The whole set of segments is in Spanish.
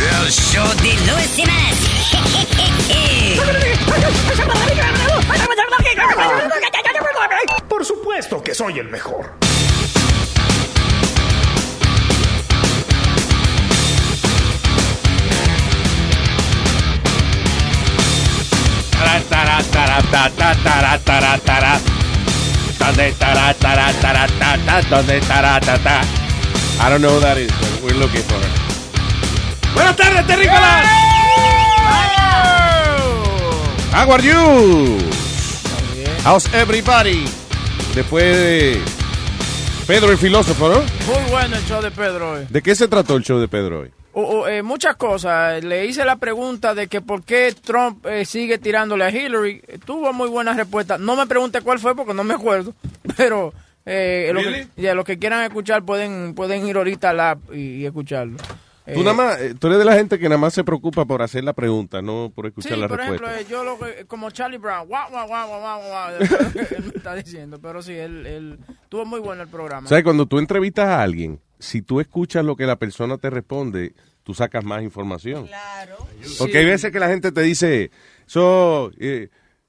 El. Por supuesto que soy el mejor. ¿Dónde tará, tará, tará, ta, ta, ¿Dónde tará, ta, ta? I don't know who that is, but we're looking for her. Buenas tardes, terrícolas. How are you? How's everybody? Después de Pedro el filósofo, ¿no? Muy bueno el show de Pedro hoy. ¿De qué se trató el show de Pedro hoy? O- o, eh, muchas cosas. Le hice la pregunta de que por qué Trump eh, sigue tirándole a Hillary. Tuvo muy buena respuesta. No me pregunte cuál fue porque no me acuerdo. Pero eh, lo, Really? que, ya, los que quieran escuchar pueden pueden ir ahorita al app y, y escucharlo. Tú Eh, nada más, eh, tú eres de la gente que nada más se preocupa por hacer la pregunta, no por Sí, escuchar la por respuesta. ejemplo, eh, yo lo que- como Charlie Brown, guau, guau, guau, guau, guau, guau, él me está diciendo, pero sí, él, él tuvo muy bueno el programa. ¿Sabes? Cuando tú entrevistas a alguien, si tú escuchas lo que la persona te responde, tú sacas más información. Claro. Porque hay veces que la gente te dice, so, eh,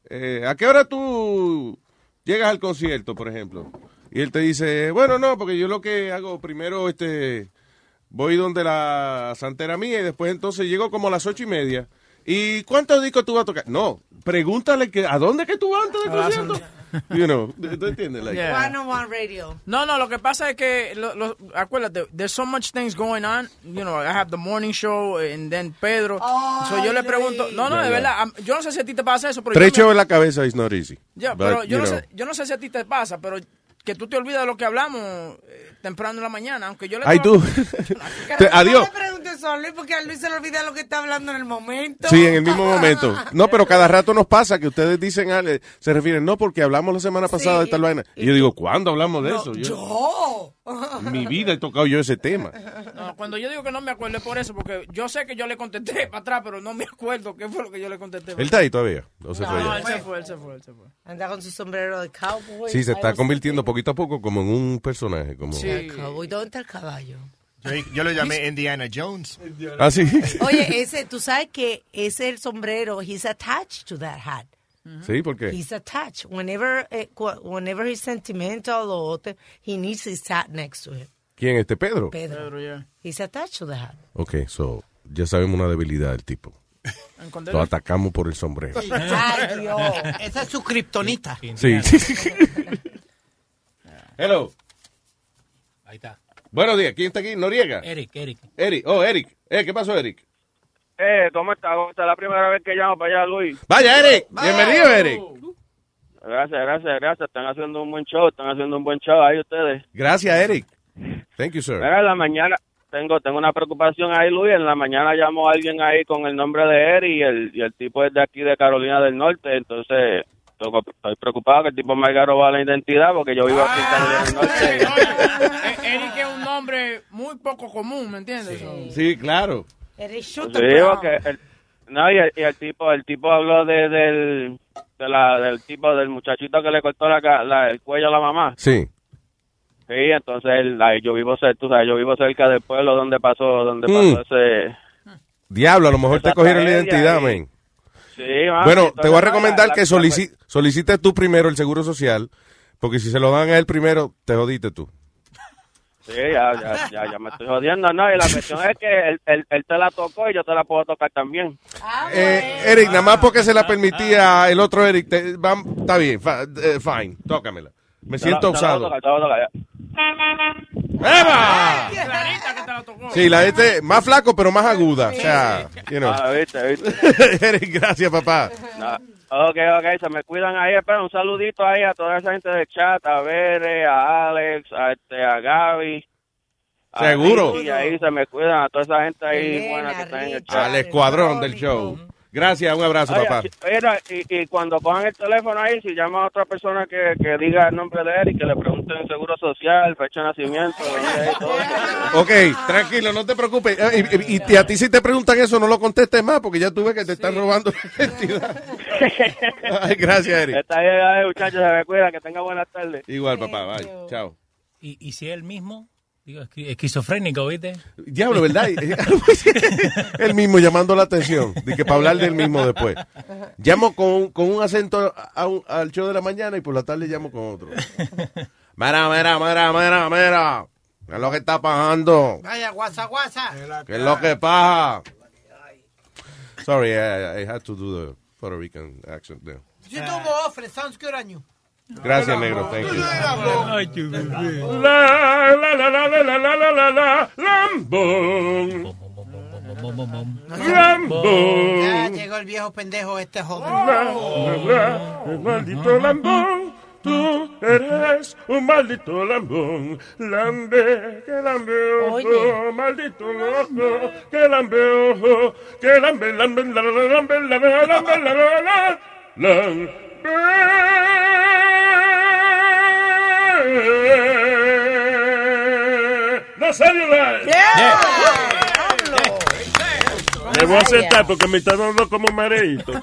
eh, ¿a qué hora tú llegas al concierto, por ejemplo? Y él te dice, bueno, no, porque yo lo que hago primero, este, voy donde la santera mía y después entonces llego como a las ocho y media. ¿Y cuántos discos tú vas a tocar? No, pregúntale que, ¿a dónde que tú vas antes del concierto? You know, ¿tú entiendes? Like, Yeah. One on one radio. No, no, lo que pasa es que, lo, lo- acuérdate, there's so much things going on. You know, I have the morning show and then Pedro. Ay, so yo le pregunto, no, no, Ya, de verdad, yo no sé si a ti te pasa eso, pero me- shows en la cabeza is not easy. Ya, But, pero yo you no, know. sé, yo no sé si a ti te pasa, pero que tú te olvidas de lo que hablamos eh, temprano en la mañana, aunque yo le Ay, tú. Te- adiós. No le preguntes a Luis porque a Luis se le olvida lo que está hablando en el momento. Sí, en el mismo momento. No, pero cada rato nos pasa que ustedes dicen, ah, le- se refieren, no, porque hablamos la semana pasada de tal vaina. Y yo digo, ¿cuándo hablamos de eso? Yo, Yo. En mi vida he tocado yo ese tema. No, cuando yo digo que no me acuerdo es por eso, porque yo sé que yo le contesté para atrás, pero no me acuerdo qué fue lo que yo le contesté. ¿Él está ahí todavía? ¿O se fue No, él se fue, él se fue, él se fue. Anda con su sombrero de cowboy. Sí, se está no convirtiendo poquito a poco como en un personaje. Como... Sí. El cowboy, ¿dónde está el caballo? Yo, yo lo llamé Indiana Jones. Ah, sí. Oye, ese, tú sabes que ese el sombrero, he's attached to that hat. Sí, ¿por qué? He's attached. Whenever, eh, whenever he's sentimental or other, he needs his hat next to him. ¿Quién? ¿Este Pedro? Pedro. Pedro, ya. He's attached to the hat. Ok, so, ya sabemos una debilidad del tipo. Lo atacamos por el sombrero. Ay, Dios. Esa es su kriptonita. Sí. Hello. Ahí está. Buenos días. ¿Quién está aquí? Noriega. Eric, Eric. Eric. Oh, Eric. Eh, ¿Qué pasó, Eric? Eh, ¿cómo está? ¿Cómo está? La primera vez que llamo para allá, Luis. Vaya, Eric. Bienvenido, Eric. Gracias, gracias, gracias. Están haciendo un buen show, están haciendo un buen show ahí ustedes. Gracias, Eric. Thank you, sir. Mira, en la mañana tengo tengo una preocupación ahí, Luis. En la mañana llamó a alguien ahí con el nombre de Eric y el, y el tipo es de aquí de Carolina del Norte. Entonces, tengo- estoy preocupado que el tipo me haya robado la identidad porque yo vivo aquí en Carolina del Norte. Eh, Eric es un nombre muy poco común, ¿me entiendes? Sí, claro. Brown. porque el, no, y el, y el tipo el tipo habló de, del de la, del tipo del muchachito que le cortó la, ca- la- el cuello a la mamá. Sí. Sí, entonces él- ahí yo vivo cerca, tú sabes, yo vivo cerca del pueblo donde pasó donde Mm. pasó ese Diablo, a lo mejor te cogieron la identidad, ahí. men. Sí, mami, Bueno, te voy a recomendar la- que solici- solicites tú primero el seguro social, porque si se lo dan a él primero, te jodiste tú. Sí, ya, ya, ya, ya me estoy jodiendo, ¿no? Y la cuestión es que él, él, él te la tocó y yo te la puedo tocar también. Eh, Eric, nada más porque se la permitía el otro Eric, te- va- está bien, fa- eh, fine, tócamela. Me siento usado. ¡Eva! Clarita que te la tocó. Sí, la este más flaco pero más aguda. O sea, you know. Ah, viste, viste. Eric, gracias, papá. No. Ok, ok, se me cuidan ahí. Espera, un saludito ahí a toda esa gente del chat, a Bere, a Alex, a, este, a Gaby. Seguro. Y ahí se me cuidan a toda esa gente ahí buena que está en el chat. Al escuadrón del show. Gracias, un abrazo, Oye, papá. si- mira, y, y cuando cojan el teléfono ahí, si llama a otra persona que, que diga el nombre de él y que le pregunten seguro social, fecha de nacimiento, es, todo eso. Ok, tranquilo, no te preocupes. Eh, Y, y- y a ti si te preguntan eso, no lo contestes más, porque ya tú ves que te están robando la identidad. Ay, gracias, Eric. Está bien, muchachos, se me cuida, que tenga buenas tardes. Igual, papá, bye. Chao. ¿Y, y si es el mismo? Esquizofrénico, ¿viste? Diablo, ¿verdad? el mismo llamando la atención. De que para hablar del mismo después. Llamo con, con un acento a un- al show de la mañana y por la tarde llamo con otro. Mira, mira, mira, mira, mira. ¿Qué es lo que está pasando? Vaya, guasa, guasa. ¿Qué es lo que pasa? Sorry, I, I had to do the Puerto Rican accent there. You do more often. It sounds good on you. Gracias, negro. Thank you. La, la, la, la, la, la, la, la, la, la, lambón. Ya Lambón. llegó el viejo pendejo este joven. La, la, Maldito lambón, tú eres un maldito lambón. Lambe, que lambe, ojo, maldito loco, que lambe, ojo, que lambe, lambe, la, la, la, lambe, lambe, lambe, la, ¡No cellular! Yeah. Yeah. Yeah. Me voy a aceptar porque me está dando como mareito.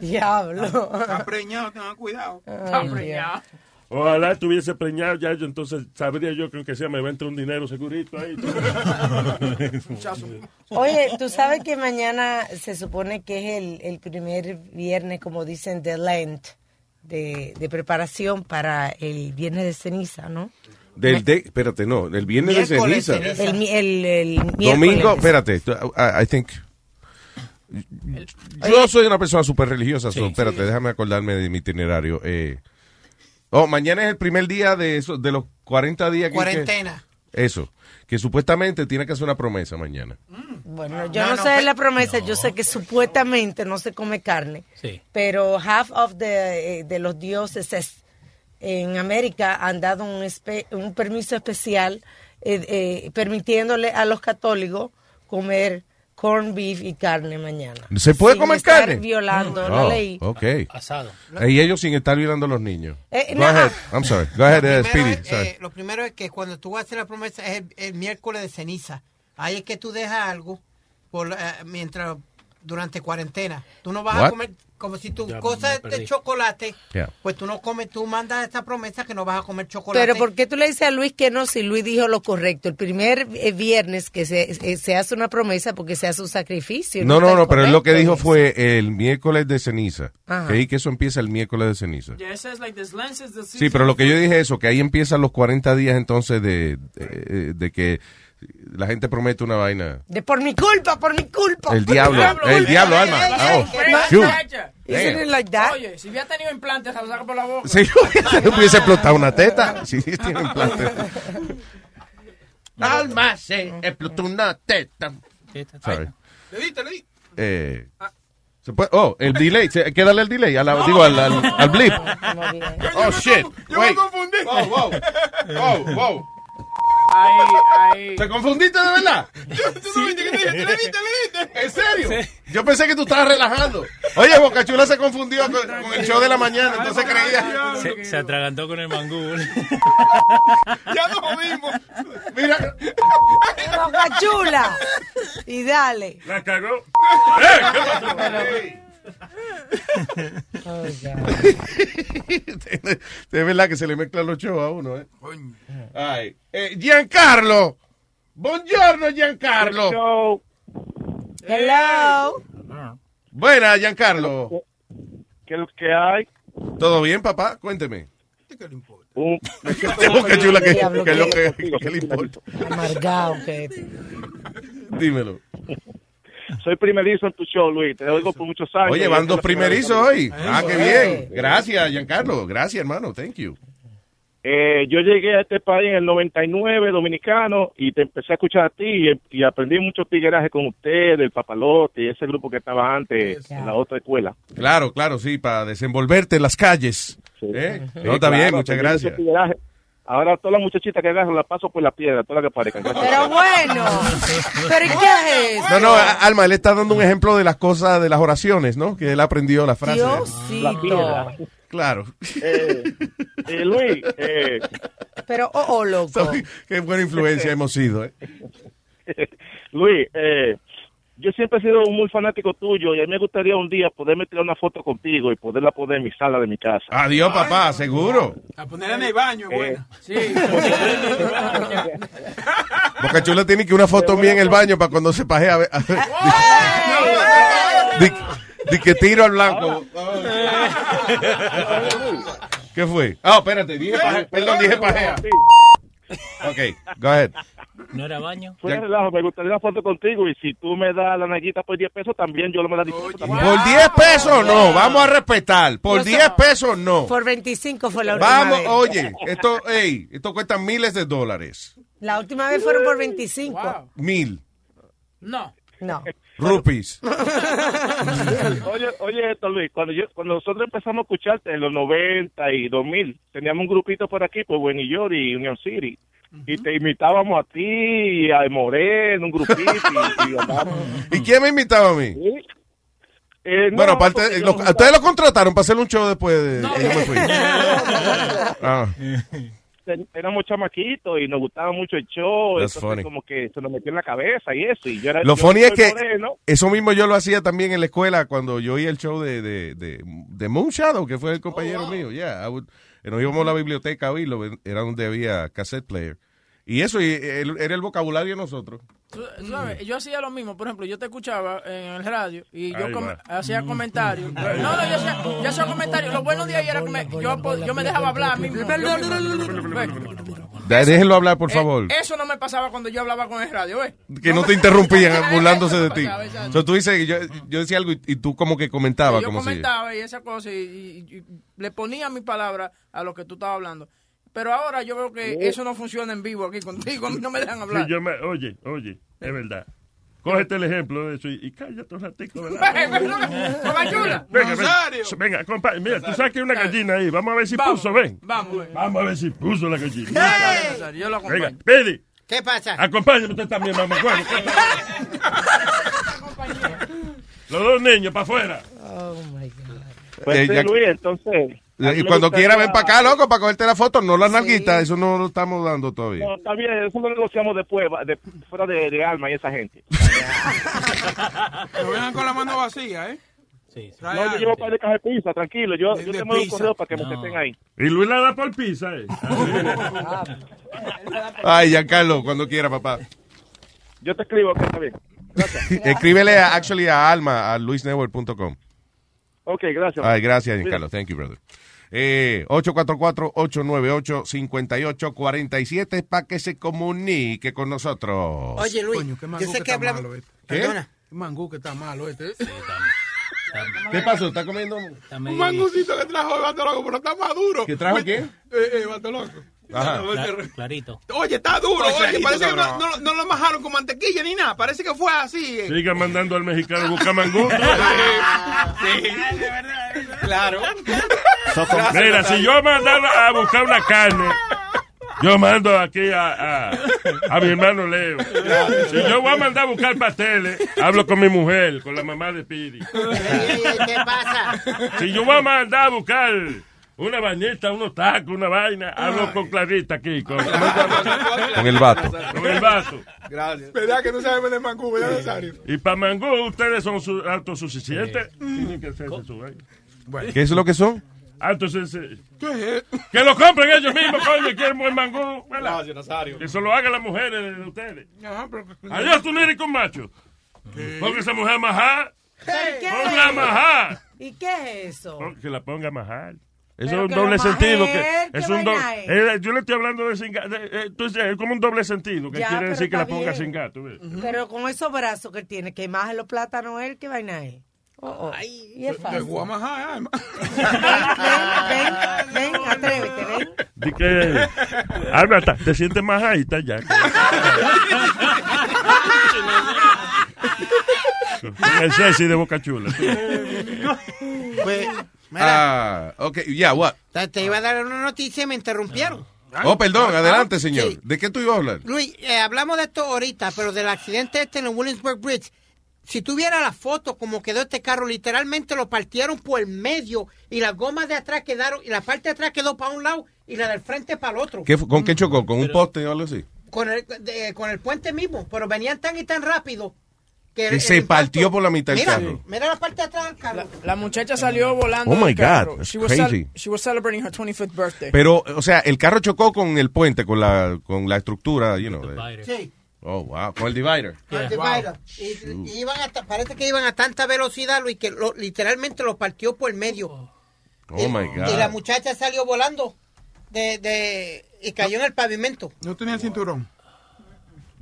Diablo. Está preñado, tengan cuidado. Está preñado. Ojalá estuviese preñado ya, yo entonces sabría yo que aunque sea me va a entrar un dinero segurito ahí. Oye, tú sabes que mañana se supone que es el, el primer viernes, como dicen, de Lent, de, de preparación para el viernes de ceniza, ¿no? Del de, espérate, no, el viernes de ceniza. El, el, el Domingo, miércoles. espérate, I, I think. Yo soy una persona súper religiosa, so, espérate, déjame acordarme de mi itinerario. Eh, oh, mañana es el primer día de eso, de los 40 días que- Cuarentena. que- eso, que supuestamente tiene que hacer una promesa mañana. Bueno, yo No, no, no, sé de pe- la promesa, yo sé que supuestamente no se come carne, Sí. pero half of the, eh, de los dioses es- en América han dado un, espe- un permiso especial eh, eh, permitiéndole a los católicos comer corn beef y carne mañana. ¿Se puede Sin comer estar carne? violando la Oh, ley. ok. Asado. Y ellos sin estar violando a los niños. Eh, Go no. ahead, I'm sorry. Go ahead, uh, Primero Speedy. es, Sorry. eh, lo primero es que cuando tú haces la promesa es el, el miércoles de ceniza. Ahí es que tú dejas algo por, eh, mientras durante cuarentena. Tú no vas What? a comer como si tu Ya, cosa es de chocolate. Yeah. Pues tú no comes, tú mandas esta promesa que no vas a comer chocolate. Pero ¿por qué tú le dices a Luis que no si Luis dijo lo correcto? El primer eh, viernes que se, eh, se hace una promesa porque se hace un sacrificio. No, no, no, pero él lo que dijo fue el miércoles de ceniza. Ajá. Que ahí que eso empieza el miércoles de ceniza. Yeah, like Sí, pero lo que yo dije eso, que ahí empiezan los 40 días entonces de, de, de que la gente promete una vaina. De por mi culpa, por mi culpa. El diablo, el diablo, Alma. Ah, oh. Isn't like that? Oye, si hubiera tenido implantes, se lo saco por la boca. Si hubiese explotado una teta. Sí, tiene implante. Alma se explotó una teta. Sorry. Le di, te le di. Eh, ¿se puede? Oh, el delay. ¿Se- Hay que darle el delay. a la- digo, al, al, al blip. Oh, shit. Yo Wait. me confundí. Wow, wow. Wow, wow. Ahí, ahí. ¿Te confundiste de verdad? Tú no viste que te dije, te le di, te le di. ¿En serio? Yo pensé que tú estabas relajando. Oye, Bocachula se confundió con, con el show de la mañana, entonces creía. Se, se atragantó con el mangú. Ya nos jodimos. Mira, Boca chula. Y dale. la cagó. ¡Eh! ¿Qué pasó? Oh, Es verdad que se le mezclan los shows a uno, ¿eh? Ay. Eh, Giancarlo. Buongiorno, Giancarlo. Hello. Buena, Giancarlo. ¿Qué es lo que hay? ¿Todo bien, papá? Cuénteme. ¿Qué le importa? Un, Boca Chula, ¿qué, Diablo, qué es lo ¿qué? que, qué le importa? Amargado que Dímelo. Soy primerizo en tu show, Luis. Te oigo por muchos años. Oye, van dos primerizos hoy. Ah, qué bien. Gracias, Giancarlo. Gracias, hermano. Thank you. Eh, yo llegué a este país en el 99, dominicano, y te empecé a escuchar a ti y, y aprendí mucho tigueraje con usted, el papalote y ese grupo que estaba antes en la otra escuela. Claro, claro, sí, para desenvolverte en las calles. Sí. ¿Eh? Sí, No, está claro, bien, muchas gracias. Ahora todas las muchachitas que agarran la paso por la piedra, todas las que parezcan. Pero bueno, ¿pero y qué es eso? No, no, Alma, él está dando un ejemplo de las cosas, de las oraciones, ¿no? Que él aprendió la frase. Diosito. Claro. Eh, eh, Luis, eh, Pero, oh, oh, loco. Qué buena influencia hemos sido, ¿eh? Luis, eh, yo siempre he sido muy fanático tuyo y a mí me gustaría un día poderme tirar una foto contigo y poderla poner en mi sala de mi casa. Adiós, papá, seguro. A ponerla en el baño, Eh, bueno. Sí. Boca Chula tiene que una foto mía en el baño para cuando se pajea. a ver- a ver. Di, di que tiro al blanco. ¿Qué fue? Ah, espérate, dije pajea. Perdón, dije pajea. Ok, go ahead. ¿No era baño? Fuera relajo, me gustaría una foto contigo y si tú me das la naguita por 10 pesos, también yo lo me la disfruto. también. Por 10 pesos no, vamos a respetar. Por 10 pesos no. Por 25 fue la última Vamos, vez. oye, esto, ey, esto cuesta miles de dólares. La última vez fueron por 25. Mil No. No. rupees. Oye, oye, esto, Luis, cuando, yo, cuando nosotros empezamos a escucharte en los 90 y 2000, teníamos un grupito por aquí, por Buen York y Union City. Y te imitábamos a ti, y a Moreno, un grupito. Y, y andábamos. ¿Y quién me invitaba a mí? Eh, Bueno, no, aparte, lo- ustedes lo contrataron para hacer un show después de que yo me fui. Ah. Éramos chamaquitos y nos gustaba mucho el show. That's entonces funny. como que se nos metió en la cabeza y eso. Y yo era, Lo yo funny es que moreno. eso mismo yo lo hacía también en la escuela cuando yo oía el show de, de, de, de Moon Shadow, que fue el compañero mío. Yeah, I would- nos íbamos a la biblioteca a oírlo, era donde había cassette player. Y eso era el vocabulario de nosotros. Sabes, yo hacía lo mismo, por ejemplo, yo te escuchaba en el radio y yo com- hacía comentarios. No, no, yo hacía, yo hacía comentarios. Lo bueno de ahí era que me- yo, me dejaba hablar a mí mismo. Déjenlo hablar, por Eh, favor. eso no me pasaba cuando yo hablaba con el radio, ¿ves? que no te interrumpían burlándose de ti. Entonces tú dices, yo, yo decía algo y, y tú como que comentabas. yo como si- comentaba y esa cosa y, y- y le ponía mi palabra a lo que tú estabas hablando. Pero ahora yo veo que eso no funciona en vivo aquí contigo. A mí no me dejan hablar. Sí, yo me- oye, oye, es verdad. Cógete el ejemplo de eso y, y cállate un ratico. ¿verdad? Comachula. Venga, venga, Rosario. venga, compadre, mira, tú sabes que hay una gallina ahí. Vamos a ver si Vamos, puso, ven. Vamos, ven. Vamos a ver si puso la gallina. Rosario, Yo lo Venga, acompaño. Pidi, ¿Qué pasa? acompáñame usted también, mamá. Bueno, Los dos niños, para afuera. Oh my God. Pues Eh, sí, ya- Luis, entonces. Y cuando quiera ven para acá, loco, para cogerte la foto, no las nalguitas, eso no lo estamos dando todavía. No, está bien, eso lo negociamos después, de- fuera de, de alma y esa gente. No vengan con la mano vacía, ¿eh? Sí, sí. No, yo llevo para de caja de pizza, tranquilo. Yo, yo te mando un correo para que me estén ahí. Y Luis la da por pizza, eh. Ay, Giancarlo, cuando quiera, papá. Yo te escribo, que está bien. Escríbele a, actually a Alma, a luisnetwork.com. Ok, gracias. Ay, gracias, Giancarlo. Thank you, brother. Eh, 844-898-5847 para que se comunique con nosotros. Oye, Luis, Coño, qué yo mangú sé que que hablamos... malo este. ¿Qué? Perdona. Mangú que está malo este. ¿Qué pasó? ¿Está comiendo? Un mangucito que trajo el vato loco, pero está maduro. ¿Qué trajo qué? Eh, eh, vato loco. Ajá. Cla- clarito. Oye, está duro. Oye, clarito, parece que no, no, no lo majaron con mantequilla ni nada. Parece que fue así. eh. Siga mandando al mexicano a buscar mangú. Claro. Mira, si yo mandara a buscar una carne, yo mando aquí a, a, a mi hermano Leo. Si yo voy a mandar a buscar pasteles, hablo con mi mujer, con la mamá de Pidi. ¿Qué pasa? Si yo voy a mandar a buscar una bañeta, unos tacos, una vaina, hablo con Clarita aquí, con, Con el vato. con el vaso. Gracias. ¿Verdad que no sabe vender mangú, verdad, Rosario? Y para mangú, ustedes son su- autosuficientes. Tienen que hacerse su vaina. ¿Qué es lo que son? Autosuficientes. ¿Qué es? Que lo compren ellos mismos, coño, quieren buen mangú. ¿verdad? Gracias, Rosario. Que eso lo hagan las mujeres de ustedes. Ajá, pero... Adiós, tú ni con macho. Ponga esa mujer a majar. ¿Pero qué Ponga majar. ¿Y qué es eso? Que la ponga a majar. Eso es un doble sentido. maje Que es ¿qué un eh, yo le estoy hablando de sin gato. Entonces, es como un doble sentido. Que Ya, quiere decir que la está ponga bien. sin gato. ¿ves? Pero con esos brazos que tiene, que más los plátanos él, ¿qué vaina es? Oh, oh. Y es Te fácil. alma. Ven, ven, ven, atrévete, ven. Di que. Ta- te sientes majadita ya. El Ceci de Boca Chula. Pues, mira, Ah, ok, yeah, what? te, iba a dar una noticia y me interrumpieron. Oh, perdón, Ah, adelante, señor. sí. ¿De qué tú ibas a hablar? Luis, eh, hablamos de esto ahorita, pero del accidente este en el Williamsburg Bridge. Si tuviera la foto como quedó este carro, literalmente lo partieron por el medio y las gomas de atrás quedaron, y la parte de atrás quedó para un lado y la del frente para el otro. ¿Qué fu- ¿Con qué chocó? ¿Con un poste o algo así? Con el, de- con el puente mismo, pero venían tan y tan rápido que, el- Que el se impacto- partió por la mitad el mira, carro. Mira la parte de atrás del carro. La muchacha salió volando Oh, my del carro. God, She was, crazy. she was celebrating her 25th birthday. Pero, o sea, el carro chocó con el puente, con la, con la estructura, you know. de- Sí. oh, wow. Con el divider. Con el divider. Y, y iban a parece que iban a tanta velocidad, Luis, que lo- literalmente lo partió por el medio. Oh, my Y la God. muchacha salió volando de, de y cayó en el pavimento. No tenía el cinturón.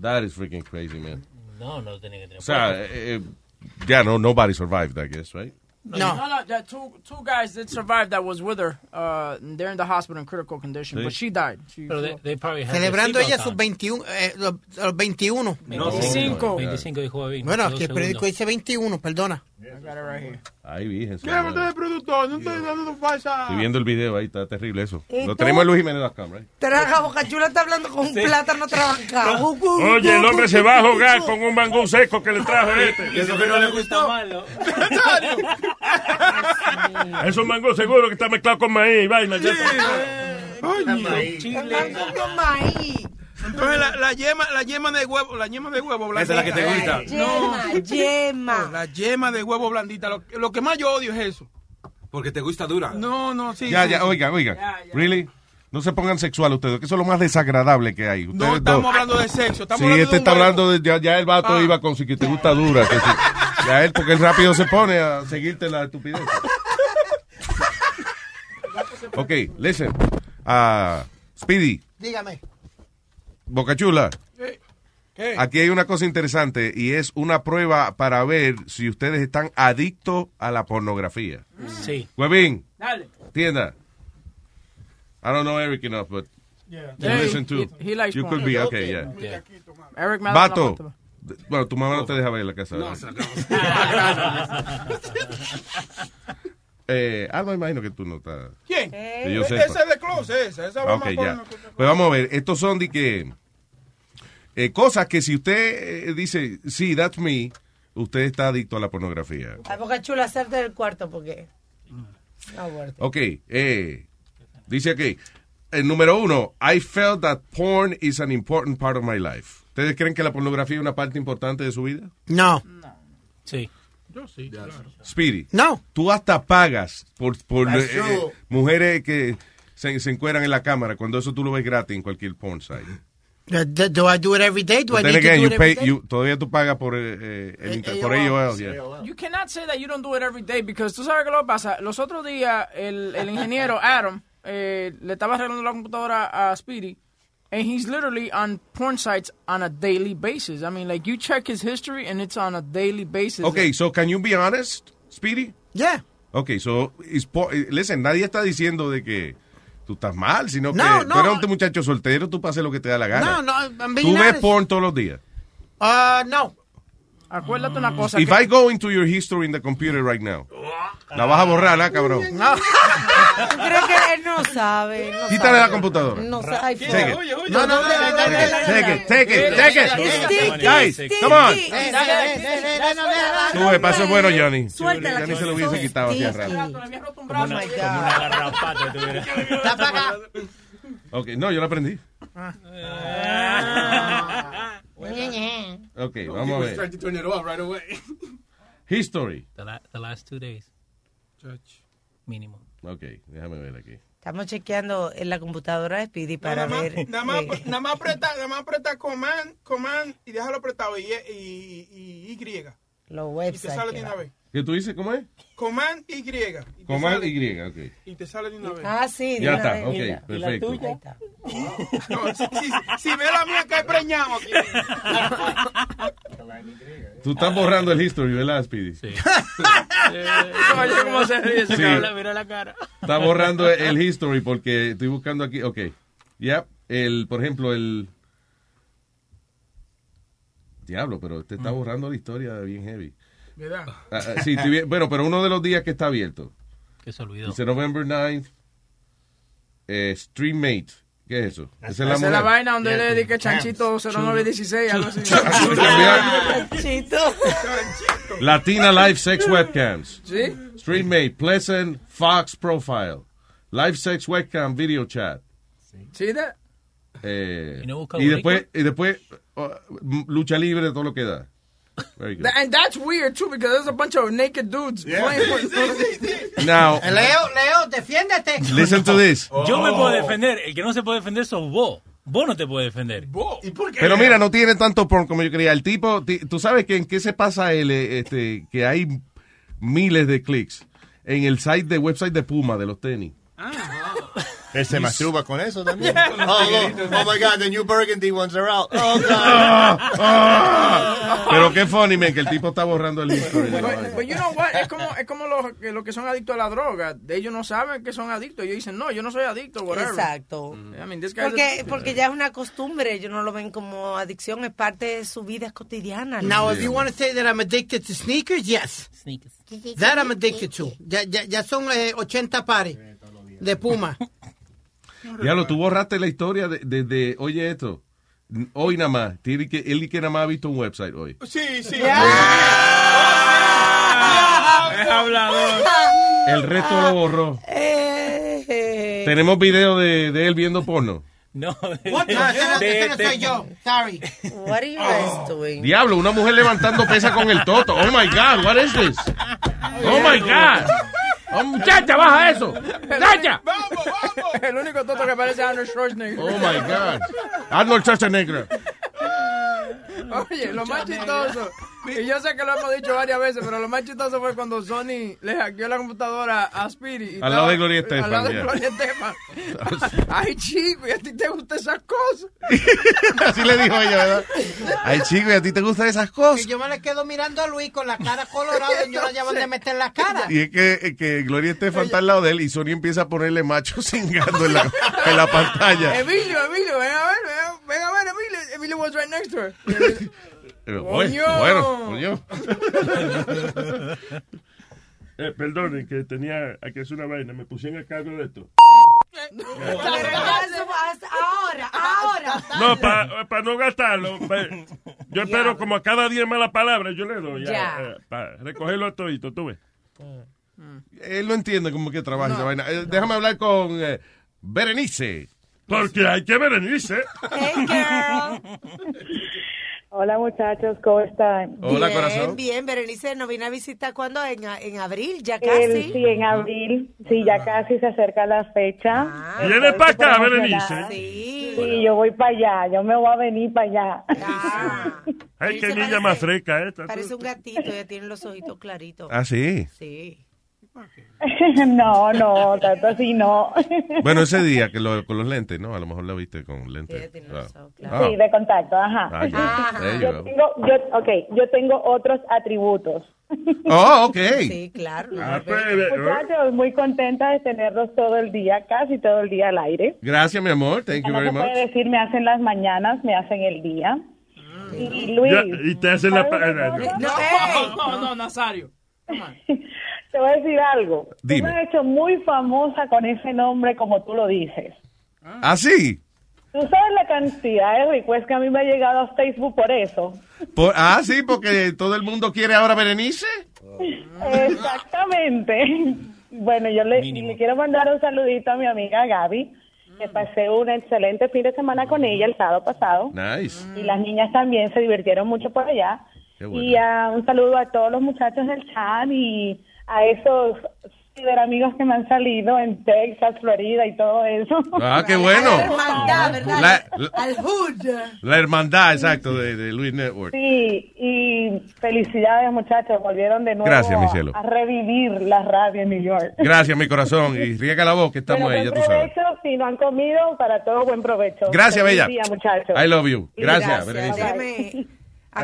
That is freaking crazy, man. No, no tenía que tener. O sea, eh, ya, no, nobody survived, I guess, right? No, no, yeah, two two guys did survive that was with her. Uh, they're in the hospital in critical condition, Sí. but she died. She Pero they, they probably had Celebrando ella sus on. 21, eh, los, los 21. 25. 25 dijo Bobby. Bueno, aquí el periódico dice 21, perdona. I got it right here. Ay, virgen. ¿Qué es productor? No estoy dando falsa. Estoy viendo el video ahí, está terrible eso. ¿Y Lo tenemos en luisjiménez.com, right? Traga Boca Chula está hablando con un plátano trabancado. Oye, el hombre se va a jugar con un mangú seco que le trajo este. Y eso que no le gustó. Es un mango seguro que está mezclado con maíz vaina. ya está. Con maíz. Entonces la, la yema, la yema de huevo, la yema de huevo blandita. Esa es la que te gusta. Yema, yema. La yema de huevo blandita. Lo, lo que más yo odio es eso. Porque te gusta dura. No, no, sí. Ya, sí, ya, sí. oiga, oiga. Really? No se pongan sexual ustedes, que eso es lo más desagradable que hay. Ustedes No estamos dos. hablando de sexo. Estamos Sí, hablando este de está huevo. hablando de. Ya, ya el vato Ah. iba con si que te gusta dura. que si- ya él, porque él rápido se pone a seguirte la estupidez. ok, listen. Ah, Speedy, Dígame. Bocachula. ¿Qué? Aquí hay una cosa interesante y es una prueba para ver si ustedes están adictos a la pornografía. Sí. Huevín, Dale. tienda. I don't know Eric enough, but you Yeah, listen he- to. he- he likes you porn. could be, okay, yeah. Yeah. Eric no Bueno, tu mamá no te deja ver la casa. No, Eh, ah, no, imagino que tú no estás. ¿Quién? Que yo sepa. Esa es de close, esa. Esa Ok, ya. Pues vamos a ver, estos son de que eh, cosas que si usted eh, dice, sí, that's me, usted está adicto a la pornografía. A Boca Chula, salte del cuarto porque. No. Ok, eh, dice aquí, el número uno, I felt that porn is an important part of my life. ¿Ustedes creen que la pornografía es una parte importante de su vida? No. Sí. Yo sí, claro. Speedy. No. Tú hasta pagas por, por eh, true. mujeres que se, se encueran en la cámara cuando eso tú lo ves gratis en cualquier porn site. Do, do- do I do it every day? Do I need to again, do you it pay- every day? you- todavía tú pagas por, eh, eh, el inter- por AOL. yeah. You cannot say that you don't do it every day because tú sabes qué lo que pasa. Los otros días el, el ingeniero Adam eh, le estaba arreglando la computadora a Speedy and he's literally on porn sites on a daily basis. I mean, like you check his history and it's on a daily basis. Okay, so can you be honest, Speedy? Yeah. Okay, so, eh, listen, nadie está diciendo de que tú estás mal, sino que No, tú no. eres un muchacho soltero, tú pases lo que te da la gana. No, no, I'm being Tú ves honest. porn todos los días. Uh, no. Acuérdate una cosa. If que- I go into your history in the computer right now, la vas a borrar, ¿ah, cabrón? No. ¿Tú crees que él no sabe? No Quítale sabe. la computadora. No sabe. No, no, no, Take it, take it, take it, take it. Sticky, Guys, sticky. come on. Sube, paso bueno, Johnny. Suéltala, Johnny se lo hubiese quitado hacia un Como una, garrapata. Está para acá. Ok, no, yo lo aprendí. Ok, vamos a ver. To turn it off right away. History. The, la- the last two days, mínimo. Ok, déjame ver aquí. Estamos chequeando en la computadora de Speedy para nada, ver. más, nada, más, eh, nada más aprieta, nada más aprieta command, command y déjalo apretado y, y, y, y, y los te websites. sale que de va. una vez. ¿Qué tú dices? ¿Cómo es? Command Y. y Command sale- Y, ok. Y te sale de una vez. Ah, sí. de Ya está, vez. ok, Mira. perfecto. Ahí está. No, si, si, si ve la mía cae preñado aquí. Tú estás borrando el history, ¿verdad, Speedy? Sí. Oye, cómo se ríe ese Sí. Mira la cara. Está borrando el history porque estoy buscando aquí. Ok. Ya, el, por ejemplo, el. Diablo, pero te está borrando la historia bien heavy. ¿Verdad? Ah, ah, sí, estoy bien- bueno, pero uno de los días que está abierto. Que se olvidó. Dice November 9th. Eh, Streammate. ¿Qué es eso? Esa es Esa la es la vaina donde le dedique Chanchito 0916, algo así. Chanchito. Latina Live Sex Webcams. ¿Sí? Street Mate, Pleasant Fox Profile. Live Sex Webcam Video Chat. ¿Sí? Eh, ¿Y no y después, y después uh, lucha libre, todo lo que da. Very good. And that's weird too because there's a bunch of naked dudes playing with Now, Leo, Leo, defiéndete. listen to this. Yo me puedo defender. El que no se puede defender sos vos. Vos no te puedes defender. ¿Y por qué? Pero mira, no tiene tanto porn como yo creía. El tipo, ti- tú sabes que en qué se pasa él, eh, este, que hay miles de clics en el site de website de Puma de los tenis. Él se masturba con eso también. Oh, look. oh my God, the new burgundy ones are out. Oh, God. Ah, ah. Pero qué funny, man, que el tipo está borrando el history. de. But, you know what? Es como, es como los que, los que son adictos a la droga. Ellos no saben que son adictos. Ellos dicen, no, yo no soy adicto, whatever. Exacto. I mean, Porque, porque ya es una costumbre, ellos no lo ven como adicción, es parte de su vida cotidiana. Now, if you want to say that I'm addicted to sneakers, yes. Sneakers. That I'm addicted to. Ya, ya, ya son eh, 80 pares de Puma. Ya lo, tú borraste la historia de, de- de- oye esto, hoy nada más, tiene que, él y que nada más ha visto un website hoy. Sí, sí. Es hablador. El resto lo borró. Eh, Tenemos video de, de él viendo porno. No, What? No, ese no, ese no soy yo. Sorry. What are you guys doing? Diablo, una mujer levantando pesa con el toto. Oh my God, what is this? Oh my God. Oh, muchacha, baja eso. Muchacha. Vamos, vamos. El único toto que parece a Arnold Schwarzenegger. Oh my God. Arnold Schwarzenegger. Oye, lo más chistoso, y yo sé que lo hemos dicho varias veces, pero lo más chistoso fue cuando Sony le hackeó la computadora a Speedy. y Al lado de Gloria Estefan, Al lado de. Gloria Estefan. Ay, chico, ¿y a ti te gustan esas cosas? Así le dijo ella, ¿verdad? Ay, chico, ¿y a ti te gustan esas cosas? Y yo me le quedo mirando a Luis con la cara colorada y yo no llevo de meter la cara. Y es que, es que Gloria Estefan está al lado de él y Sony empieza a ponerle macho cingando en la, en la pantalla. Emilio, Emilio, ven a ver, ven a ver, Emilio. Emilio was right next to her. Eh. Bueno, coño. Eh, perdonen, que tenía que hacer una vaina. Me pusieron a cargo de esto. Ahora, ahora. No, para no gastarlo. pa- yo espero como a cada 10 malas palabras yo le doy. Ya. para recogerlo todito, tú ves. Él no entiende cómo que trabaja esa vaina. Eh, déjame hablar con eh, Berenice. Porque hay que Berenice. Hey, girl. Hola muchachos, ¿cómo están? Hola, bien, corazón. bien. Berenice nos vino a visitar cuando en, en abril, ya El- casi. sí, en abril, sí, ya casi se acerca la fecha. Viene Estoy para acá, Berenice. Sí. Sí, yo voy para allá, yo me voy a venir para allá. Ah, Ay, qué niña parece- más fresca esta. Parece un gatito, ella tiene los ojitos claritos. Ah, sí. Sí. no, no, tanto así no. Bueno, ese día que lo, con los lentes, ¿no? A lo mejor lo viste con lentes. ella tiene Ah. Ah. Sí, de contacto, ajá. Ah. There you Yo go. tengo, yo, okay, yo tengo otros atributos. Oh, ok. Sí, claro. Ah, Muchachos, muy contenta de tenerlos todo el día, casi todo el día al aire. Gracias, mi amor. Thank you No very se puede much. decir me hacen las mañanas, me hacen el día. Y Luis, ya, y te hacen la. No, no, no, Nazario. Te voy a decir algo. Dime. Tú me has hecho muy famosa con ese nombre como tú lo dices. ¿Ah, sí? Tú sabes la cantidad de requests que a mí me ha llegado a Facebook por eso. Por- ah, sí, porque todo el mundo quiere ahora Berenice. Exactamente. Bueno, yo le, le quiero mandar un saludito a mi amiga Gaby, que pasé un excelente fin de semana con ella el sábado pasado. Nice. Y las niñas también se divirtieron mucho por allá. Qué bueno. Y ah, un saludo a todos los muchachos del chat y a esos ciberamigos que me han salido en Texas, Florida y todo eso. Ah, qué bueno. La hermandad, ¿verdad? La- la- Al hood. La hermandad, exacto, de, de Luis Network. Sí, y felicidades muchachos, volvieron de nuevo Gracias, mi a- cielo. a revivir la radio en New York. Gracias, mi corazón. Y riega la voz que estamos Bueno, ahí, ya tú sabes. provecho, si no han comido, para todos buen provecho. Gracias, Feliz Bella. día, muchachos. I love you. Gracias, Gracias.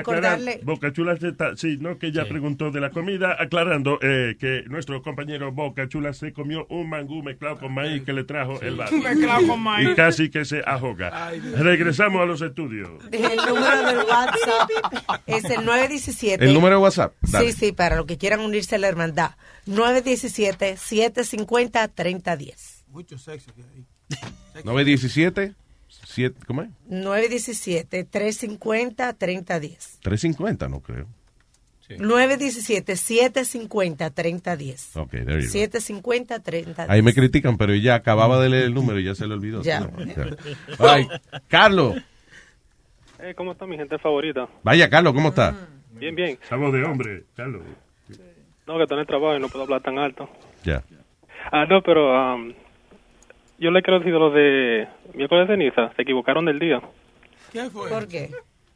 Acordarle. Boca Chula se está- sí, no, que ella preguntó de la comida, aclarando eh, que nuestro compañero Boca Chula se comió un mangú mezclado con maíz que le trajo el vato. Mezclado con maíz. Y casi que se ahoga. Regresamos a los estudios. El número del WhatsApp es el 917. El número de WhatsApp. Dale. Sí, sí, para los que quieran unirse a la hermandad. 917-750-3010. Mucho sexo que hay. 917, siete- ¿cómo es? 917-350-3010. 350, no creo. 917-750-3010. Ok, there you go. 750-3010. Ahí me critican, pero ya acababa de leer el número y ya se le olvidó. Ya. No, Ay, Carlos. Eh, ¿Cómo está mi gente favorita? Vaya, Carlos, ¿cómo está? Bien, bien. Estamos de hombre, Carlos. No, que tenés trabajo y no puedo hablar tan alto. Ya. Ah, no, pero am, yo le quiero decir a los de miércoles de ceniza, se equivocaron del día. ¿Qué fue? ¿Por qué?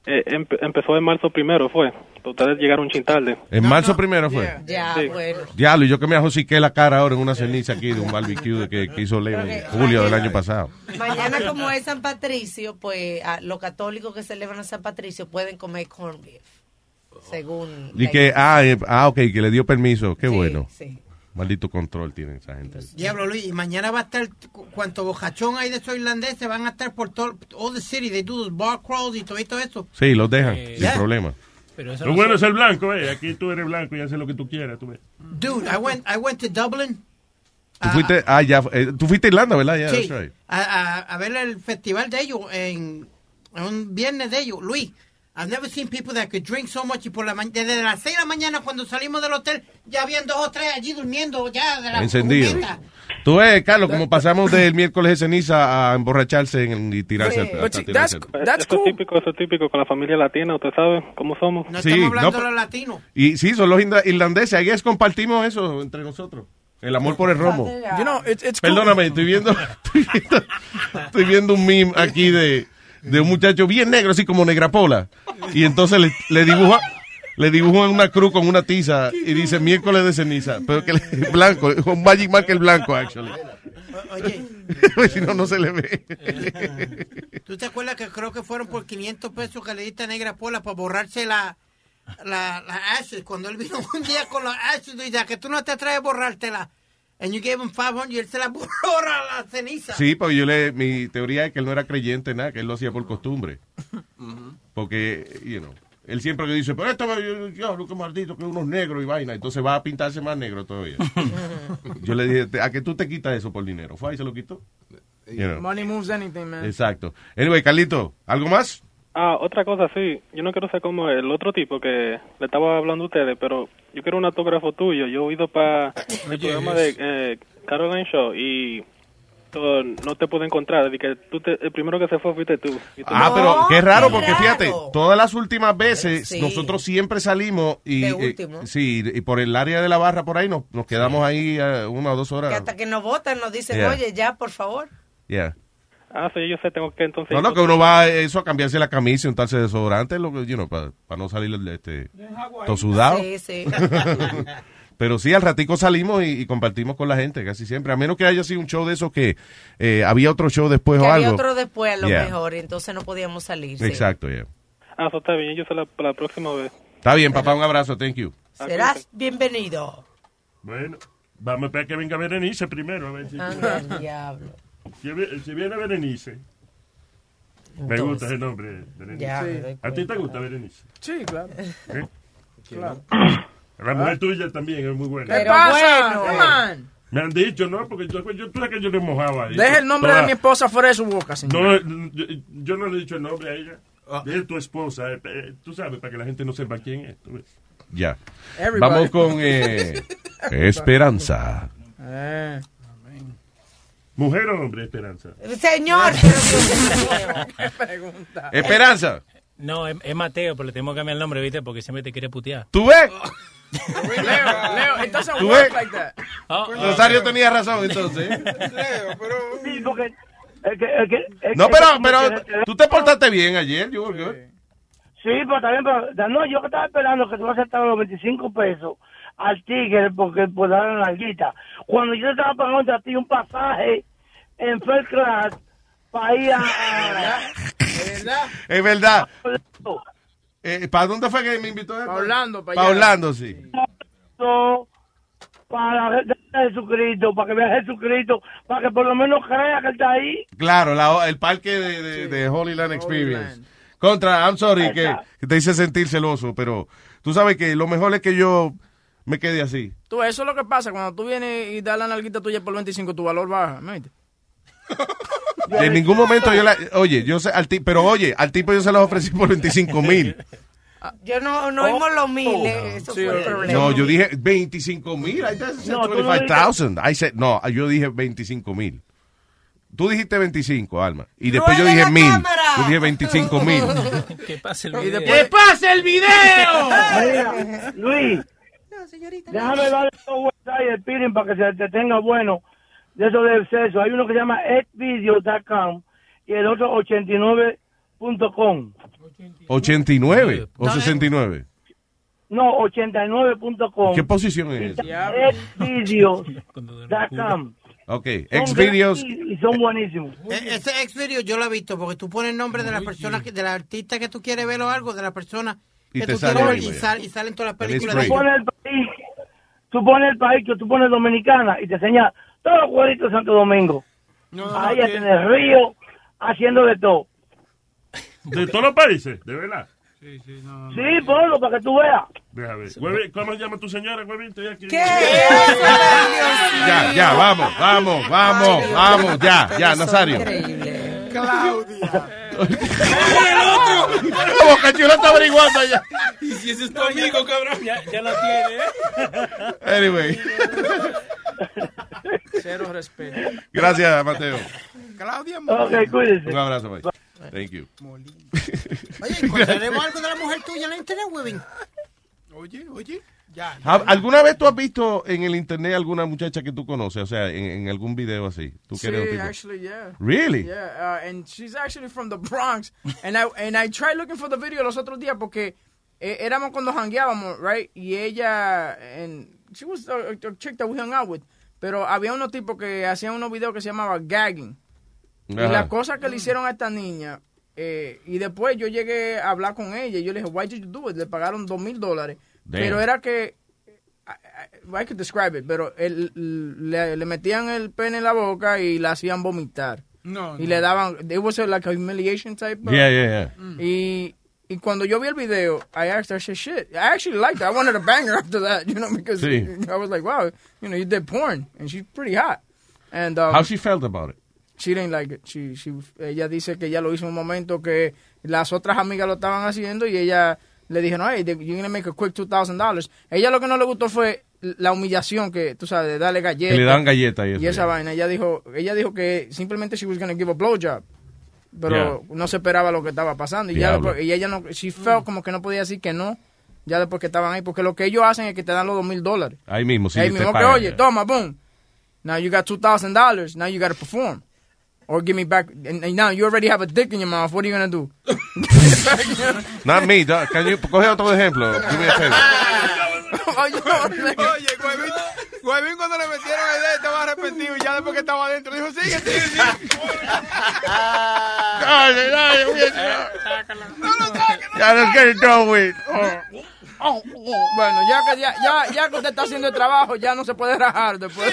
Eh, empe- empezó en marzo primero, fue. Ustedes llegaron un chin tarde. En marzo primero fue. Ya, Sí. bueno. Diablo, y yo que me ajosiqué la cara ahora en una ceniza aquí de un barbecue que, que hizo Leo en julio del año pasado. Mañana como es San Patricio, pues a los católicos que celebran a San Patricio pueden comer corned beef. Según... Y que, ah, eh, ah, ok, que le dio permiso. Qué bueno. sí. Maldito control tiene esa gente. Diablo Luis, y mañana va a estar, cu- cuanto bojachón hay de esos irlandeses, van a estar por todo, all the city, they do bar crawls y todo, y todo eso. Sí, los dejan, Eh, sin ya. problema. Pero eso Lo no bueno es el blanco, eh. Aquí tú eres blanco y haces lo que tú quieras, tú ves. Dude, I went, I went to Dublin Tú fuiste, ah, ya, eh, tú fuiste a Irlanda, ¿verdad? Yeah, sí, right. a, a- a ver el festival de ellos, en, en un viernes de ellos. Luis, I've never seen people that could drink so much y por la desde las 6 de la mañana cuando salimos del hotel ya habían dos o tres allí durmiendo ya de la Encendido. Tú ves, Carlos, como pasamos del miércoles de ceniza a emborracharse en- y tirarse Sí. al- that's- eso es típico, eso es típico con la familia latina, usted sabe cómo somos. No Sí, estamos hablando no, de los latinos. Y sí, son los irla- irlandeses. Ahí es compartimos eso entre nosotros. El amor por el romo. You know, it's, it's cool. Perdóname, estoy viendo, estoy viendo, estoy viendo un meme aquí de, de un muchacho bien negro, así como negrapola. Y entonces le, le dibuja, le dibujan una cruz con una tiza y dice miércoles de ceniza. Pero que es blanco, es un Magic Marker blanco, actually. Oye, si no, no se le ve. ¿tú te acuerdas que creo que fueron por 500 pesos que le diste a Negra Pola para borrarse la, la, la ashes? Cuando él vino un día con los ashes, y dice que tú no te atreves a borrártela. And you gave him 500 y él se la borró a la ceniza. Sí, porque yo le, mi teoría es que él no era creyente en nada, que él lo hacía por costumbre. Porque, you know, él siempre que dice, pero esto, yo, yo, qué maldito, que unos negros y vaina, entonces va a pintarse más negro todavía. yo le dije, ¿a que tú te quitas eso por dinero? Fue ahí se lo quitó. You know. Money moves anything, man. Exacto. Anyway, Carlito, ¿algo más? Ah, otra cosa, sí. Yo no quiero ser como el otro tipo que le estaba hablando a ustedes, pero yo quiero un autógrafo tuyo. Yo he ido para el programa de eh, Caroline Show y todo, no te pude encontrar. Así que tú te- el primero que se fue fuiste tú. Ah, no- pero qué raro, porque fíjate, todas las últimas veces Sí. nosotros siempre salimos y, De eh, sí, y por el área de la barra por ahí nos, nos quedamos ahí eh, una o dos horas. Que hasta que nos votan nos dicen, Yeah. oye, ya, por favor. Yeah. Ah, sí, yo sé, tengo que entonces... No, no, que uno va a eso a cambiarse la camisa y untarse desodorante, lo que, you know, para no salir este, todo sudado. Sí, sí. Pero sí, al ratico salimos y, y compartimos con la gente, casi siempre. A menos que haya sido un show de esos que eh, había otro show después que o había algo. otro después a lo Yeah. mejor y entonces no podíamos salir. Exacto, yeah. Ah, eso está bien, yo sé la, para la próxima vez. Está bien, papá, un abrazo, thank you. Serás bienvenido. Bueno, vamos a esperar que venga Berenice primero. A ver si, Anda, el diablo. Si, vi- si viene Berenice. Me Entonces. gusta ese nombre, Berenice. Ya, me doy ¿A ti te gusta Berenice? Sí, claro. ¿Eh? Claro. La mujer tuya también es muy buena. ¿Qué pasa? Come on. Me han dicho, ¿no? Porque yo, yo tú sabes que yo le mojaba ahí. Deja el nombre Toda- de mi esposa fuera de su boca, señor. No, yo, yo no le he dicho el nombre a ella. Es tu esposa. eh, eh, tú sabes, para que la gente no sepa quién es. tú ves. Ya. Everybody. Vamos con eh, Esperanza. ¿Mujer o hombre, Esperanza? Señor, ¿Qué pregunta? Esperanza. No, es, es Mateo, pero le tenemos que cambiar el nombre, ¿viste? Porque siempre te quiere putear. ¿Tú ves? Leo, Leo, it doesn't ¿Tú work ves? like that. Oh, Rosario tenía razón entonces. Sí, porque... es que- es que- es No, pero, pero tú te portaste bien ayer, good. Sí, pero también, pero, no, yo que estaba esperando que tú aceptaras los 25 pesos al tigre porque por dar la larguita. Cuando yo estaba pagando a ti un pasaje en first class para ir a... Es verdad. Eh, ¿Para dónde fue que me invitó? Pa' Orlando, pa' Para allá. Orlando, sí. Para Jesucristo, para que vea a Jesucristo, para que por lo menos crea que está ahí. Claro, la- el parque de, de, de Holy Land Experience. Contra, I'm sorry que, que te hice sentir celoso, pero tú sabes que lo mejor es que yo me quede así. Tú, eso es lo que pasa. Cuando tú vienes y das la nalguita tuya por 25, tu valor baja. En ningún momento yo la... Oye, yo sé, al ti- pero oye, al tipo yo se los ofrecí por 25 mil. Yo no, no oímos los miles, eso fue el problema. No, yo dije 25 mil. I said No, tú no 25,000. I said, no, yo dije 25 mil. Tú dijiste 25, Alma. Y después yo ¡Ruede dije mil. Yo dije 25 mil. Que pase el video. después- ¡Que pase el video! Mira, Luis, déjame darle dos websites de Pirin para que se te tenga bueno de eso del sexo. Hay uno que se llama xvideo.com y el otro 89.com. 89 o 69. No, 89.com. ¿Qué posición es xvideos.com. Ok, Xvideos. Y son buenísimos. E- Ese ex video yo lo he visto porque tú pones el nombre de la persona, que- del artista que tú quieres ver o algo, de la persona Y que te tú sale y, güey. sal- y salen todas las películas. Tú pones el país, tú pones el país que tú pones Dominicana y te enseña todos los cuadritos de Santo Domingo. Ahí en el río, haciendo de todo. De todos los países, de verdad. Sí, ponlo para que tú veas. Déjame ¿Cómo se llama tu señora, Huevín? Estoy aquí. Ya, ya, vamos, vamos, vamos, vamos, ya, ya, Nazario. Claudia. Como Cachulo está averiguando allá. Y si ese es tu amigo, cabrón. Ya, ya lo tiene, ¿eh? Anyway. Cero respeto. Gracias, Mateo. Claudia Ok, cuídese. Un abrazo, bye. Thank you. Oye, ¿encontraremos algo de la mujer tuya en la internet, Webin? Oye, oye. Ya. ¿Al- ¿Alguna vez tú has visto en el internet alguna muchacha que tú conoces? O sea, en, en algún video así. ¿Tú Sí, tipo? actually, yeah. Really? Yeah, uh, and she's actually from the Bronx. And I, and I tried looking for the video los otros días porque eh, éramos cuando hangueábamos, right? Y ella, and she was a, a chick that we hung out with. Pero había unos tipos que hacían unos videos que se llamaba gagging. Y Ajá. la cosa que le hicieron a esta niña, eh, y después yo llegué a hablar con ella, y yo le dije, why did you do it? Le pagaron dos mil dólares. Damn. Pero era que, I, I- I could describe it, pero el- le, le metían el pene en la boca y la hacían vomitar. No, Y no. le daban, it was a, like a humiliation type. of- Yeah, yeah, yeah. Y, y cuando yo vi el video, I asked her, I said, shit, I actually liked her. I wanted to bang her after that, you know, because Sí. I was like, wow, you know, you did porn, and she's pretty hot. And, um, How she felt about it? She didn't like it. She, she, ella dice que ella lo hizo en un momento que las otras amigas lo estaban haciendo y ella le dijeron, hey, you're gonna make a quick $2,000. Ella lo que no le gustó fue la humillación que, tú sabes, de darle galletas. Que le dan galletas y eso, Y esa vaina. Ella dijo, ella dijo que simplemente she was gonna give a blowjob. Pero Yeah. no se esperaba lo que estaba pasando. Y, ya después, y ella no, she felt como que no podía decir que no. Ya después que estaban ahí. Porque lo que ellos hacen es que te dan los dos mil dólares. Ahí mismo, sí. Ahí te mismo que, pagan, oye, toma, boom. Now you got two thousand dollars. Now you got to perform, or give me back. And, and now you already have a dick in your mouth. What are you gonna do? Not me. dog. Can you, coge otro ejemplo. Give me a favor. Oye, Huevín, Huevín cuando le metieron el dedo estaba arrepentido y ya después que estaba adentro dijo, sigue, sigue, sigue. Dale, dale, eh, Ya no get it done with. Bueno, ya que ya, ya, ya que usted está haciendo el trabajo, ya no se puede rajar después.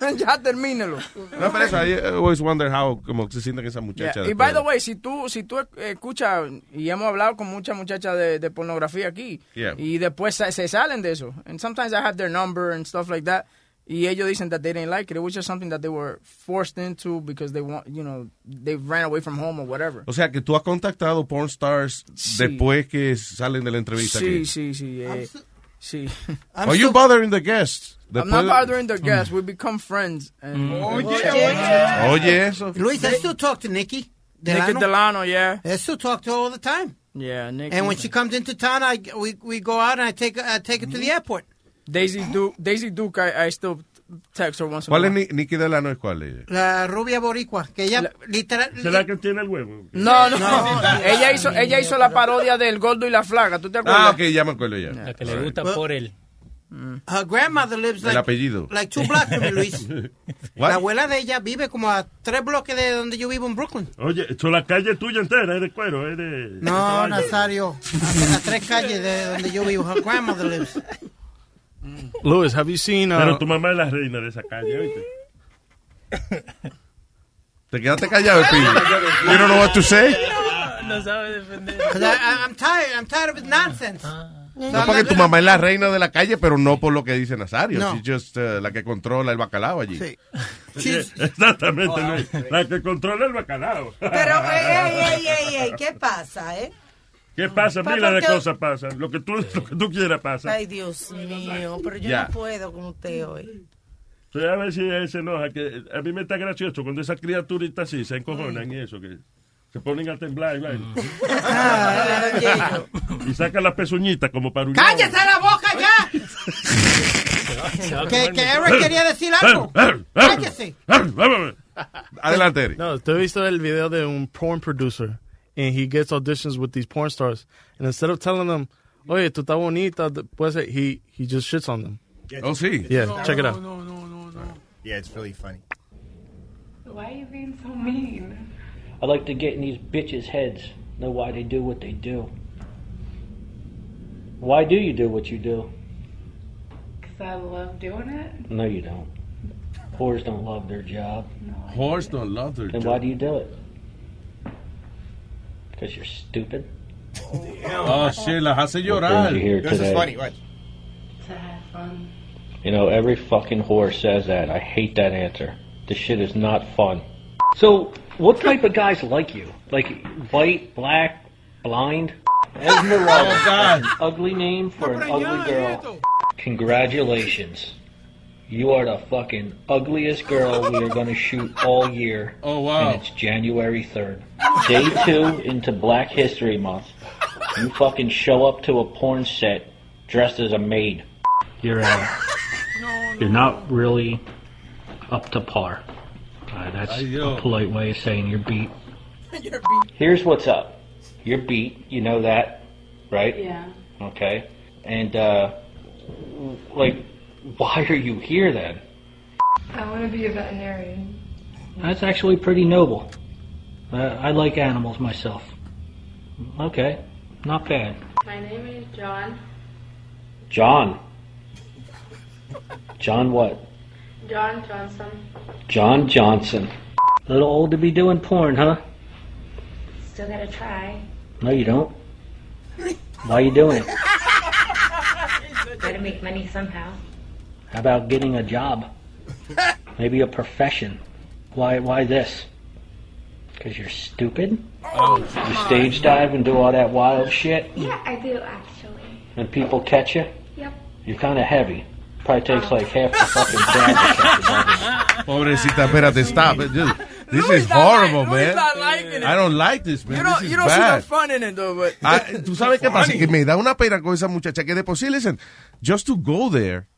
ya termínelo. No, pero eso, I always wonder how, como se sienten esas muchachas. Yeah. Y by the way, si tú, si tú escuchas, y hemos hablado con muchas muchachas de, de pornografía aquí, Yeah. y después se, se salen de eso. And sometimes I have their number and stuff like that. Y ellos dicen that they didn't like it. It was just something that they were forced into because they want, you know, they ran away from home or whatever. O sea, que tú has contactado porn stars después que salen de la entrevista. Sí, aquí. sí, sí. eh, sí. Are you bothering the guests? I'm not bothering the guests. Mm. We become friends. And mm. Oye, eso. Luis, I still talk to Nikki. Nikki Delano, yeah. I still talk to her all the time. Yeah, Nikki. And when she comes into town, I we, we go out and I take I take her to the mm-hmm. airport. Daisy Duke, Daisy Duke, I, I still text her once in a ¿Cuál es Nicky Delano? ¿Es cuál es? La rubia boricua, que ella literal. ¿Será que tiene el huevo? No, no, ella hizo, ella hizo la parodia del gordo y la flaca. ¿Tú te acuerdas? Ah, ok, ya me acuerdo ya. La que le gusta por él. Her grandmother lives El like, apellido. like two blocks from me, Luis. What? La abuela de ella vive como a tres bloques de donde yo vivo en Brooklyn. Oye, eso la calle tuya entera es de cuero, es de... No. Nazario. A, a tres calles de donde yo vivo. Her grandmother lives. Louis, have you seen? Uh, Pero tu mamá es la reina de esa calle, ¿oíste? Te quedaste callado, Pili. You don't know what to say. No sabe defender. 'Cause I, I'm tired. I'm tired of his nonsense. No porque tu mamá es la reina de la calle, pero no por lo que dice Nazario. No. She's just uh, la que controla el bacalao allí. Sí. Exactamente, Luis. La que controla el bacalao. Pero, ey, ey, ey, ey, ¿qué pasa, eh? ¿Qué pasa? Pa- Miles de cosas pasan. Lo que tú, lo que tú quieras pasa. Ay, Dios mío, pero yo Ya. no puedo con usted hoy. Entonces, a ver si él se enoja. Que a mí me está gracioso cuando esas criaturitas así se encojonan y eso, que se ponen a temblar y, vaina. y sacan las pezuñitas como para un. ¡Cállese la boca ya! que, que Eric quería decir algo. Cállese. Adelante, Eric. No, te he visto el video de un porn producer and he gets auditions with these porn stars and instead of telling them, oye, tú estás bonita, pues he he just shits on them. Oh, sí. Yeah, check it out. No, no, no, no. Yeah, it's really funny. Why are you being so mean? I like to get in these bitches' heads, know why they do what they do. Why do you do what you do? Because I love doing it. No, you don't. Whores don't love their job. Whores don't love their Then job. why do you do it? Because you're stupid. Oh, oh shit, las hace What llorar. brings you here This is today? funny. What? To have fun. You know, every fucking whore says that. I hate that answer. This shit is not fun. So, what type of guys like you? Like white, black, blind? Esmeralda. An ugly name for an ugly girl. Congratulations. You are the fucking ugliest girl we are going to shoot all year. Oh, wow. And it's January 3rd. Day two into Black History Month. You fucking show up to a porn set dressed as a maid. You're uh, you're not really up to par. Uh, that's Ay, a polite way of saying you're beat. Here's what's up. You're beat. You know that, right? Yeah. Okay. And uh, like, why are you here then? I want to be a veterinarian. That's actually pretty noble. Uh, I like animals myself. Okay, not bad. My name is John. John. John what? John Johnson. John Johnson. A little old to be doing porn, huh? Still gotta try. No, you don't. Why are you doing it? Gotta make money somehow. How about getting a job? Maybe a profession. Why? Why this? Because you're stupid. You stage dive and do all that wild shit, Yeah, I do actually. and people catch you. Yep. You're kind of heavy. Probably takes like half the fucking crowd to catch you. Pobrecita, espérate, stop it. Just- This Luis is not horrible, like- Luis man. not liking it. I don't like this, man. You don't, this is you don't see bad. the fun in it, though, but... Ah, Tú sabes qué pasa, que me da una pena con esa muchacha que de por sí, listen, just to go there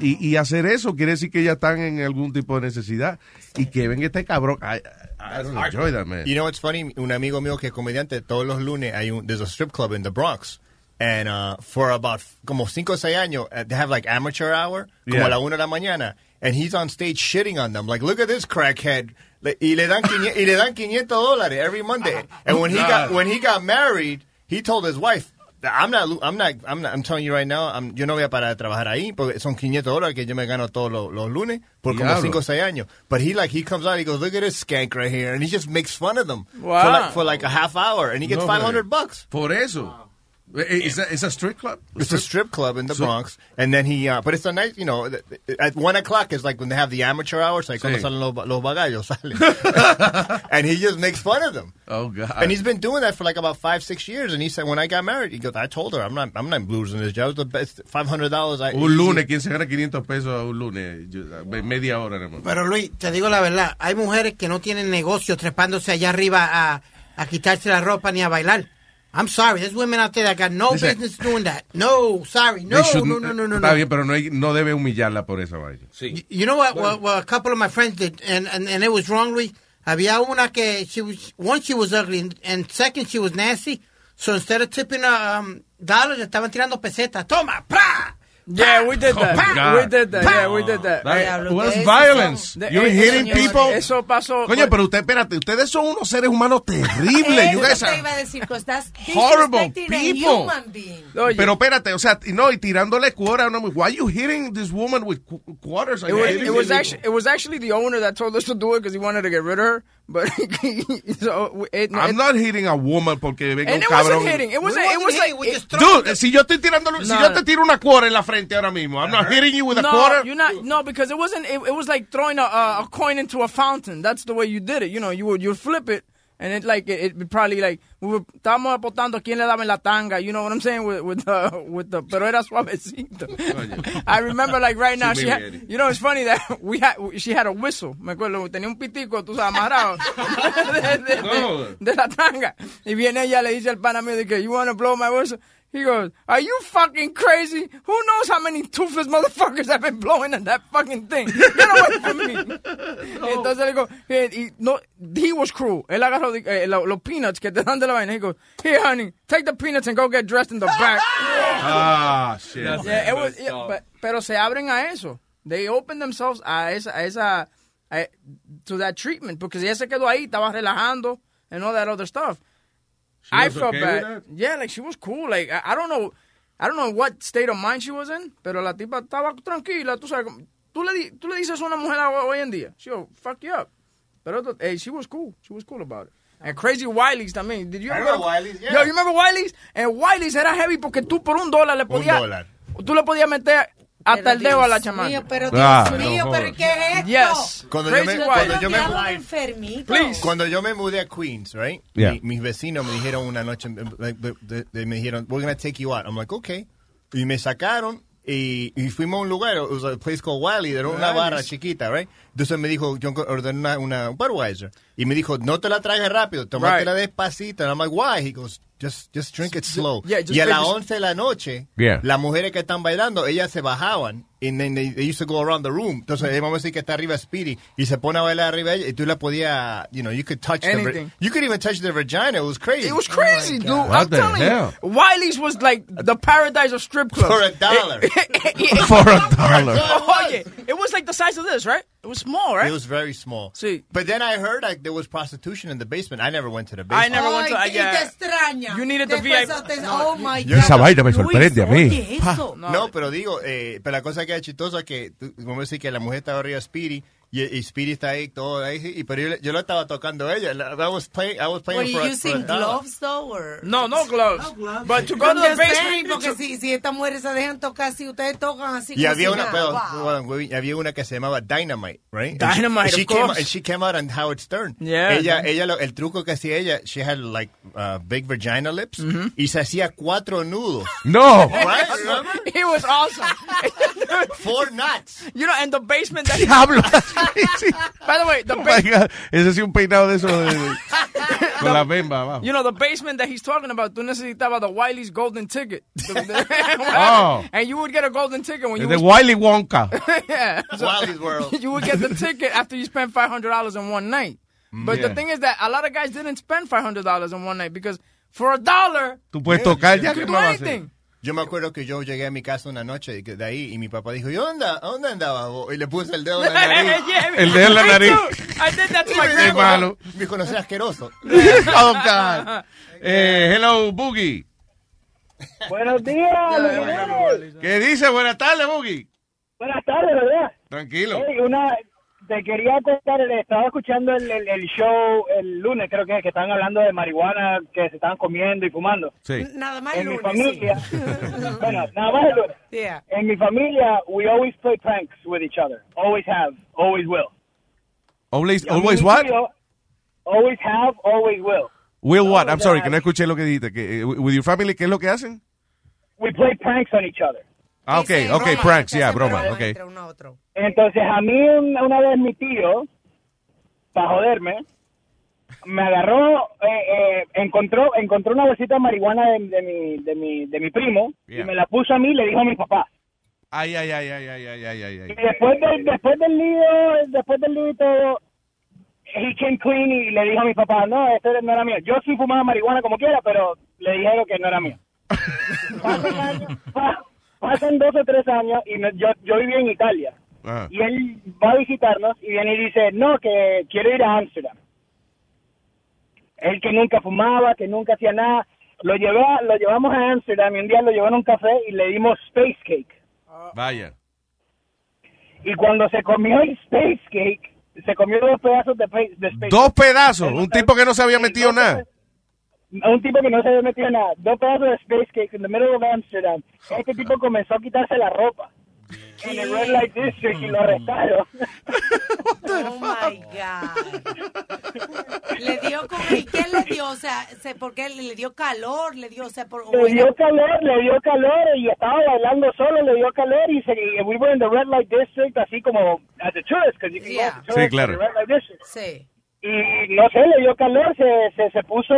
y, y hacer eso quiere decir que ya están en algún tipo de necesidad y que venga este cabrón. I, I don't enjoy that, man. You know what's funny? Un amigo mío que es comediante, todos los lunes hay un, there's a strip club in the Bronx. And uh, for about como cinco o seis años, uh, they have like amateur hour, como Yeah. a la una de la mañana. And he's on stage shitting on them. Like, look at this crackhead. Y le dan, quini- y le dan 500 dólares every Monday. And when he got, when he got married, he told his wife, I'm not, I'm not, I'm not, I'm telling you right now, I'm, yo no voy a parar de trabajar ahí porque son 500 dólares que yo me gano todos los, los lunes por como Diablo. 5 o 6 años. But he like, he comes out, he goes, look at this skank right here. And he just makes fun of them Wow. for, like, for like a half hour. And he gets No, 500 man. bucks. Por eso. Eh, It's a, it's a strip club? It's a strip club in the So- Bronx, and then he, uh, but it's a nice, you know, at one o'clock is like when they have the amateur hours, like cuando Sí. salen los, los bagallos, salen. and he just makes fun of them. Oh, God. And he's been doing that for like about five, six years. And he said, when I got married, he goes, I told her, I'm not, I'm not losing this job. It's the best, five hundred dollars. I Un lunes, ¿quién se gana 500 pesos un lunes? Media hora, más. Pero Luis, te digo la verdad, hay mujeres que no tienen negocio trepándose allá arriba a, a quitarse la ropa ni a bailar. I'm sorry, there's women out there that got no Dice- business doing that. No, sorry, no, should- no, no, no, no. Está no. bien, pero no, hay- no debe humillarla por esa vaina. You- You know what, what, what a couple of my friends did, and, and, and it was wrong, Luis? Había una que, she was, one, she was ugly, and, and second, she was nasty. So instead of tipping um, dollars, le estaban tirando pesetas. Toma, pra! Yeah, we did Oh, that. God. we did that. Yeah, we did that. That was violence. De- You're hitting eso- people. Eso pasó. Coño, pero usted, espérate, ustedes son unos seres humanos terribles. You guys are iba a decir, that's horrible disrespecting a people. human being. pero espérate, o sea, no, y tirándole cuora a una mujer. Why are you hitting this woman with quarters? It was, it was actually it was actually the owner that told us to do it because he wanted to get rid of her. But so it, I'm it- not hitting a woman porque venga And un it wasn't cabrón. hitting. It wasn't. It was like. it- Dude, si yo estoy tirando, si No, yo no. te tiro una cuora en la frente ahora mismo, I'm not hitting you with a no, quarter. you're not. No, because it wasn't. It, it was like throwing a, a, a coin into a fountain. That's the way you did it. You know, you would you flip it, and it like it, it probably like we were estábamos apostando quién le daba en la tanga. You know what I'm saying with with the with the. Pero era suavecito. I remember like right now Sí, she had. You know, it's funny that we had she had a whistle. Me acuerdo tenía un pitico, tú sabes, amarrado de, de- de- de la tanga. Y viene ella le dice al pana mío de que you want to blow my whistle. He goes, "Are you fucking crazy? Who knows how many toothless motherfuckers have been blowing at that fucking thing? Get away from me!" Entonces le digo, eh, y no, he was cruel. Él agarró eh, lo- los peanuts que te dan de la vaina. He goes, "Here, honey, take the peanuts and go get dressed in the back." Ah, shit. Yeah, it was- yeah, but- pero se abren a eso. They open themselves a esa, a esa a- to that treatment porque ella se quedó ahí, estaba relajando and all that other stuff. She I was felt okay bad. with that? Yeah, like she was cool. Like I, I don't know, I don't know what state of mind she was in, pero la tipa estaba tranquila. Tú sabes, tú le, di- tú le dices a una mujer ho- hoy en día, she'll fuck you up. Pero hey, she was cool. She was cool about it. And Crazy Wiley's también. Did you I ever remember go- Wiley's, yeah. Yo, you remember Wiley's? And Wiley's era heavy porque tú por un dólar le podías. dólar. Tú le podías meter hasta el dedo a la chamaca. mío, pero Ah, Dios no mío, jodas. pero ¿qué es esto? Yes. Cuando yo me, cuando yo me. Cuando yo me mudé a Queens, right? Yeah. Mi- mis vecinos me dijeron una noche, like, de- de- de- me dijeron, we're going to take you out. I'm like, okay. Y me sacaron y, y fuimos a un lugar, it was a place called Wiley, era una Nice. barra chiquita, right? Entonces me dijo, yo ordené una, una Budweiser. Y me dijo, no te la trajes rápido, tómatela despacito. And I'm like, why? He goes, just, just drink it slow. yeah, just y a las it- 11 de la noche, Yeah. las mujeres que están bailando, ellas se bajaban. And then they, they used to go around the room. Entonces, vamos a decir que está arriba Speedy y se pone a bailar arriba ella y tú la podías, you know, you could touch the, Anything. vir- you could even touch the vagina. It was crazy. It was crazy, dude. What I'm the telling hell? you, Wiley's was like the paradise of strip clubs. For a dollar. For a dollar. Oh yeah, it was like the size of this, right? It was small, right? It was very small. Sí. But then I heard like there was prostitution in the basement. I never went to the I basement. never went to. I, te yeah. extraña. You needed the VIP. pensaste, oh my Yo- God. Esa vaina me sorprende a mí. Oye, eso. No, pero digo, eh, pero la cosa que es chistosa es que, vamos a decir que la mujer estaba arriba Speedy y, y Speedy está ahí, todo ahí, y, pero yo, yo lo estaba tocando a ella. La- I was playing, I was playing Were you for, a- using for gloves though, or? No, no gloves. But to go I'm to the just saying, basement, porque si, si estas mujeres se dejan tocar, si ustedes tocan así Y había si una, pero, wow. well, había una que se llamaba Dynamite, right? She- Dynamite, and she, of came, course. and she came out on Howard Stern. Yeah. Ella, ella, lo- el truco que hacía ella, she had like uh, big vagina lips Mm-hmm. y se hacía cuatro nudos. No. Right? Remember? It was awesome. Four knots. You know, and the basement that. Diablo. By the way, the Oh my basement. God. Ese sí un peinado de eso de- eh, de- con la bemba abajo. You know, the basement that he's talking about, tú necesitabas the Wiley's golden ticket. Oh. And you would get a golden ticket when you The was- Wiley Wonka. yeah. So Wiley's World. you would get the ticket after you spent five hundred dollars in one night. Mm, but Yeah. the thing is that a lot of guys didn't spend five hundred dollars in one night because for a dollar Tú puedes tocar ya you que could do va a hacer. anything. Yo me acuerdo que yo llegué a mi casa una noche y que de ahí y mi papá dijo, ¿y dónde, dónde andaba vos? Y le puse el dedo en la nariz. Yeah, El dedo en la nariz. Qué malo. Me dijo, no seas asqueroso. oh, God. Eh, hello, Boogie. Buenos días. ¿Qué dice? Buenas tardes, Boogie. Buenas tardes, ¿verdad? Tranquilo. Hey, una, te quería contar, estaba escuchando el, el, el show el lunes, creo que, que estaban hablando de marihuana que se estaban comiendo y fumando. Sí. Nada más En el mi lunes, familia, sí. bueno, nada más el lunes. Yeah. En mi familia, we always play pranks with each other. Always have, always will. Always, always mi what? tío, Always have, always will. Will what? I'm sorry, que no escuché lo que dijiste. Que, eh, with your family, ¿qué es lo que hacen? We play pranks on each other. Ah, ok, ok, pranks, yeah, broma, ok. Entre uno a otro. Entonces, a mí una, una vez mi tío, para joderme, me agarró, eh, eh, encontró, encontró una bolsita de marihuana de, de mi, de, mi, de mi primo Yeah. y me la puso a mí y le dijo a mi papá. Ay, ay, ay, ay, ay, ay, ay, ay, Y ay. después del, después del lío, después del lío y todo, he came clean y le dijo a mi papá, no, esto no era mío. Yo sí fumaba marihuana como quiera, pero le dijeron que no era mío. pasan, años- pa- pasan dos o tres años y me- yo, yo vivía en Italia. Ajá. Y él va a visitarnos y viene y dice, no, que quiero ir a Ámsterdam. Él que nunca fumaba, que nunca hacía nada. Lo, llevé, a- lo llevamos a Ámsterdam y un día lo llevó en un café y le dimos space cake. Vaya. Y cuando se comió el space cake, se comió dos pedazos de, de Space Dos Cake. pedazos. Un tipo que no se había metido nada. Un tipo que no se había metido nada. Dos pedazos de Space Cake in the middle of Amsterdam. Este tipo comenzó a quitarse la ropa. En el Red Light District y lo arrestaron. Oh my God. Le dio como, ¿y qué le dio? O sea, se- ¿por qué le dio calor? Le dio, o sea, por, Le dio calor, le dio calor y estaba bailando solo, le dio calor y se, y we were in the Red Light District así como as a tourist, because you can Yeah. go a tourist Sí, claro. to the Red Light District. Sí. Y no sé, le dio calor, se, se, se puso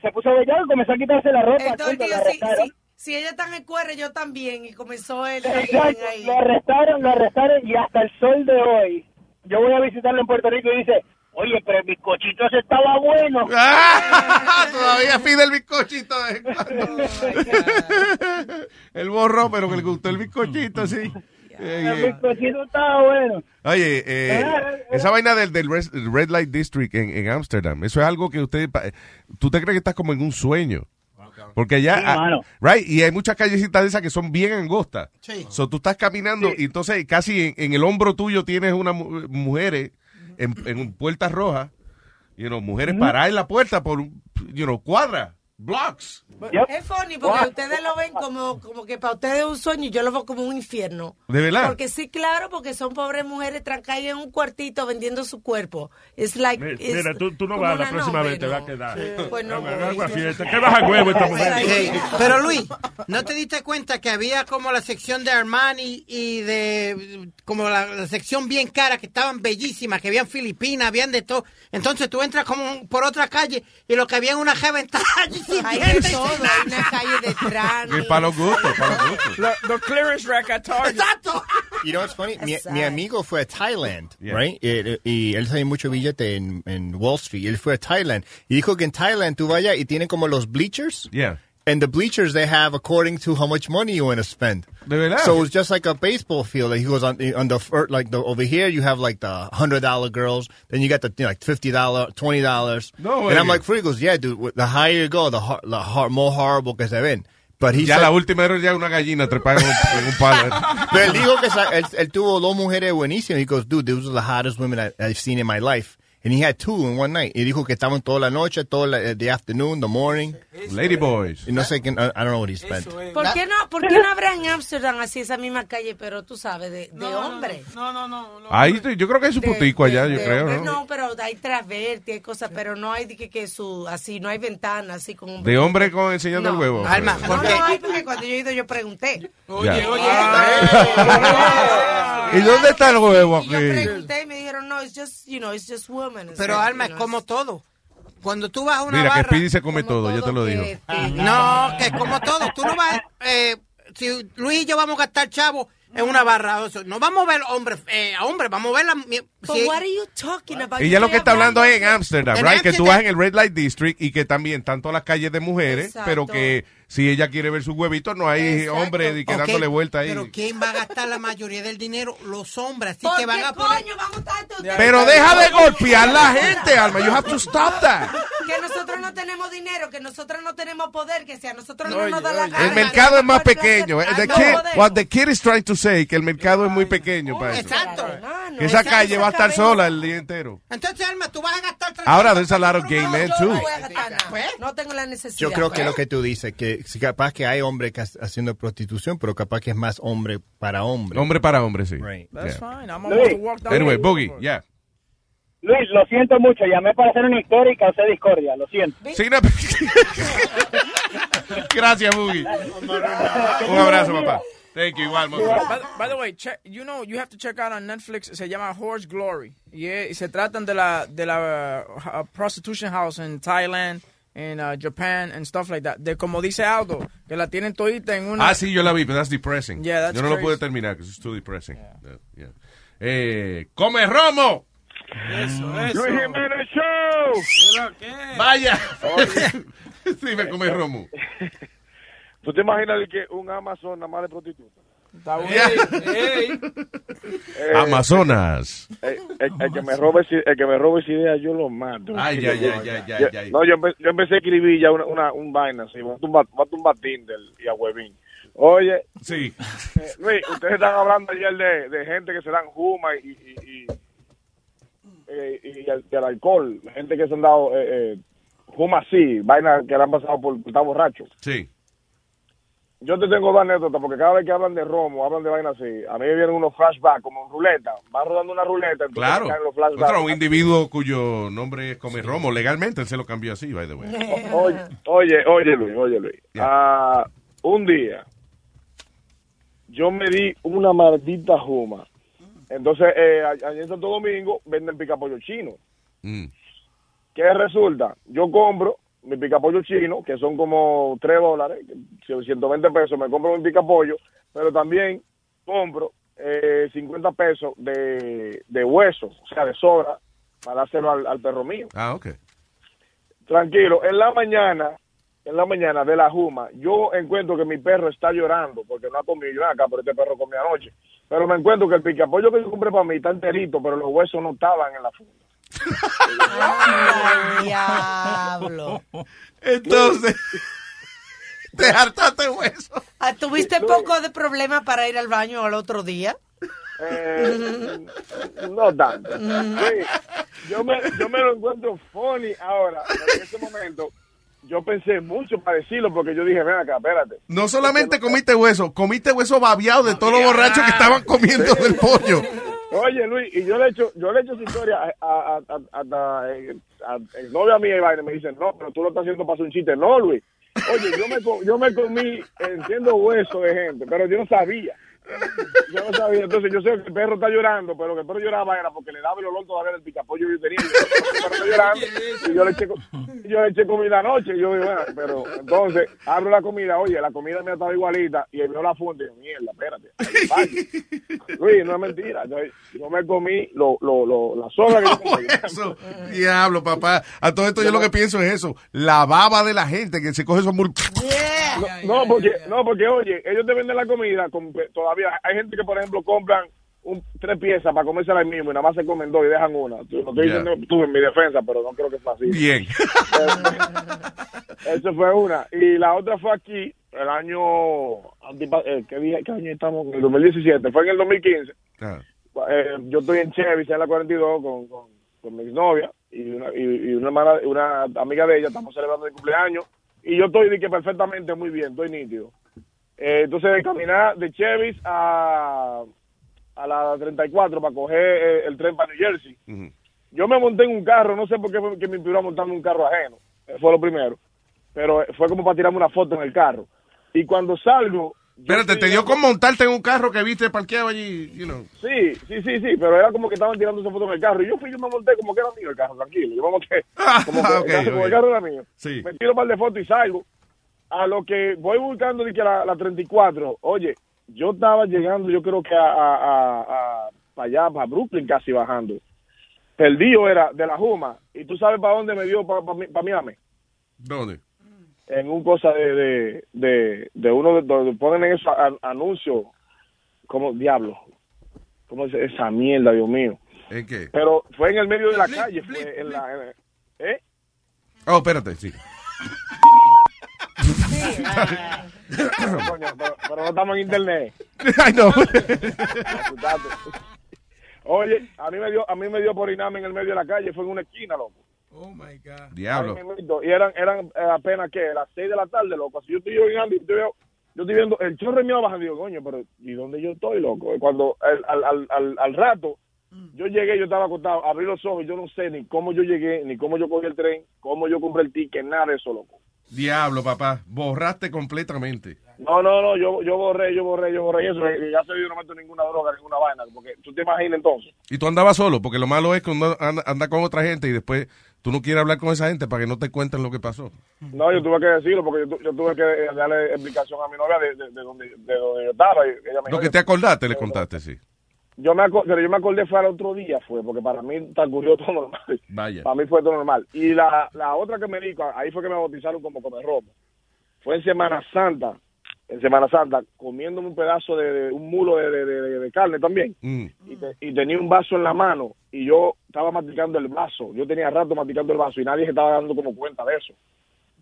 se puso bellado y comenzó a quitarse la ropa. Entonces, lo si, arrestaron. si, si ella está en el cuerre, yo también. Y comenzó él Exacto, ahí. lo arrestaron, lo arrestaron y hasta el sol de hoy. Yo voy a visitarlo en Puerto Rico y dice, oye, pero el bizcochito ese estaba bueno. Todavía pide el bizcochito. de vez en cuando. el borró, pero que le gustó el bizcochito, sí. Eh, eh. bueno. Oye, eh, esa vaina del, del Red Light District en, en Amsterdam, eso es algo que usted, tú te crees que estás como en un sueño. Porque allá, Sí, ah, right, y hay muchas callecitas de esas que son bien angostas. Sí. So, tú estás caminando y entonces casi en, en el hombro tuyo tienes unas mu- mujeres en, en puertas rojas, you know, mujeres paradas en la puerta por, you know, cuadras, blocks. Es funny porque ustedes lo ven como, como que para ustedes es un sueño y yo lo veo como un infierno. ¿De verdad? Porque sí, claro, porque son pobres mujeres trancadas en un cuartito vendiendo su cuerpo. Es like. It's Mira, tú, tú no vas, la próxima vez te va a quedar. Sí, pues no Agua- voy. agua fiesta. ¿Qué vas a huevo esta mujer? Hey, pero Luis, ¿no te diste cuenta que había como la sección de Armani y de como la, la sección bien cara que estaban bellísimas, que habían Filipinas, habían de todo? Entonces tú entras como por otra calle y lo que había en una jeva sin Hay de todo, hay una calle detrás. Es para los gustos, para los gustos. The, the clearance rack at Target. Exacto. You know what's funny? Mi, mi amigo fue a Thailand, Yeah. right? Y, y él tiene mucho billete en, en Wall Street. Y él fue a Thailand. Y dijo que en Thailand tú vayas y tienen como los bleachers. Yeah. And the bleachers they have according to how much money you want to spend. So it's just like a baseball field. Like he goes on eh, on the like the over here you have like the hundred dollar girls. Then you got the you know, like fifty dollar, twenty dollars. No and I'm like, Free goes, yeah, dude. The higher you go, the, the more horrible que se ven. But he ya said- la última era ya una gallina trepada en un, en un palo. Pero él dijo que él, él tuvo dos mujeres buenísimas. He goes, dude, those are the hottest women I, I've seen in my life. And he had two in one night. Y dijo que estaban toda la noche, toda la, the afternoon, the morning. Lady boys. Y no sé, qué- I, don't know what he spent. ¿Por qué, no, ¿Por qué no habrá en Amsterdam así esa misma calle, pero tú sabes, de, de hombres? No, no, no. no. Ahí, yo creo que hay su De- putico de- allá, yo de creo, hombres ¿no? No, pero hay trasverte, hay cosas, pero no hay de que, que su, así, no hay ventana, así con un De hombre con enseñando el huevo. Alma, No, porque no hay, porque cuando yo he ido yo pregunté. Ya. Ah. ¿Y dónde está el huevo Y yo aquí? pregunté y me dijeron, no, it's just, you know, it's just pero like, Alma es como todo. Cuando tú vas a una Mira, que barra, Speedy se come todo, ya te lo digo. no, que es como todo. Tú no vas, eh, si Luis y yo vamos a gastar chavo en una barra, o sea, no vamos a ver hombres, eh, hombres, vamos a ver la, mi- But si- what are you talking about? Ella Yo lo que está hablando es en Amsterdam, En right? Que tú vas en el Red Light District y que también están todas las calles de mujeres, Exacto. pero que si ella quiere ver sus huevitos, no hay Exacto. hombres y que dándole vuelta ahí. Pero ¿quién va a gastar la mayoría del dinero? Los hombres, así ¿Por que van qué a poner... coño vamos tanto? ustedes? Pero deja de golpear la gente, Alma. You have to stop that. Que nosotros no tenemos dinero, que nosotros no tenemos poder, que si a nosotros no nos da la gana. El mercado es más pequeño. The no kid, podemos. what the kid is trying to say, que el mercado es muy pequeño para eso. Exacto. Hermano, Que esa esa- calle esa va a estar sola el día entero. Entonces, Alma, tú vas a gastar... Ahora, there's a lot of gay No, men too. no voy a gastar nada. No tengo la necesidad. Yo creo que lo que tú dices, que si capaz que hay hombre que ha- haciendo prostitución, pero capaz que es más hombre para hombre. Hombre para hombre, sí. Right. That's Yeah. fine. I'm about to walk down Anyway, Boogie, yeah. Luis, lo siento mucho, llamé para hacer una historia y causé discordia, lo siento. Sí, no- Gracias, Boogie. Un abrazo, papá. Thank you, igual, By, by the way, check, you know, you have to check out on Netflix. Se llama Horse Glory. Y, eh, y se tratan de la de la uh, prostitution house en Thailand, en uh, Japan, and stuff like that. De como dice Aldo, que la tienen todita en una. Ah, sí, yo la vi, pero that's depressing. Yeah, that's yo no lo crazy. pude terminar, because it's too depressing. Yeah, yeah. Eh, ¡Come Romo! Eso, eso. Jiménez Show. Vaya. sí, me come Romo. ¿Tú te imaginas de que un Amazon nada más de prostituta? Está Eh, Amazonas. eh, el, el que me robe el que me robe esa idea yo lo mato. Ay, ay, ay, ay, ay, ay. No, yo, empe- yo empecé a escribir ya una, una un vaina así, voy a tumbar, Tinder y a Webin. Oye, Sí. eh, Luis, ustedes están hablando ayer de, de gente que se dan juma y, y, y, y, el, y el alcohol, gente que se han dado, eh, eh, fuma así, vaina que le han pasado por estar borracho. Sí. Yo te tengo dos anécdotas, porque cada vez que hablan de romo, hablan de vaina así, a mí me vienen unos flashbacks, como en ruleta, van rodando una ruleta, entonces Claro. los flashbacks. Otro, un individuo cuyo nombre es Come Romo, legalmente él se lo cambió así, by the way. Oye, oye, oye, Luis, oye, Luis. Ah, un día, yo me di una maldita juma. Entonces, eh, allá en Santo Domingo venden picapollo chino. Mm. ¿Qué resulta? Yo compro mi picapollo chino, que son como 3 dólares, 120 pesos, me compro mi picapollo, pero también compro eh, 50 pesos de, de huesos, o sea, de sobra, para hacerlo al, al perro mío. Ah, ok. Tranquilo, en la mañana, en la mañana de la juma, yo encuentro que mi perro está llorando porque no ha comido yo acá, pero este perro comió anoche. Pero me encuentro que el picapollo que yo compré para mí está enterito, pero los huesos no estaban en la funda. Diablo. Entonces, te hartaste hueso. Ah, ¿Tuviste poco de problema para ir al baño al otro día? Eh, no tanto. Sí, yo, me, yo me lo encuentro funny ahora, pero en ese momento yo pensé mucho para decirlo porque yo dije, ven acá, espérate. No solamente comiste hueso, comiste hueso babiado de todos los borrachos que estaban comiendo del pollo. Oye, Luis, y yo le he hecho, yo le he hecho esa historia a, a, a, a, el novio a mí y me dicen, no, pero tú lo estás haciendo para un chiste. No, Luis. Oye, yo me, yo me comí, entiendo hueso de gente, pero yo no sabía. Yo no sabía, entonces yo sé que el perro está llorando, pero que el perro lloraba era porque le daba el olor todavía del picapollo que yo tenía. Y el perro está llorando y yo le eché, yo le eché comida anoche. Y yo digo, bueno, pero entonces abro la comida, oye, la comida me estaba igualita y veo la fuente y digo, mierda, espérate. Luis, no es mentira. Yo, yo me comí lo, lo, lo, la soga que yo comí. Eso, diablo, papá. A todo esto yo lo que pienso es eso. La baba de la gente que se coge esos mur... No, no, porque, no, porque oye, ellos te venden la comida, con, todavía hay gente que, por ejemplo, compran un, tres piezas para comerse ahí mismo y nada más se comen dos y dejan una. Lo estoy diciendo tú en mi defensa, pero no creo que sea así. Bien. Eso fue una. Y la otra fue aquí, el año, eh, ¿qué, día, ¿qué año estamos? En el 2017, fue en el 2015. Ah. Eh, yo estoy en Chevy, en la 42, con, con, con mi exnovia y una, y, y una, hermana, una amiga de ella, estamos celebrando mi cumpleaños. Y yo estoy de que perfectamente muy bien, estoy nítido. Eh, entonces, de caminar de Chevy a, a la 34 para coger eh, el tren para New Jersey. Yo me monté en un carro, no sé por qué fue que me inspiró a montarme en un carro ajeno. Eh, Fue lo primero. Pero eh, fue como para tirarme una foto en el carro. Y cuando salgo... Espérate, te dio con montarte en un carro que viste parqueado allí, you know. Sí, sí, sí, sí, pero era como que estaban tirando esa foto en el carro. Y yo fui, yo me monté como que era mío el carro, tranquilo. Yo me monté como que, ok, el, carro, como el carro era mío. Sí. Me tiro un par de fotos y salgo. A lo que voy buscando de que la, la 34, oye, yo estaba llegando, yo creo que a, a, a- a- para allá, para Brooklyn casi bajando. Perdido era de la Juma. ¿Y tú sabes para dónde me dio? Para Miami. ¿Dónde? En un cosa de, de, de, de uno de donde ponen en esos an- anuncios como diablo. ¿Cómo es esa mierda, Dios mío? ¿En qué? Pero fue en el medio de la calle, fue en la... en- ¿Eh? Oh, espérate, sí. Coño, pero, pero no estamos en internet. Ay, no. Oye, a mí me dio a mí me dio por iname en el medio de la calle, fue en una esquina, loco. Oh my God. Diablo. Y eran eran eh, apenas que las seis de la tarde, loco. Si yo estoy llegando y yo, veo- yo estoy viendo el chorro mío bajando, digo, coño, pero ¿y dónde yo estoy, loco? Y Cuando al, al, al, al, al rato yo llegué, yo estaba acostado, abrí los ojos, yo no sé ni cómo yo llegué, ni cómo yo cogí el tren, cómo yo compré el ticket, nada de eso, loco. Diablo, papá. Borraste completamente. No, no, no, yo, yo borré, yo borré, yo borré y eso. Ya se yo no meto ninguna droga, ninguna vaina, porque tú te imaginas entonces. Y tú andabas solo, porque lo malo es que uno anda, anda con otra gente y después tú no quieres hablar con esa gente para que no te cuenten lo que pasó. No, yo tuve que decirlo porque yo, yo tuve que eh, darle explicación a mi novia de, de, de donde, de donde yo estaba. y ella me Lo que te acordaste, le contaste, sí. Yo me pero yo me acordé fue al otro día, fue, porque para mí transcurrió todo normal. Vaya. Para mí fue todo normal. Y la, la otra que me dijo, ahí fue que me bautizaron como comer romo. Fue en Semana Santa, en Semana Santa, comiéndome un pedazo de, de- un mulo de, de- de- de carne también. Mm. Y, te- y tenía un vaso en la mano y yo estaba masticando el vaso. Yo tenía rato masticando el vaso y nadie se estaba dando como cuenta de eso.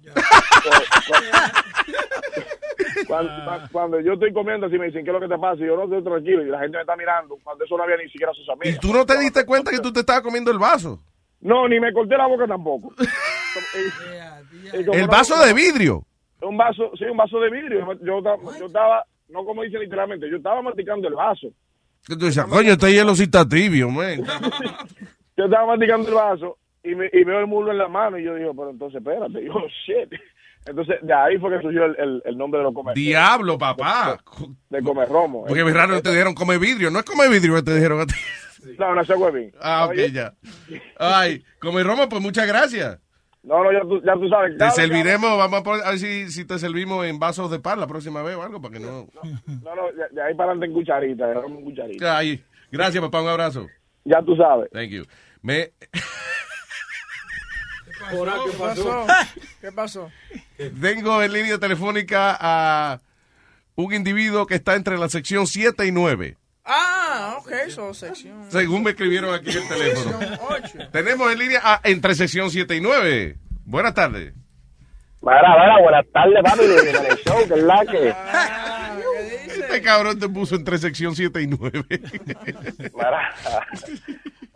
Cu- Cuando, cuando yo estoy comiendo, así me dicen, ¿qué es lo que te pasa? Y yo no estoy tranquilo. Y la gente me está mirando. Cuando eso no había ni siquiera sus ¿Y amigos. tú no te diste cuenta que tú te estabas comiendo el vaso? No, ni me corté la boca tampoco. Y El no- vaso de vidrio. Un vaso, sí, un vaso de vidrio. Yo, yo estaba, no como dice literalmente, yo estaba masticando el vaso. Que tú decías, coño, este hielo sí está tibio, man. Yo estaba masticando el vaso y, me, y veo el mulo en la mano y yo digo, pero entonces espérate, yo, shit. Entonces, de ahí fue que surgió el, el, el nombre de los comer. Diablo, papá. De, comer romo. Porque es raro te dijeron come vidrio. No es come vidrio que te dijeron a ti. No, no, ese huevín. Ah, ok, ya. Ay, come Roma, pues muchas gracias. No, no, ya tú, ya tú sabes. Te serviremos, vamos a, poner- a ver si, si te servimos en vasos de pan la próxima vez o algo, para que no... No, no, de, de ahí para adelante en cucharita, de en cucharita. Ay, gracias, papá, un abrazo. Ya tú sabes. Thank you. Me, ¿Qué pasó? ¿Qué pasó? tengo en línea telefónica a un individuo que está entre la sección 7 y 9, Ah, ok, eso sección. según me escribieron aquí en el teléfono. Sección 8. Tenemos en línea a entre sección 7 y 9. Buenas tardes. Mira, mira, buenas tardes, papi, el show, que es la que... Este cabrón te puso entre sección 7 y 9.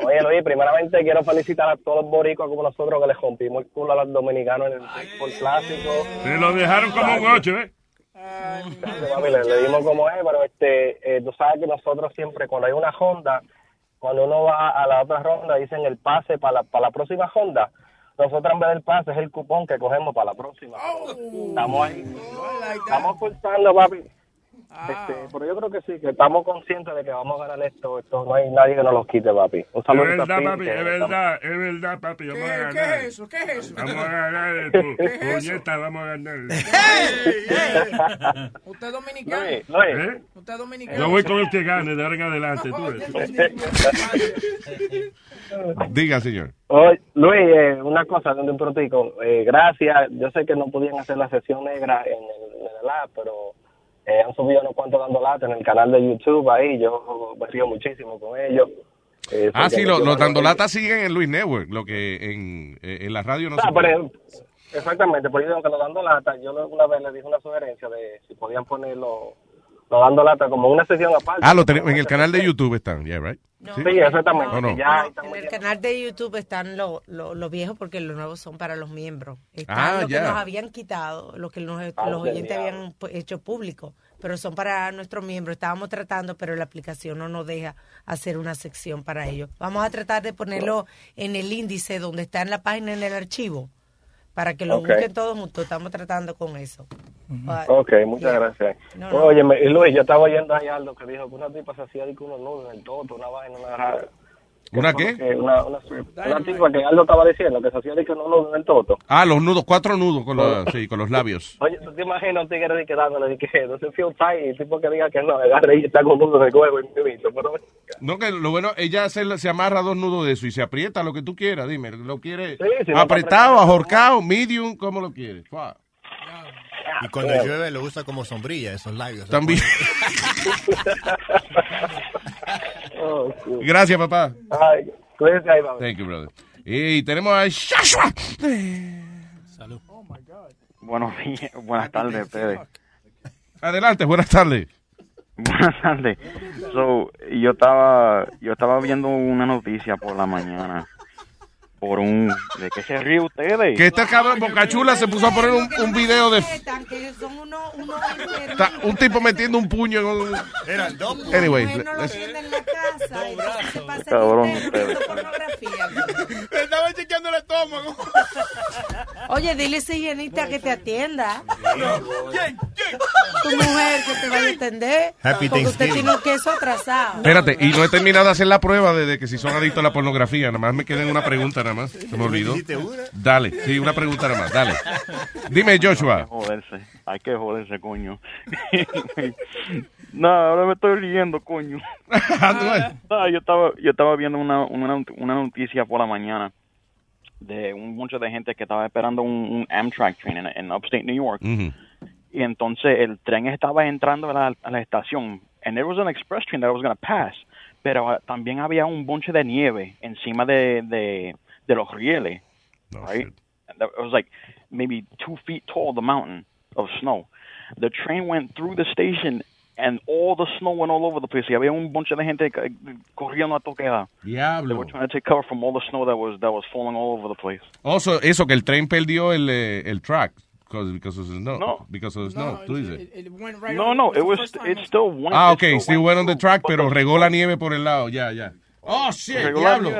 Oye, Luis, primeramente quiero felicitar a todos los boricuas como nosotros que les rompimos el culo a los dominicanos en el fútbol clásico. Se lo dejaron como un 8, ¿eh? Papi, le, le dimos como es, pero este, eh, tú sabes que nosotros siempre, cuando hay una ronda, cuando uno va a la otra ronda, dicen el pase para la, para la próxima ronda. Nosotros en vez del pase es el cupón que cogemos para la próxima. Estamos ahí. Estamos forzando, papi. Este, pero yo creo que sí, que estamos conscientes de que vamos a ganar esto. esto no hay nadie que nos los quite, papi. Un Es saludo verdad, a Pete, papi, es verdad, es verdad, papi. Vamos a ¿Qué, ganar. ¿Qué es eso? ¿Qué es eso? Vamos a ganar tu ¿Qué es eso? puñeta, vamos a ganar. ¿Usted es dominicano? ¿Eh? ¿Usted es dominicano? Yo voy con el que gane de ahora en adelante, tú. Diga, señor. Oye, Luis, eh, una cosa de un protico. Eh, gracias. Yo sé que no podían hacer la sesión negra en el, en el app, pero eh, han subido unos cuantos dando lata en el canal de YouTube ahí. Yo me río muchísimo con ellos. Eh, Ah, sí, los lo Dandolatas siguen en Luis Network, lo que en, eh, en la radio no Ah, se puede. exactamente, por eso que lo dando lata, yo una vez le dije una sugerencia de si podían ponerlo, lo dando lata como una sesión aparte. Ah, lo tenemos en el canal de YouTube están, yeah, right? Sí, exactamente. ¿O no? Ya, En el canal de YouTube están los lo, los viejos porque los nuevos son para los miembros. Están Ah, los ya. que nos habían quitado, los que nos- Ah, los oyentes genial. habían pu- hecho público, pero son para nuestros miembros. Estábamos tratando, pero la aplicación no nos deja hacer una sección para ellos. Vamos a tratar de ponerlo en el índice donde está en la página en el archivo para que lo Ok. busquen todos juntos. Estamos tratando con eso. Ah, Ok, muchas gracias. No, no. Oye, Luis, yo estaba oyendo ahí algo que dijo que una tipa se hacía de que unos nudos en el toto, una vaina, una rara. ¿Una Que- qué? Una, una, una tipa que Aldo estaba diciendo que se hacía de que unos nudos en el toto. Ah, los nudos, cuatro nudos con los, sí, con los labios. Oye, ¿tú te imaginas un tigre de que dándole de que no se feel tight y el tipo que diga que no, agarre y está con nudos en el huevo y me visto, pero No, que lo bueno, ella se, se amarra dos nudos de eso y se aprieta lo que tú quieras, dime. ¿Lo quieres Sí, si no está apretado, apretado. ahorcado, medium? ¿Cómo lo quieres? Fua. Y cuando llueve lo usa como sombrilla, esos labios. También. Oh, Gracias, papá. Ay, cuídense ahí, vamos. Thank you, brother. Y tenemos a Shashua. Salud. Buenos días, buenas tardes, Pérez. Adelante, buenas tardes. Buenas tardes. So, yo estaba, yo estaba viendo una noticia por la mañana por un, ¿de qué se ríe ustedes? Que este cabrón Bocachula se puso a poner un, un video de ta- un tipo metiendo un puño en un... Anyway, let's- Cabrón, ustedes. Le estaba chequeando el estómago. Oye, dile a esa higienista que te atienda. Tu mujer que te vaya a atender. Happy porque usted Thanksgiving. tiene un queso atrasado. Espérate, y no he terminado de hacer la prueba de, de que si son adictos a la pornografía. Nada más me queda una pregunta, nada más. Se me olvidó. Dale, sí, una pregunta nada más. Dale. Dime, Joshua. Hay que joderse, hay que joderse, coño. no, ahora me estoy riendo, coño. No, yo estaba, yo estaba viendo una, una, una noticia por la mañana de un mucho de gente que estaba esperando un, un Amtrak train en, en upstate New York. Y entonces el tren estaba entrando a la, a la estación. And there was an express train that was going to pass. Pero ah, también había un bonche de nieve encima de, de, de los rieles. right? And that- It was like maybe two feet tall, the mountain of snow. the train went through the station and all the snow went all over the place. Y había un bunch de gente ca- corriendo a toquera. They were trying to take cover from all the snow that was that was falling all over the place. Also, eso, que el tren perdió el, eh, el track. Because, because of the snow. No. Because of the snow. Tú dices. no, no, it was it still went. Ah, it ok. Still went on the track, pero regó la nieve por el lado. Yeah, ya. Oh, shit, diablo.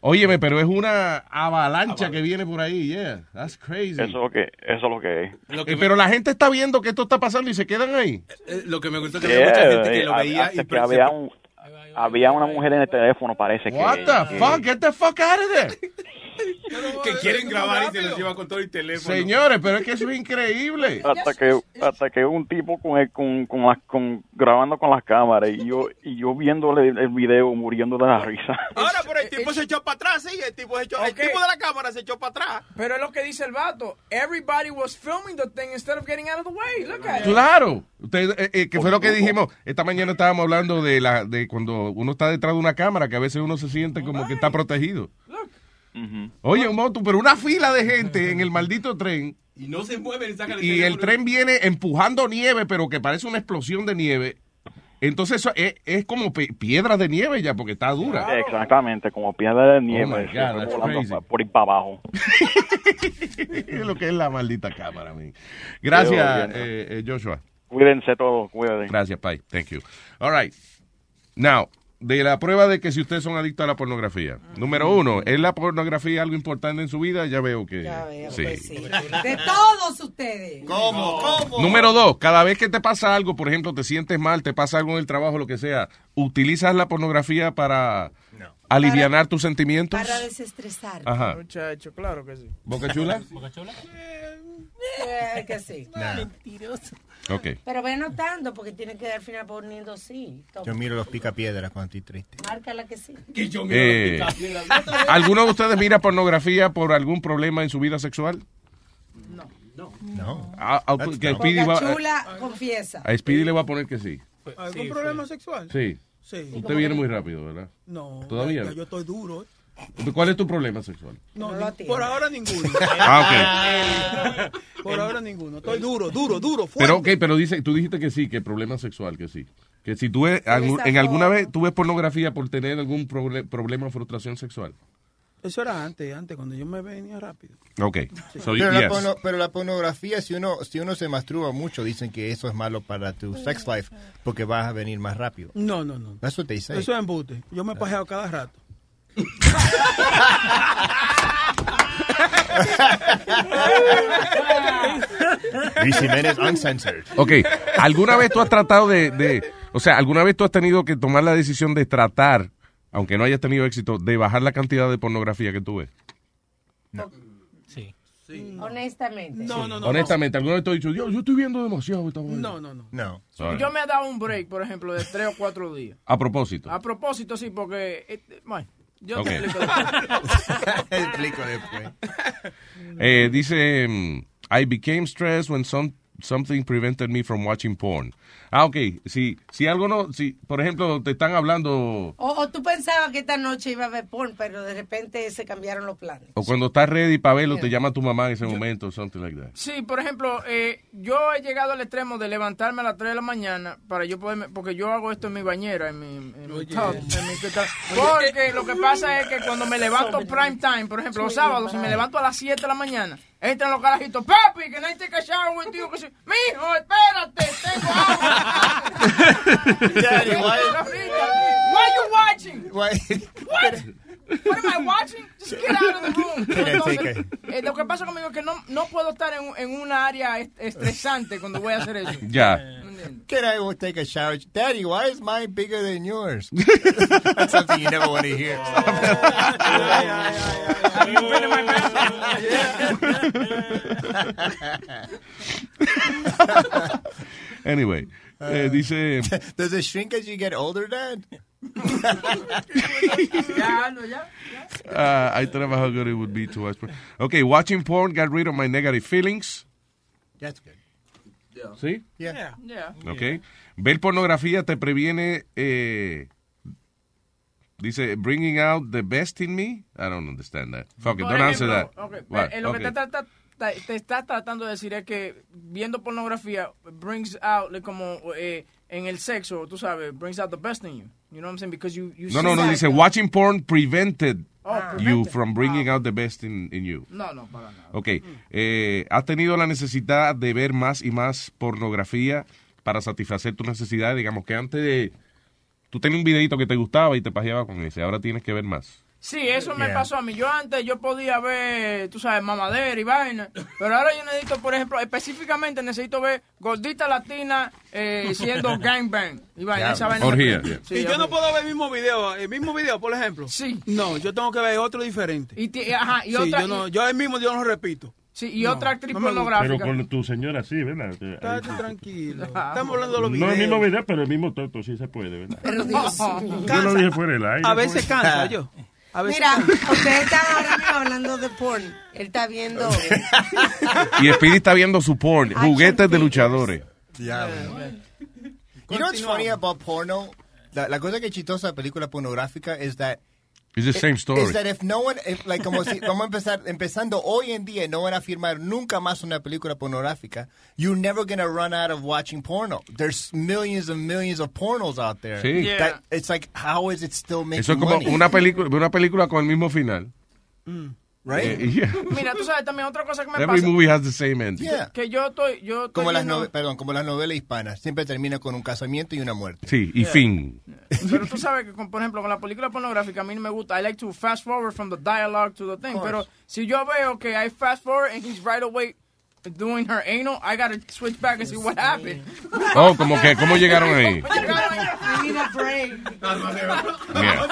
Óyeme, pero es una avalancha que viene por ahí. Yeah, that's crazy. Eso es lo que eso es lo que es. Eh, pero la gente está viendo que esto está pasando y se quedan ahí. Eh, Lo que me gustó es que había mucha gente que lo Yeah, veía hasta y que había un había una mujer en el teléfono, parece que. What the que- fuck? Get the fuck out of there. que quieren grabar y se los lleva con todo el teléfono. Señores, pero es que eso es increíble. hasta que hasta que un tipo con el, con con, las- con grabando con las cámaras y yo y yo viéndole el, el video muriendo de la risa. Ahora, pero el tipo se echó para atrás, sí, el tipo, se echó, el tipo de la cámara se echó para atrás. Pero es lo que dice el vato. Everybody was filming the thing instead of getting out of the way. Look at it. Claro. Usted, eh, eh, que fue lo que dijimos. Esta mañana estábamos hablando de la de cuando uno está detrás de una cámara, que a veces uno se siente como que está protegido. Oye, un moto, pero una fila de gente en el maldito tren Y no se mueven y sacan el y el tren viene empujando nieve, pero que parece una explosión de nieve. Entonces eso es, es como piedra de nieve ya, porque está dura. Exactamente, como piedra de nieve, Oh God, por ir para abajo. es lo que es la maldita cámara, man. Gracias, eh, eh, Joshua. Cuídense todos, cuídense. Gracias, Pai. Thank you. All right. Now, de la prueba de que si ustedes son adictos a la pornografía. Número uno, ¿es la pornografía algo importante en su vida? Ya veo que sí. De todos ustedes. ¿Cómo? ¿Cómo? Número dos, cada vez que te pasa algo, por ejemplo, te sientes mal, te pasa algo en el trabajo, lo que sea, ¿utilizas la pornografía para alivianar tus sentimientos? Para desestresar. Ajá. Muchacho, claro que sí. ¿Boca chula? Eh, que sí. Mentiroso. Ok. Pero ve notando porque tiene que al final poniendo sí. Toma. Yo miro los picapiedras cuando estoy triste. Márcala que sí. Eh, ¿Alguno de ustedes mira pornografía por algún problema en su vida sexual? No. Ah, ah, That's que no. Speedy Boca va- chula, confiesa. a Speedy le voy a poner que sí. ¿Algún problema sexual? Sí. Sí. Usted viene muy rápido, ¿verdad? No. ¿Todavía? ya yo estoy duro. ¿Cuál es tu problema sexual? No, No por ahora ninguno. Ah, Por ahora ninguno. Estoy duro, duro, duro, fuerte. Pero, ok, pero dice, tú dijiste que sí, que problema sexual, que sí. Que si tú ves, algún- en alguna vez tú ves pornografía por tener algún proble- problema o frustración sexual. Eso era antes, antes, cuando yo me venía rápido. Ok. So, pero, la yes. porno- pero la pornografía, si uno, si uno se masturba mucho, dicen que eso es malo para tu sex life porque vas a venir más rápido. No, no, no. What they say. Eso es embute. Yo me pajeo cada rato. Luis Jiménez Uncensored. Ok, ¿alguna vez tú has tratado de, de- o sea, alguna vez tú has tenido que tomar la decisión de tratar, aunque no hayas tenido éxito, de bajar la cantidad de pornografía que tú ves? Sí. Honestamente. No, no, no. Honestamente, ¿alguna vez te has dicho, Dios, yo estoy viendo demasiado esta vaina"? No, no, no. No. Sorry. Yo me he dado un break, por ejemplo, de tres o cuatro días. A propósito. A propósito, sí, porque... eh, bueno, yo Ok. te explico después. Explico después. Eh, dice, mm, I became stressed when some, something prevented me from watching porn. Ah, ok. Si, si algo no, si, por ejemplo, te están hablando, O, o tú pensabas que esta noche iba a haber porn, pero de repente se cambiaron los planes. o cuando estás ready para verlo, te llama tu mamá en ese momento, something like that. Sí, por ejemplo, eh, yo he llegado al extremo de levantarme a las 3 de la mañana para yo poderme, porque yo hago esto en mi bañera, en mi, en mi tub, en mi porque lo que pasa es que cuando me levanto prime time, por ejemplo, los sábados, si me levanto a las 7 de la mañana, entran los carajitos, papi, que no hay que shower with you, que si, mijo, espérate, tengo agua. Daddy, why- Why are you watching? Why- What? What am I watching? Just get out of the room. Entonces, eh, lo que pasa conmigo es que no, no puedo estar en, en una área est- estresante cuando voy a hacer eso. Ya. Can I go take a shower? Daddy, why is mine bigger than yours? That's something you never want to hear. Anyway, eh, dice, Does it shrink as you get older, Dad? Ya, no, ya. uh, I thought about how good it would be to watch porn. Okay, watching porn got rid of my negative feelings. That's good. ¿Sí? Yeah. Yeah. Ok. Ver pornografía te previene, eh, dice, bringing out the best in me. I don't understand that. Fuck it, Por don't answer that. ejemplo, ok, What? en lo Okay. que te, te- te está tratando de decir es que viendo pornografía brings out like, como eh, en el sexo, tú sabes, brings out the best in you. You know what I'm saying? Because you, you No, no, no, dice watching porn prevented Oh, you prevented. from bringing out the best in, in you. No, no, para nada. Ok, eh, ¿has tenido la necesidad de ver más y más pornografía para satisfacer tus necesidades? Digamos que antes de... Tú tenías un videito que te gustaba y te paseabas con ese, ahora tienes que ver más. Sí, eso me Yeah. pasó a mí. Yo antes yo podía ver, tú sabes, mamadera y vaina, pero ahora yo necesito, por ejemplo, específicamente necesito ver gordita latina eh, siendo gangbang y vaina. esa vaina. Orgía, yeah. Sí, y yo no puedo ver el mismo video, el mismo video, por ejemplo. Sí. No, yo tengo que ver otro diferente. Y, ti- ajá, y Sí, otra- yo, no, yo el mismo yo no lo repito. Sí, y No, otra actriz no pornográfica. Pero con tu señora sí, ¿verdad? Estate tranquilo. Estamos hablando de los No videos. el mismo video, pero el mismo toto sí se puede, ¿verdad? Pero Dios mío. Yo lo dije fuera del aire. A veces pues. cansa yo. A veces Mira, ustedes están ahora mismo hablando de porn. Él está viendo. Y Speedy está viendo su porn, juguetes de luchadores. Yeah. You know what's funny about porno? La, la cosa que es chistosa de película pornográfica es that It's the same story. is that if no one, if, like como si vamos a empezar empezando hoy en día, no van a firmar nunca más una película pornográfica. You're never gonna run out of watching porno. There's millions and millions of pornos out there. Sí. Yeah. That, it's like how is it still making Eso es como money? una película, una película con el mismo final. Right? Eh, yeah. Mira, tú sabes también otra cosa que me Every pasa. movie has the same ending. Yeah. Que yo estoy, yo estoy Como las viendo- perdón, como las novelas hispanas, siempre termina con un casamiento y una muerte. Sí, y fin. Pero tú sabes que, con- por ejemplo, con la película pornográfica a mí no me gusta. I like to fast forward from the dialogue to the thing. Pero si yo veo que I fast forward and he's right away doing her anal, I gotta switch back and see what happened. Oh, como que, ¿cómo llegaron ahí? We need a break. Yeah.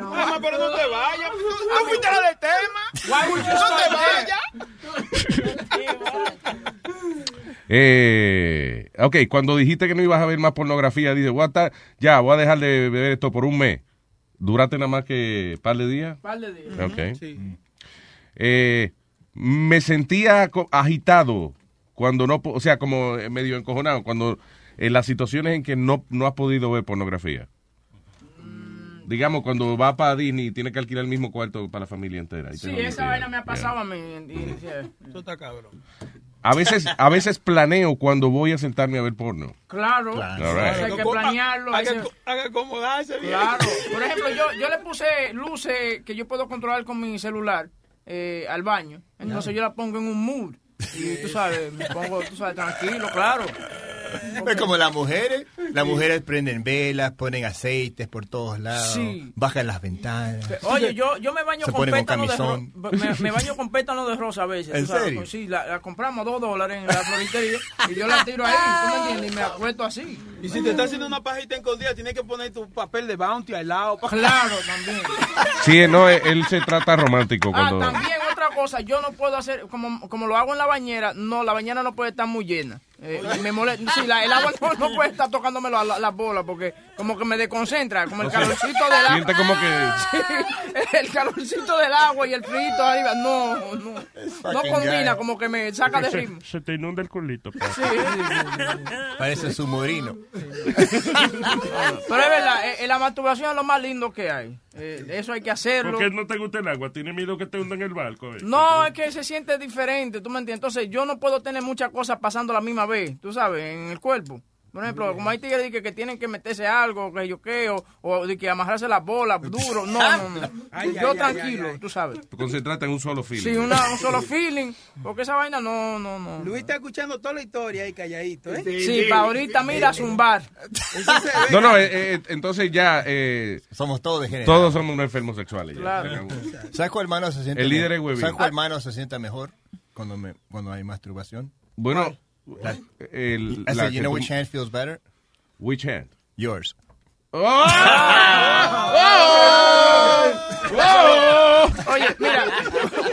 Mamá, pero no te vayas. No fuiste la de tema. Why would you no te vayas. Eh, ok, cuando dijiste que no ibas a ver más pornografía, voy a estar- ya, voy a dejar de ver esto por un mes. ¿Duraste nada más que un par de días? Par de días. Ok. Eh, me sentía agitado cuando no, o sea, como eh, medio encojonado, cuando en las situaciones en que no, no has podido ver pornografía. Digamos, cuando va para Disney y tiene que alquilar el mismo cuarto para la familia entera. Y Sí, esa vaina me ha yeah. pasado a mí. Eso está cabrón. A veces, a veces planeo cuando voy a sentarme a ver porno. Claro, Claro. All right. hay que planearlo. Hay que acomodarse bien. Claro. Por ejemplo, yo, yo le puse luces que yo puedo controlar con mi celular eh, al baño. Entonces yo la pongo en un mood. Y tú sabes, me pongo, tú sabes, tranquilo, claro. Es como las mujeres. Las mujeres prenden velas, ponen aceites por todos lados, Sí. bajan las ventanas. Oye, yo, yo me baño Se con pétalo de. Me, me baño con pétalo de rosa a veces. ¿En serio? Sí, la, la compramos dos dólares en la floristería y yo la tiro ahí, ¿tú me entiendes? Y me acuesto así. Y si te está haciendo una pajita escondida, tienes que poner tu papel de bounty al lado. Claro, también. Sí, no, él, él se trata romántico Ah, cuando... también otra cosa, yo no puedo hacer, como, como lo hago en la bañera, no, la bañera no puede estar muy llena. Eh, me molesta, la- el agua no, no puede estar tocándome la- la- las bolas porque como que me desconcentra, como el O sea, calorcito del agua. siente como que- Sí, el calorcito del agua y el frito arriba, no, no, no combina, guy. como que me saca de ritmo. se te inunda el culito. pa. Sí, sí, sí, sí. Parece submarino. Pero es verdad, eh, eh, la masturbación es lo más lindo que hay. Eh, eso hay que hacerlo. ¿Por qué no te gusta el agua? ¿Tienes miedo que te hunda en el barco? eh? No, es que se siente diferente, ¿tú me entiendes? Entonces, yo no puedo tener muchas cosas pasando la misma vez, tú sabes, en el cuerpo. Por ejemplo, como hay tigres que, que tienen que meterse algo, que yo qué, o, o de que amarrarse las bolas duro. No, no, no. Ay, yo ay, tranquilo, ay, ay. tú sabes. Concentrate en un solo film. Sí, una, un solo feeling, porque esa vaina no, no, no. Luis está escuchando toda la historia ahí calladito, ¿eh? Sí, para ahorita mira zumbar. No, no, eh, eh, entonces ya... eh, Somos todos degenerados. Todos somos unos enfermos sexuales. ya. Claro. ¿Sabes cuál mano se siente El líder es. ¿Sabes cuál mano se siente mejor cuando, me, cuando hay masturbación? Bueno, La- el, I la said, you know which hand feels better? Which hand? Yours. Oye, mira,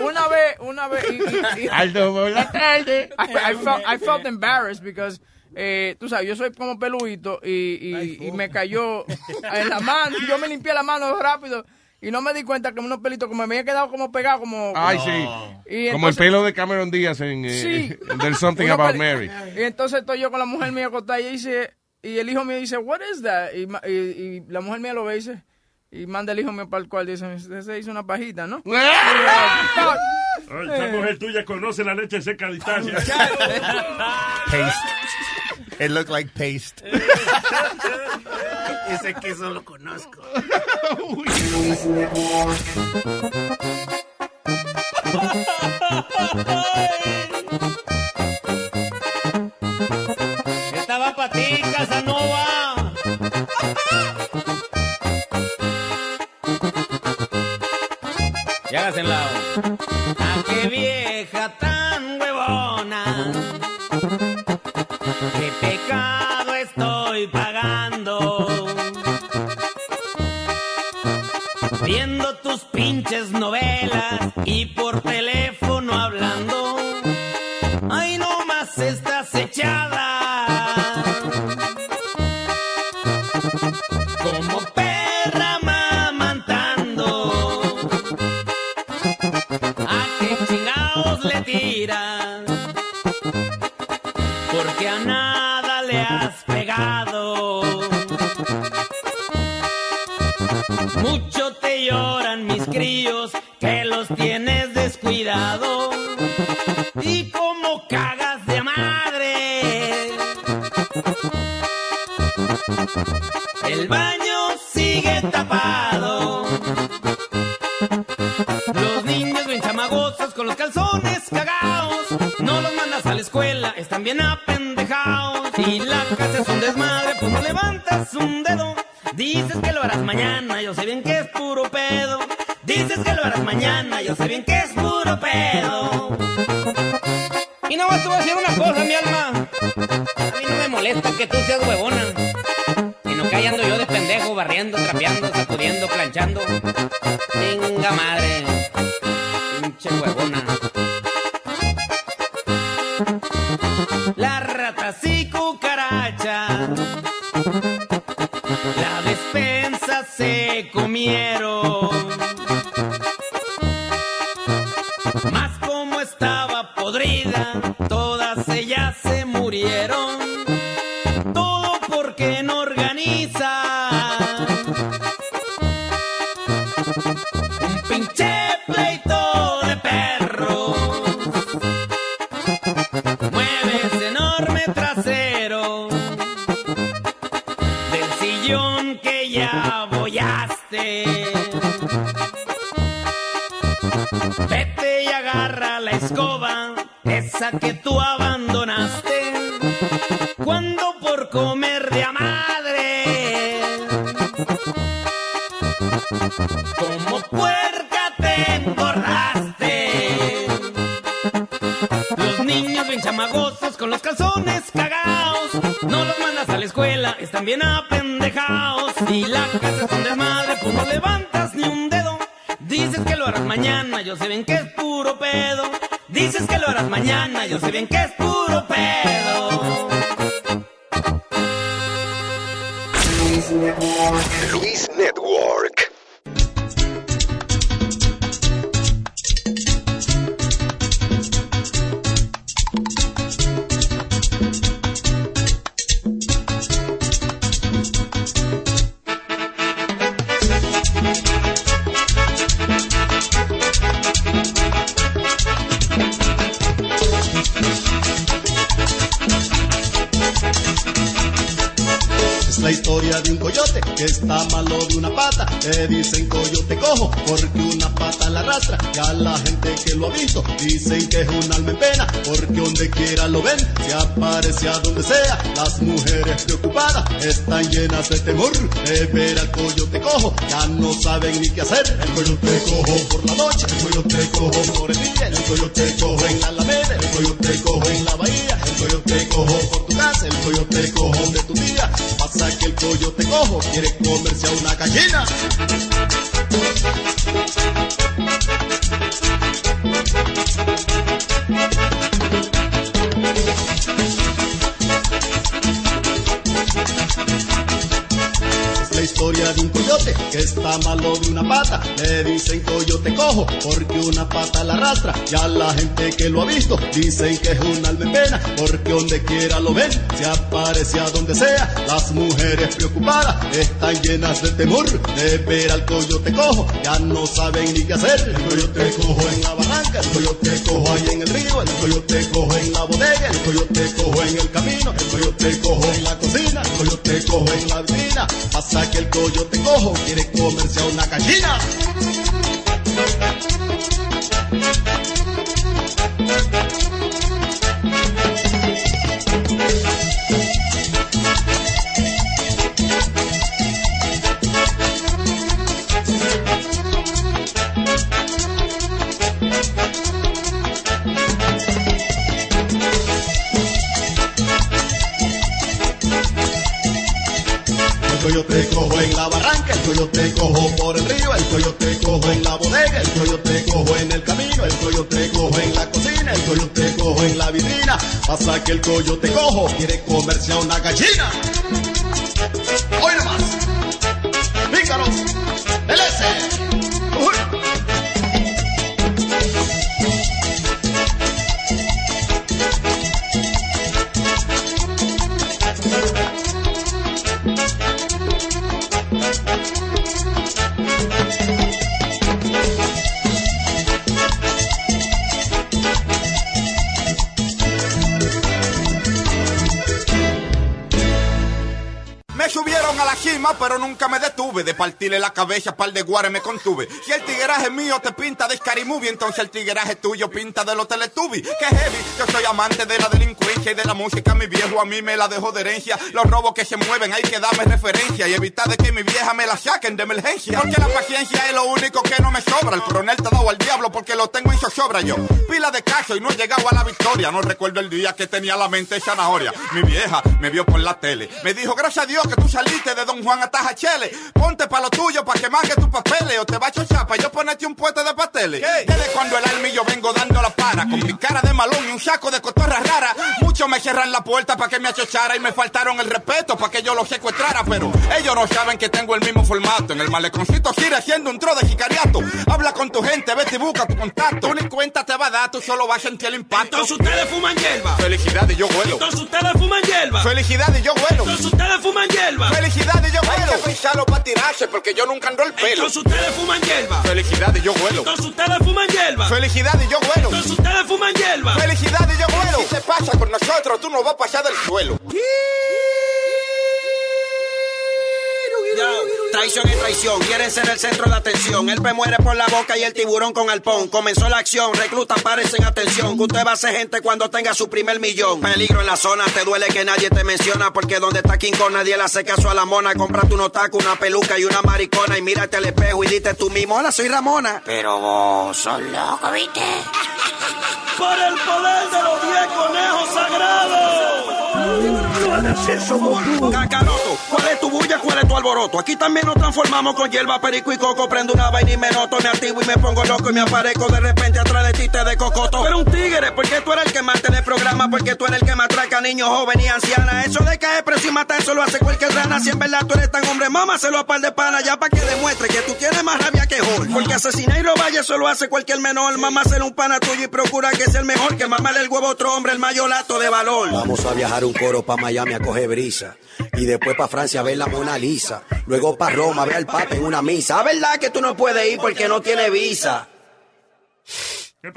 una vez, una vez. y- y- y- Aldo por la tarde. I, I felt, I felt embarrassed because, eh, tú sabes, yo soy como peluito y, y, y me cayó en la mano. Yo me limpié la mano rápido y no me di cuenta que unos pelitos que me había quedado como pegado como ay como, sí como el pelo de Cameron Díaz en. Eh, There's Something About Mary y entonces estoy yo con la mujer mía acostada y dice y el hijo mío dice what is that y, y, y la mujer mía lo ve y dice y manda el hijo mío para el cual dice se hizo una pajita ¿no? Esa mujer tuya conoce la leche seca a distancia. It looked like paste. Ese queso lo conozco. Esta va para ti, Casanova. Y hágase en lado. A qué vieja tan porque una pata la arrastra. Y a la gente que lo ha visto dicen que es un alma porque donde quiera lo ven, se aparece a donde sea. Las mujeres preocupadas están llenas de temor de ver al coyote cojo. Ya no saben ni qué hacer. El coyote cojo en la barranca, el coyote cojo ahí en el río, el coyote cojo en la bodega, el coyote cojo en el camino, el coyote cojo en la cocina, el coyote cojo en la vitrina. Pasa que el coyote cojo quiere comerse a una gallina. Que el coyote cojo quiere comerse a una gallina. De partirle la cabeza, par de guares me contuve. Si el tigueraje mío te pinta de Scary entonces el tigueraje tuyo pinta de los Teletubbies. Que heavy, yo soy amante de la delincuencia y de la música. Mi viejo a mí me la dejó de herencia. Los robos que se mueven, hay que darme referencia y evitar de que mi vieja me la saquen de emergencia. Porque la paciencia es lo único que no me sobra. El coronel te ha dado al diablo porque lo tengo en zozobra yo. Pila de caso y no he llegado a la victoria. No recuerdo el día que tenía la mente zanahoria. Mi vieja me vio por la tele. Me dijo, gracias a Dios que tú saliste de Don Juan hasta Jachele. Ponte pa' lo tuyo pa' que mangue tus papeles. O te va a chochar pa' yo ponerte un puente de pasteles. Desde cuando el alma y yo vengo dando la para. Con mi cara de malón y un saco de cotorra rara. Muchos me cierran la puerta pa' que me achochara. Y me faltaron el respeto pa' que yo los secuestrara. Pero ellos no saben que tengo el mismo formato. En el maleconcito sigue haciendo un tro de jicariato. Habla con tu gente, vete y busca tu contacto. Tú ni cuenta te va a dar, tú solo vas a sentir el impacto. Entonces ustedes fuman hierba. Felicidad y yo vuelo. Entonces ustedes fuman hierba. Felicidad y yo vuelo. Entonces ustedes fuman hierba. Felicidad y yo vuelo. Hay que porque yo nunca ando el pelo. Entonces ustedes fuman hierba. Felicidad y yo vuelo. Entonces ustedes fuman hierba. Felicidad y yo vuelo. Entonces ustedes fuman hierba. Felicidad y yo vuelo. Si te pasa con nosotros, tú no vas a pasar del suelo. Traición y traición, quieren ser el centro de atención. El pe muere por la boca y el tiburón con alpón. Comenzó la acción, recluta, en atención. Que usted va a ser gente cuando tenga su primer millón. Peligro en la zona, te duele que nadie te menciona. Porque donde está King Kong nadie le hace caso a la mona. Comprate un otaku, una peluca y una maricona. Y mírate al espejo y dite tú mismo, hola, soy Ramona. Pero vos sos loco, ¿viste? Por el poder de los diez conejos sagrados. Cacaroto, ¿cuál es tu bulla? ¿Cuál es tu alboroto? Aquí también nos transformamos con hierba, perico y coco. Prendo una vaina y me noto, me activo y me pongo loco y me aparezco de repente atrás de ti te de cocoto. Pero un tigre, porque tú eres el que más tiene programa, porque tú eres el que más atraca a niños, jóvenes y ancianas. Eso de caer preso y matar, eso lo hace cualquier rana. Si en verdad tú eres tan hombre, mamá, se lo a par de pana, ya para que demuestre que tú tienes más rabia que Hulk. Porque asesinar y robar, eso lo hace cualquier menor. Mamá, ser un pana tuyo y procura que sea el mejor, que mamarle el huevo a otro hombre, el mayolato de valor. Vamos a viajar un coro pa' Miami a coger brisa. Y después pa' Francia a ver la Mona Lisa. Luego pa' Roma a ver al Papa en una misa. ¿A verdad que tú no puedes ir porque no tiene visa?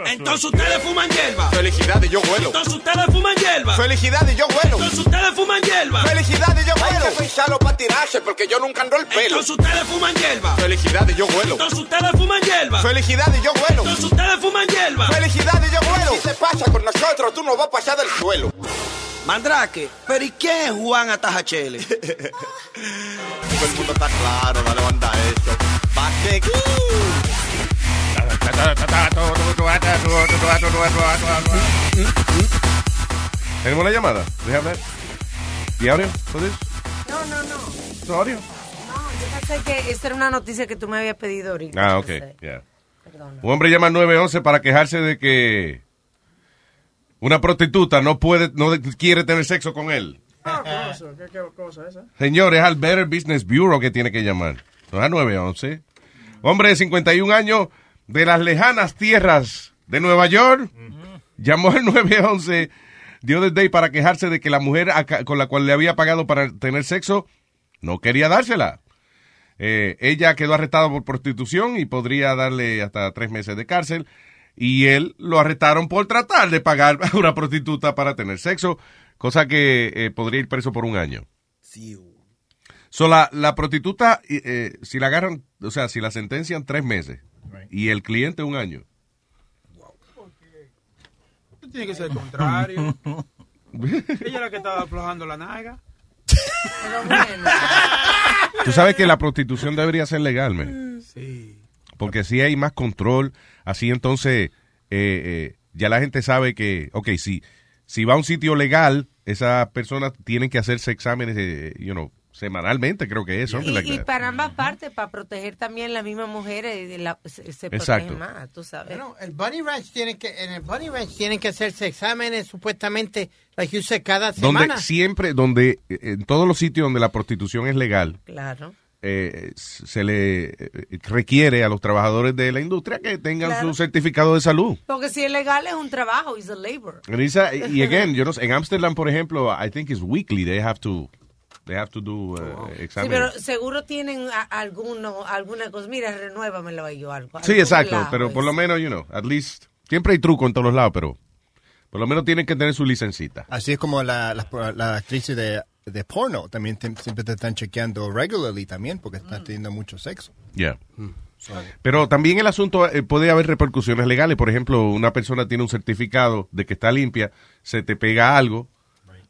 Entonces ustedes fuman hierba. Felicidad y yo vuelo. Entonces ustedes fuman hierba. Felicidad y yo vuelo. Entonces ustedes fuman hierba. Felicidad y yo vuelo. Hay que pensarlo para tirarse porque yo nunca ando el pelo. Entonces ustedes fuman hierba. Felicidad y yo vuelo. Entonces ustedes fuman hierba. Felicidad y yo vuelo. Entonces ustedes fuman hierba. Felicidad y yo vuelo. Si te pasa con nosotros, tú no vas a pasar del suelo. Mandrake, pero ¿y quién es Juan Atajachele? Todo el mundo está claro, dale banda eso. Pase. ¿Tenemos una llamada? Deja hablar. ¿Y audio? for this? No, no, no. ¿No audio? No, yo pensé que esta era una noticia que tú me habías pedido ahorita. Ah, ok. ya. Un hombre llama al 911 para quejarse de que una prostituta no puede, no quiere tener sexo con él. Ah, cosa, ¿qué, qué cosa es esa? Señor, es al Better Business Bureau que tiene que llamar. No a 911. Hombre de 51 años de las lejanas tierras de Nueva York llamó al 911 the other day para quejarse de que la mujer con la cual le había pagado para tener sexo no quería dársela. Eh, ella quedó arrestada por prostitución y podría darle hasta tres meses de cárcel. Y él lo arrestaron por tratar de pagar a una prostituta para tener sexo, cosa que eh, podría ir preso por un año. So, la, la prostituta, eh, si la agarran, o sea, si la sentencian tres meses y el cliente un año. Tiene que ser el contrario. Ella es la que estaba aflojando la naga. Tú sabes que la prostitución debería ser legal, man. Sí. Porque si hay más control, así entonces eh, eh, ya la gente sabe que, ok, si, si va a un sitio legal, esas personas tienen que hacerse exámenes, eh, you know, semanalmente, creo que es. something like Y, y para ambas partes, para proteger también las mismas mujeres, la- se, se Exacto. protege más, tú sabes. Bueno, el Bunny Ranch tiene que, en el Bunny Ranch tienen que hacerse exámenes supuestamente, like you said, cada Donde semana. siempre, donde, eh, en todos los sitios donde la prostitución es legal, Claro. Eh, se le eh, requiere a los trabajadores de la industria que tengan Claro. su certificado de salud. Porque si es legal es un trabajo, es a labor. And it's a- y again, yo no sé, en Amsterdam, por ejemplo, I think it's weekly. They have to, they have to do uh, Sí, pero seguro tienen a- alguno, alguna cosa. Mira, renuévamelo yo algo. Sí, exacto, lado, pero por lo es. menos, you know, at least, siempre hay truco en todos los lados, pero por lo menos tienen que tener su licencita. Así es como la, las la actrices de, de porno también te- siempre te están chequeando regularly también porque están teniendo mucho sexo. Yeah. Pero también el asunto eh, puede haber repercusiones legales. Por ejemplo, una persona tiene un certificado de que está limpia, se te pega algo,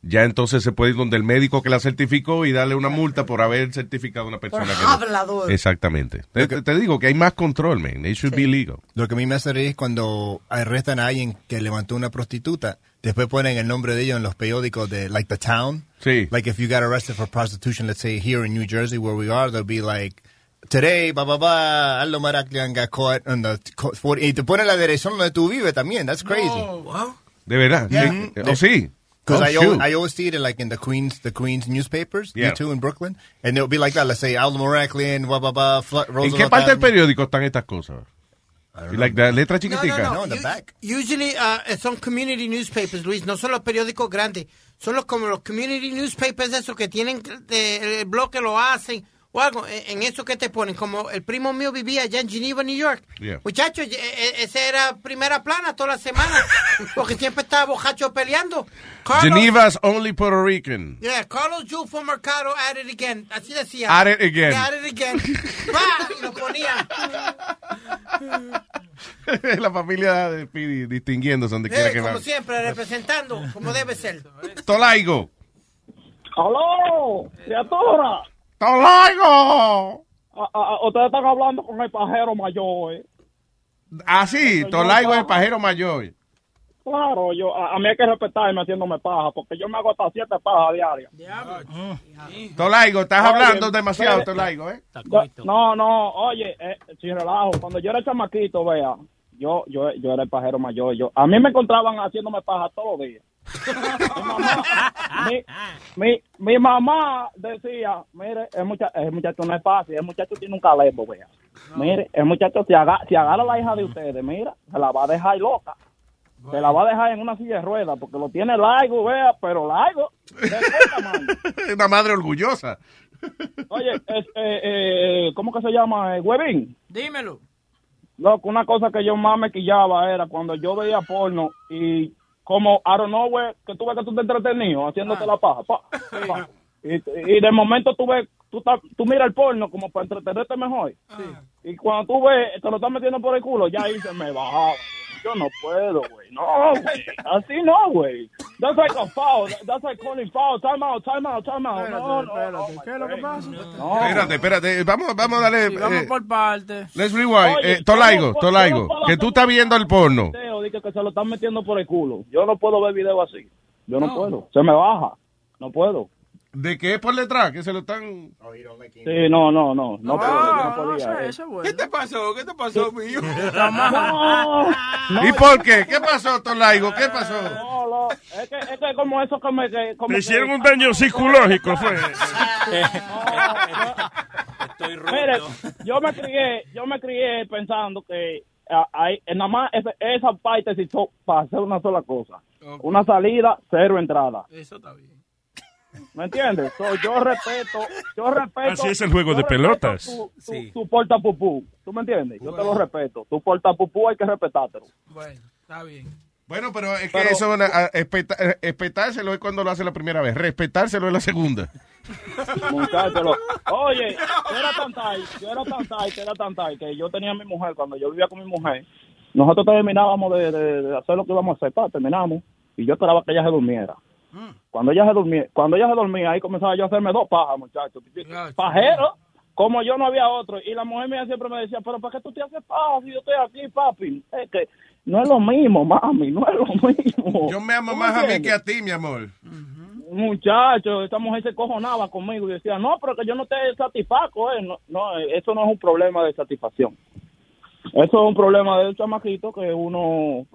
ya entonces se puede ir donde el médico que la certificó y darle una multa por haber certificado a una persona que no- hablador. Exactamente. Te, digo que hay más control, man. It should be legal. Lo que a mí me hace reír es cuando arrestan a alguien que levantó una prostituta, después ponen el nombre de ellos en los periódicos de, like, the town. Sí. Like, if you got arrested for prostitution, let's say here in New Jersey where we are, they'll be like, today, blah, blah, blah, Aldo Maraclian got caught on the, co- 40 y te ponen la dirección donde tú vives también. That's crazy. De verdad. Yeah. Sí. Oh, sí. Because Oh, I, always. I always see it in, like in the Queens, the Queens newspapers, Yeah. you too in Brooklyn, and it'll be like that. Let's say Aldo Maraclian, blah blah blah. Fla- ¿En Roosevelt qué parte del Avenue. periódico están estas cosas? Y like, la letra chiquitica. No, no, no. In the U- Usually uh, son community newspapers, Luis, no son los periódicos grandes. Son los como los community newspapers esos que tienen de- el bloque lo hacen o algo. En, en eso que te ponen, como el primo mío vivía allá en Geneva, New York. Yeah. Muchachos, e- e- ese era primera plana toda la semana, porque siempre estaba bojacho peleando. Carlos, Geneva's only Puerto Rican. Yeah, Carlos from Mercado at it again. Así decía. At it again. Yeah, at it again. ¡Pah! y lo ponía. la familia de Speedy distinguiéndose donde quiera Eh, que como va. siempre, representando, como debe ser. Tolaigo. ¡Aló! ¡Criatura! ¡Tolaigo! Ah, ah, ustedes están hablando con el pajero mayor. ¿eh? Ah, sí, Tolaigo es el pajero mayor. Claro, yo, a, a mí hay que respetarme haciéndome paja, porque yo me hago hasta siete pajas diarias. Tolaigo, estás Oye, hablando demasiado, espere. Tolaigo, ¿eh? Yo- no, no, oye, eh, sin relajo, cuando yo era chamaquito, vea, yo, yo, yo era el pajero mayor, yo, a mí me encontraban haciéndome paja todos los días. Mi, mamá, mi, mi, mamá decía, mire, el muchacho, el muchacho no es fácil, el muchacho tiene un calebo, vea. Mire, el muchacho si, aga, si agarra a la hija de ustedes, mira, se la va a dejar loca. Se la va a dejar en una silla de ruedas porque lo tiene largo, vea, pero largo. tamaño. Una madre orgullosa. Oye, es, eh, eh, ¿cómo que se llama? Eh, Huevín. Dímelo. Loco, una cosa que yo más me quillaba era cuando yo veía porno y como, I don't know, que tú ves que tú te entretenido haciéndote la paja. pa, pa. Y, y de momento tú ves, tú, tú miras el porno como para entretenerte mejor. Y cuando tú ves, te lo estás metiendo por el culo, ya ahí se me bajaba. Yo no puedo, güey. No, güey. Así no, güey. That's like a foul. That's like calling foul. Time out, time out, time out. No, no, no. ¿Qué es lo que pasa? No. Espérate, espérate. Vamos, vamos a darle. Sí, vamos eh, por partes. let's rewind. Oye, Eh, Tolaigo, Tolaigo. Que tú estás viendo el porno. dice que se lo están metiendo por el culo. Yo no puedo ver video así. Yo no, puedo. Se me baja. No puedo. ¿De qué es por detrás? Que se lo están. Sí, no, no, no. No, puedo. yo no podía. eh. ¿Qué te pasó? ¿Qué te pasó, mío? No, ¿Y por qué? ¿Qué pasó, Tolaigo? ¿Qué pasó? no, no. Es que es que como eso que me... que- como Te que- hicieron un daño psicológico, fue. Mire, yo me crié, yo me crié pensando que ah, hay, nada más esa, esa parte se hizo para hacer una sola cosa. Una salida, cero entrada. Eso está bien. ¿Me entiendes? So, yo respeto, yo respeto. Así es el juego yo de pelotas. Tu, tu, tu porta pupú. ¿Tú me entiendes? Yo te lo respeto. Tu porta pupú hay que respetártelo. Bueno, está bien. Bueno, pero es que Pero- eso, una- a- espeta- eh, respetárselo es cuando lo hace la primera vez, respetárselo es la segunda. Oye, yo era tan tight, yo era tan tight, era tan tight, que yo tenía a mi mujer, cuando yo vivía con mi mujer, nosotros terminábamos de, de- de hacer lo que íbamos a hacer, pa, terminamos, y yo esperaba que ella se durmiera. Cuando ella se dormía, cuando ella se dormía, ahí comenzaba yo a hacerme dos pajas, muchachos. Pajero, como yo no había otro. Y la mujer mía siempre me decía, pero ¿para qué tú te haces paja si yo estoy aquí, papi? Es que no es lo mismo, mami, no es lo mismo. Yo me amo ¿Tú más a mí que a ti, mi amor. Muchacho, esta mujer se cojonaba conmigo y decía, no, pero que yo no te satisfaco, eh. no, no, eso no es un problema de satisfacción. Eso es un problema del chamaquito que uno,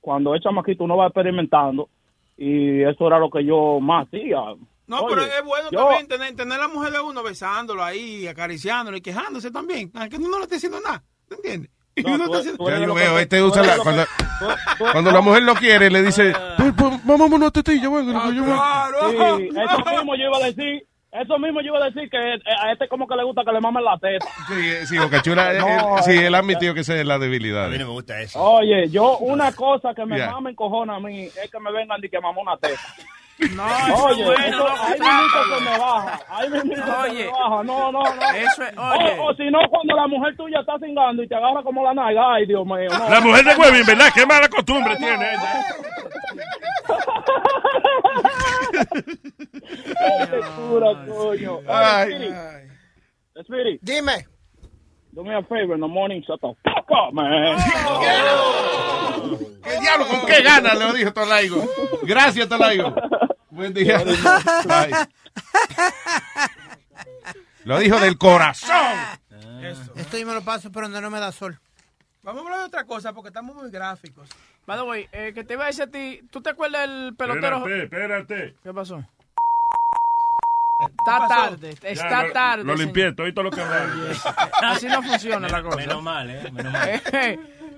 cuando es chamaquito, uno va experimentando y eso era lo que yo más hacía. No, Oye, pero es bueno yo- también tener, tener la mujer de uno besándolo ahí, acariciándolo y quejándose también. Aunque uno no le esté haciendo nada. ¿te entiendes? Está haciendo- Ya yo veo, este usa la, cuando, cuando la mujer lo quiere, le dice, "Pues, pues, vamos a una tetilla, bueno, que yo voy". Sí, eso mismo yo iba a decir, eso mismo yo iba a decir que eh, a este como que le gusta que le mamen la teta. Sí, sí, Boca Chula, él- No, él- sí, eh, él ha admitido que esa es la debilidad. A mí no me gusta eso. Oye, yo una cosa que me Yeah. mama encojona a mí es que me vengan y que mamó una teta. No, Oye, eso es bueno, eso, no, ahí mismo se me baja, ahí mismo se Oye. me baja, no, no, no. Eso es- oye. O, o si no, cuando la mujer tuya está cingando y te agarra como la nalga, ay, Dios mío, no. La mujer de Huevín, ¿verdad? Qué mala costumbre tiene ella. Cura, coño. Ay. Speedy. Speedy. Dime. Do me a favor in the morning, shut the fuck up, man. ¿Qué diablo? ¿Con qué ganas? Le dijo Tolaigo. Gracias, Tolaigo. Buen día. Bye. Lo dijo del corazón. Esto yo me lo paso, pero donde no me da sol. Vamos a hablar de otra cosa porque estamos muy gráficos. By the way, eh, que te iba a decir a ti, ¿tú te acuerdas del pelotero? Espérate, espérate. ¿Qué pasó? Está tarde, está Ya, lo- tarde. Lo señor. limpié, todo y todo lo que. Así no funciona la cosa. Menos mal, ¿eh? Menos mal.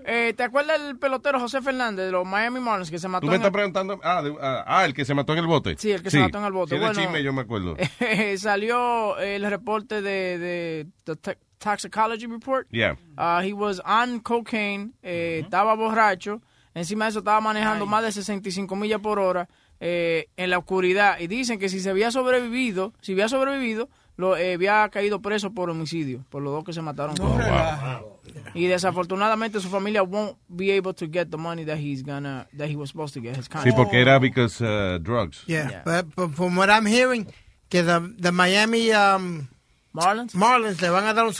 Eh, eh, ¿Te acuerdas del pelotero José Fernández de los Miami Marlins que se mató Tú me en estás el- preguntando. Ah, de- ah, ah, el que se mató en el bote. Sí, el que se mató en el bote. Sí, de Bueno, chisme, yo me acuerdo. salió el reporte de, de the to- toxicology report. Yeah. Uh, he was on cocaine, eh, estaba borracho, encima de eso estaba manejando más de 65 millas por hora eh, en la oscuridad. Y dicen que si se había sobrevivido, si había sobrevivido, lo eh, había caído preso por homicidio, por los dos que se mataron. Y desafortunadamente su familia won't be able to get the money that he's gonna that he was supposed to get his Sí, porque era because uh, drugs. Yeah, But, but from what I'm hearing, que the, the Miami um, Marlins Marlins le van a dar un,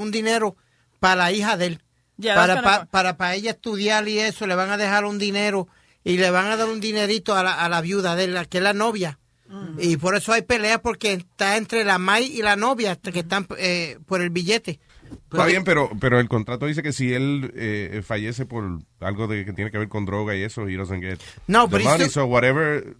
un dinero para la hija de él. Yeah, para, pa- para, para ella estudiar y eso, le van a dejar un dinero y le van a dar un dinerito a la, a la viuda de él, que es la novia. Y por eso hay peleas porque está entre la May y la novia que están eh, por el billete. Está bien, pero, pero el contrato dice que si él eh, fallece por algo de que tiene que ver con droga y eso, he doesn't get No, the he's money, still- so whatever.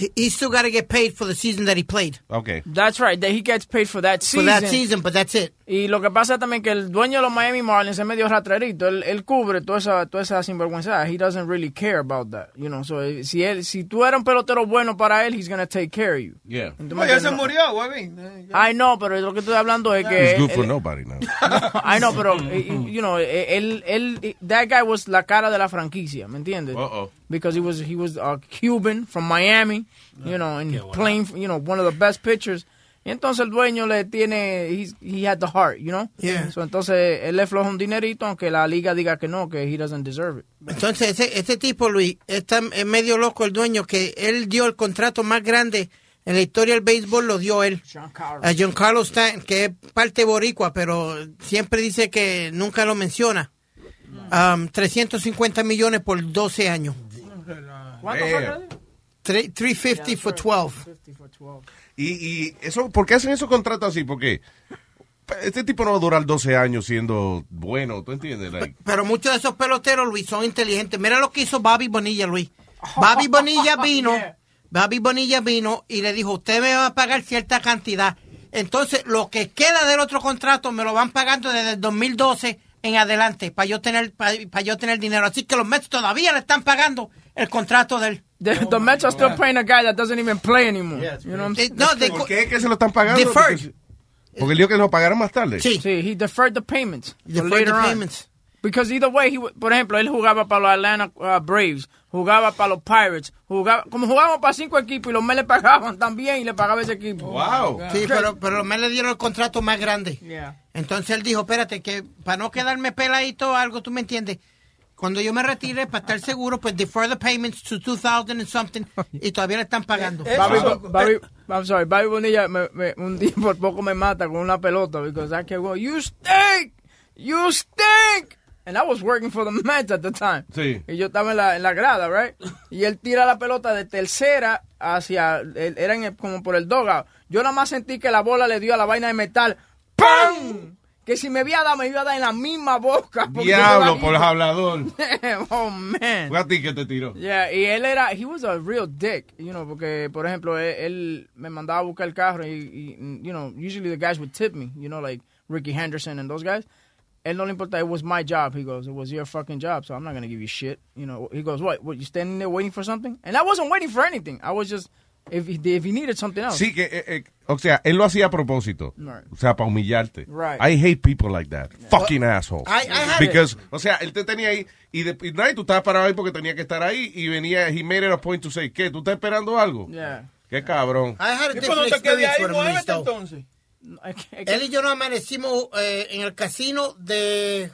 He, he still got to get paid for the season that he played. Okay. That's right, that he gets paid for that For season. that season, but that's it. Y lo que pasa también que el dueño de los Miami Marlins es medio ratrerito. Él, él cubre toda esa, toda esa sinvergüenza. He doesn't really care about that. You know, so eh, si él, si tú eres un pelotero bueno para él, he's gonna take care of you. Yeah. No, ya se murió, Huevín. Eh. Ay, no, pero lo que estoy hablando es que... It's good él- for él- nobody now. I know, pero, eh, you know, él, él, that guy was la cara de la franquicia, ¿me entiendes? Uh-oh. Because he was, he was a Cuban from Miami, you know, and playing, you know, one of the best pitchers. Y entonces el dueño le tiene, he's, he had the heart, you know? Yeah. So, entonces él le floja un dinerito, aunque la liga diga que no, que he doesn't deserve it. Entonces, ese, ese tipo, Luis, está es medio loco el dueño, que él dio el contrato más grande en la historia del béisbol, lo dio él. A John Carlos Stanton, que es parte boricua, pero siempre dice que nunca lo menciona. Um, 350 millones por 12 años. ¿Cuánto fue fue? Tre- 350 for 12. Y, y eso, ¿por qué hacen esos contratos así? Porque este tipo no va a durar 12 años siendo bueno, ¿tú entiendes? Like, Pero muchos de esos peloteros, Luis, son inteligentes. Mira lo que hizo Bobby Bonilla, Luis. Bobby Bonilla vino, Bobby Bonilla vino y le dijo, usted me va a pagar cierta cantidad. Entonces, lo que queda del otro contrato me lo van pagando desde el 2012 en adelante para yo tener para yo tener dinero. Así que los Mets todavía le están pagando el contrato del The, the Mets are still paying a guy that doesn't even play anymore. you know what I'm saying? no, they- ¿Por qué es que se lo están pagando? Deferred. Porque, porque él dijo que lo pagaron más tarde. Sí, he deferred the payments. Deferred later the on. payments. Because either way, he, por ejemplo, él jugaba para los Atlanta uh, Braves, jugaba para los Pirates, jugaba, como jugábamos para cinco equipos y los Mets le pagaban también y le pagaba ese equipo. Sí, pero, pero los Mets le dieron el contrato más grande. Yeah. Entonces él dijo, espérate, que para no quedarme peladito o algo, tú me entiendes. Cuando yo me retire, para estar seguro, pues defer the payments to 2000 and something y todavía le están pagando. Bobby, Bobby, I'm sorry, Bobby Bonilla me, me- un día por poco me mata con una pelota because I kept going, you stink, you stink. And I was working for the Mets at the time. Sí. Y yo estaba en la, en la grada, right? Y él tira la pelota de tercera hacia, él- era en el- como por el dogout. Yo nada más sentí que la bola le dio a la vaina de metal. ¡Pam! Que si me había dado, me iba a dar en la misma boca. Diablo, por hablador. oh, man. Fue a ti que te tiró. Yeah, y él era, he was a real dick, you know, porque, por ejemplo, él, él me mandaba a buscar el carro y, y, you know, usually the guys would tip me, you know, like Ricky Henderson and those guys. Él no le importa, it was my job. He goes, it was your fucking job, so I'm not going to give you shit. You know, he goes, what, what, you standing there waiting for something? And I wasn't waiting for anything. I was just, if he, if he needed something else. Sí, que, eh, eh, o sea, él lo hacía a propósito. Right. O sea, para humillarte. Right. I hate people like that. Fucking assholes. I- I Because, o sea, él te tenía ahí y, de, y, no, y tú estabas parado ahí porque tenía que estar ahí y venía, he made it a point to say, ¿qué? ¿Tú estás esperando algo? Yeah. Qué cabrón. I had a ¿Y different cuando te quedé experience ahí, though. entonces? Él y yo nos amanecimos eh, en el casino de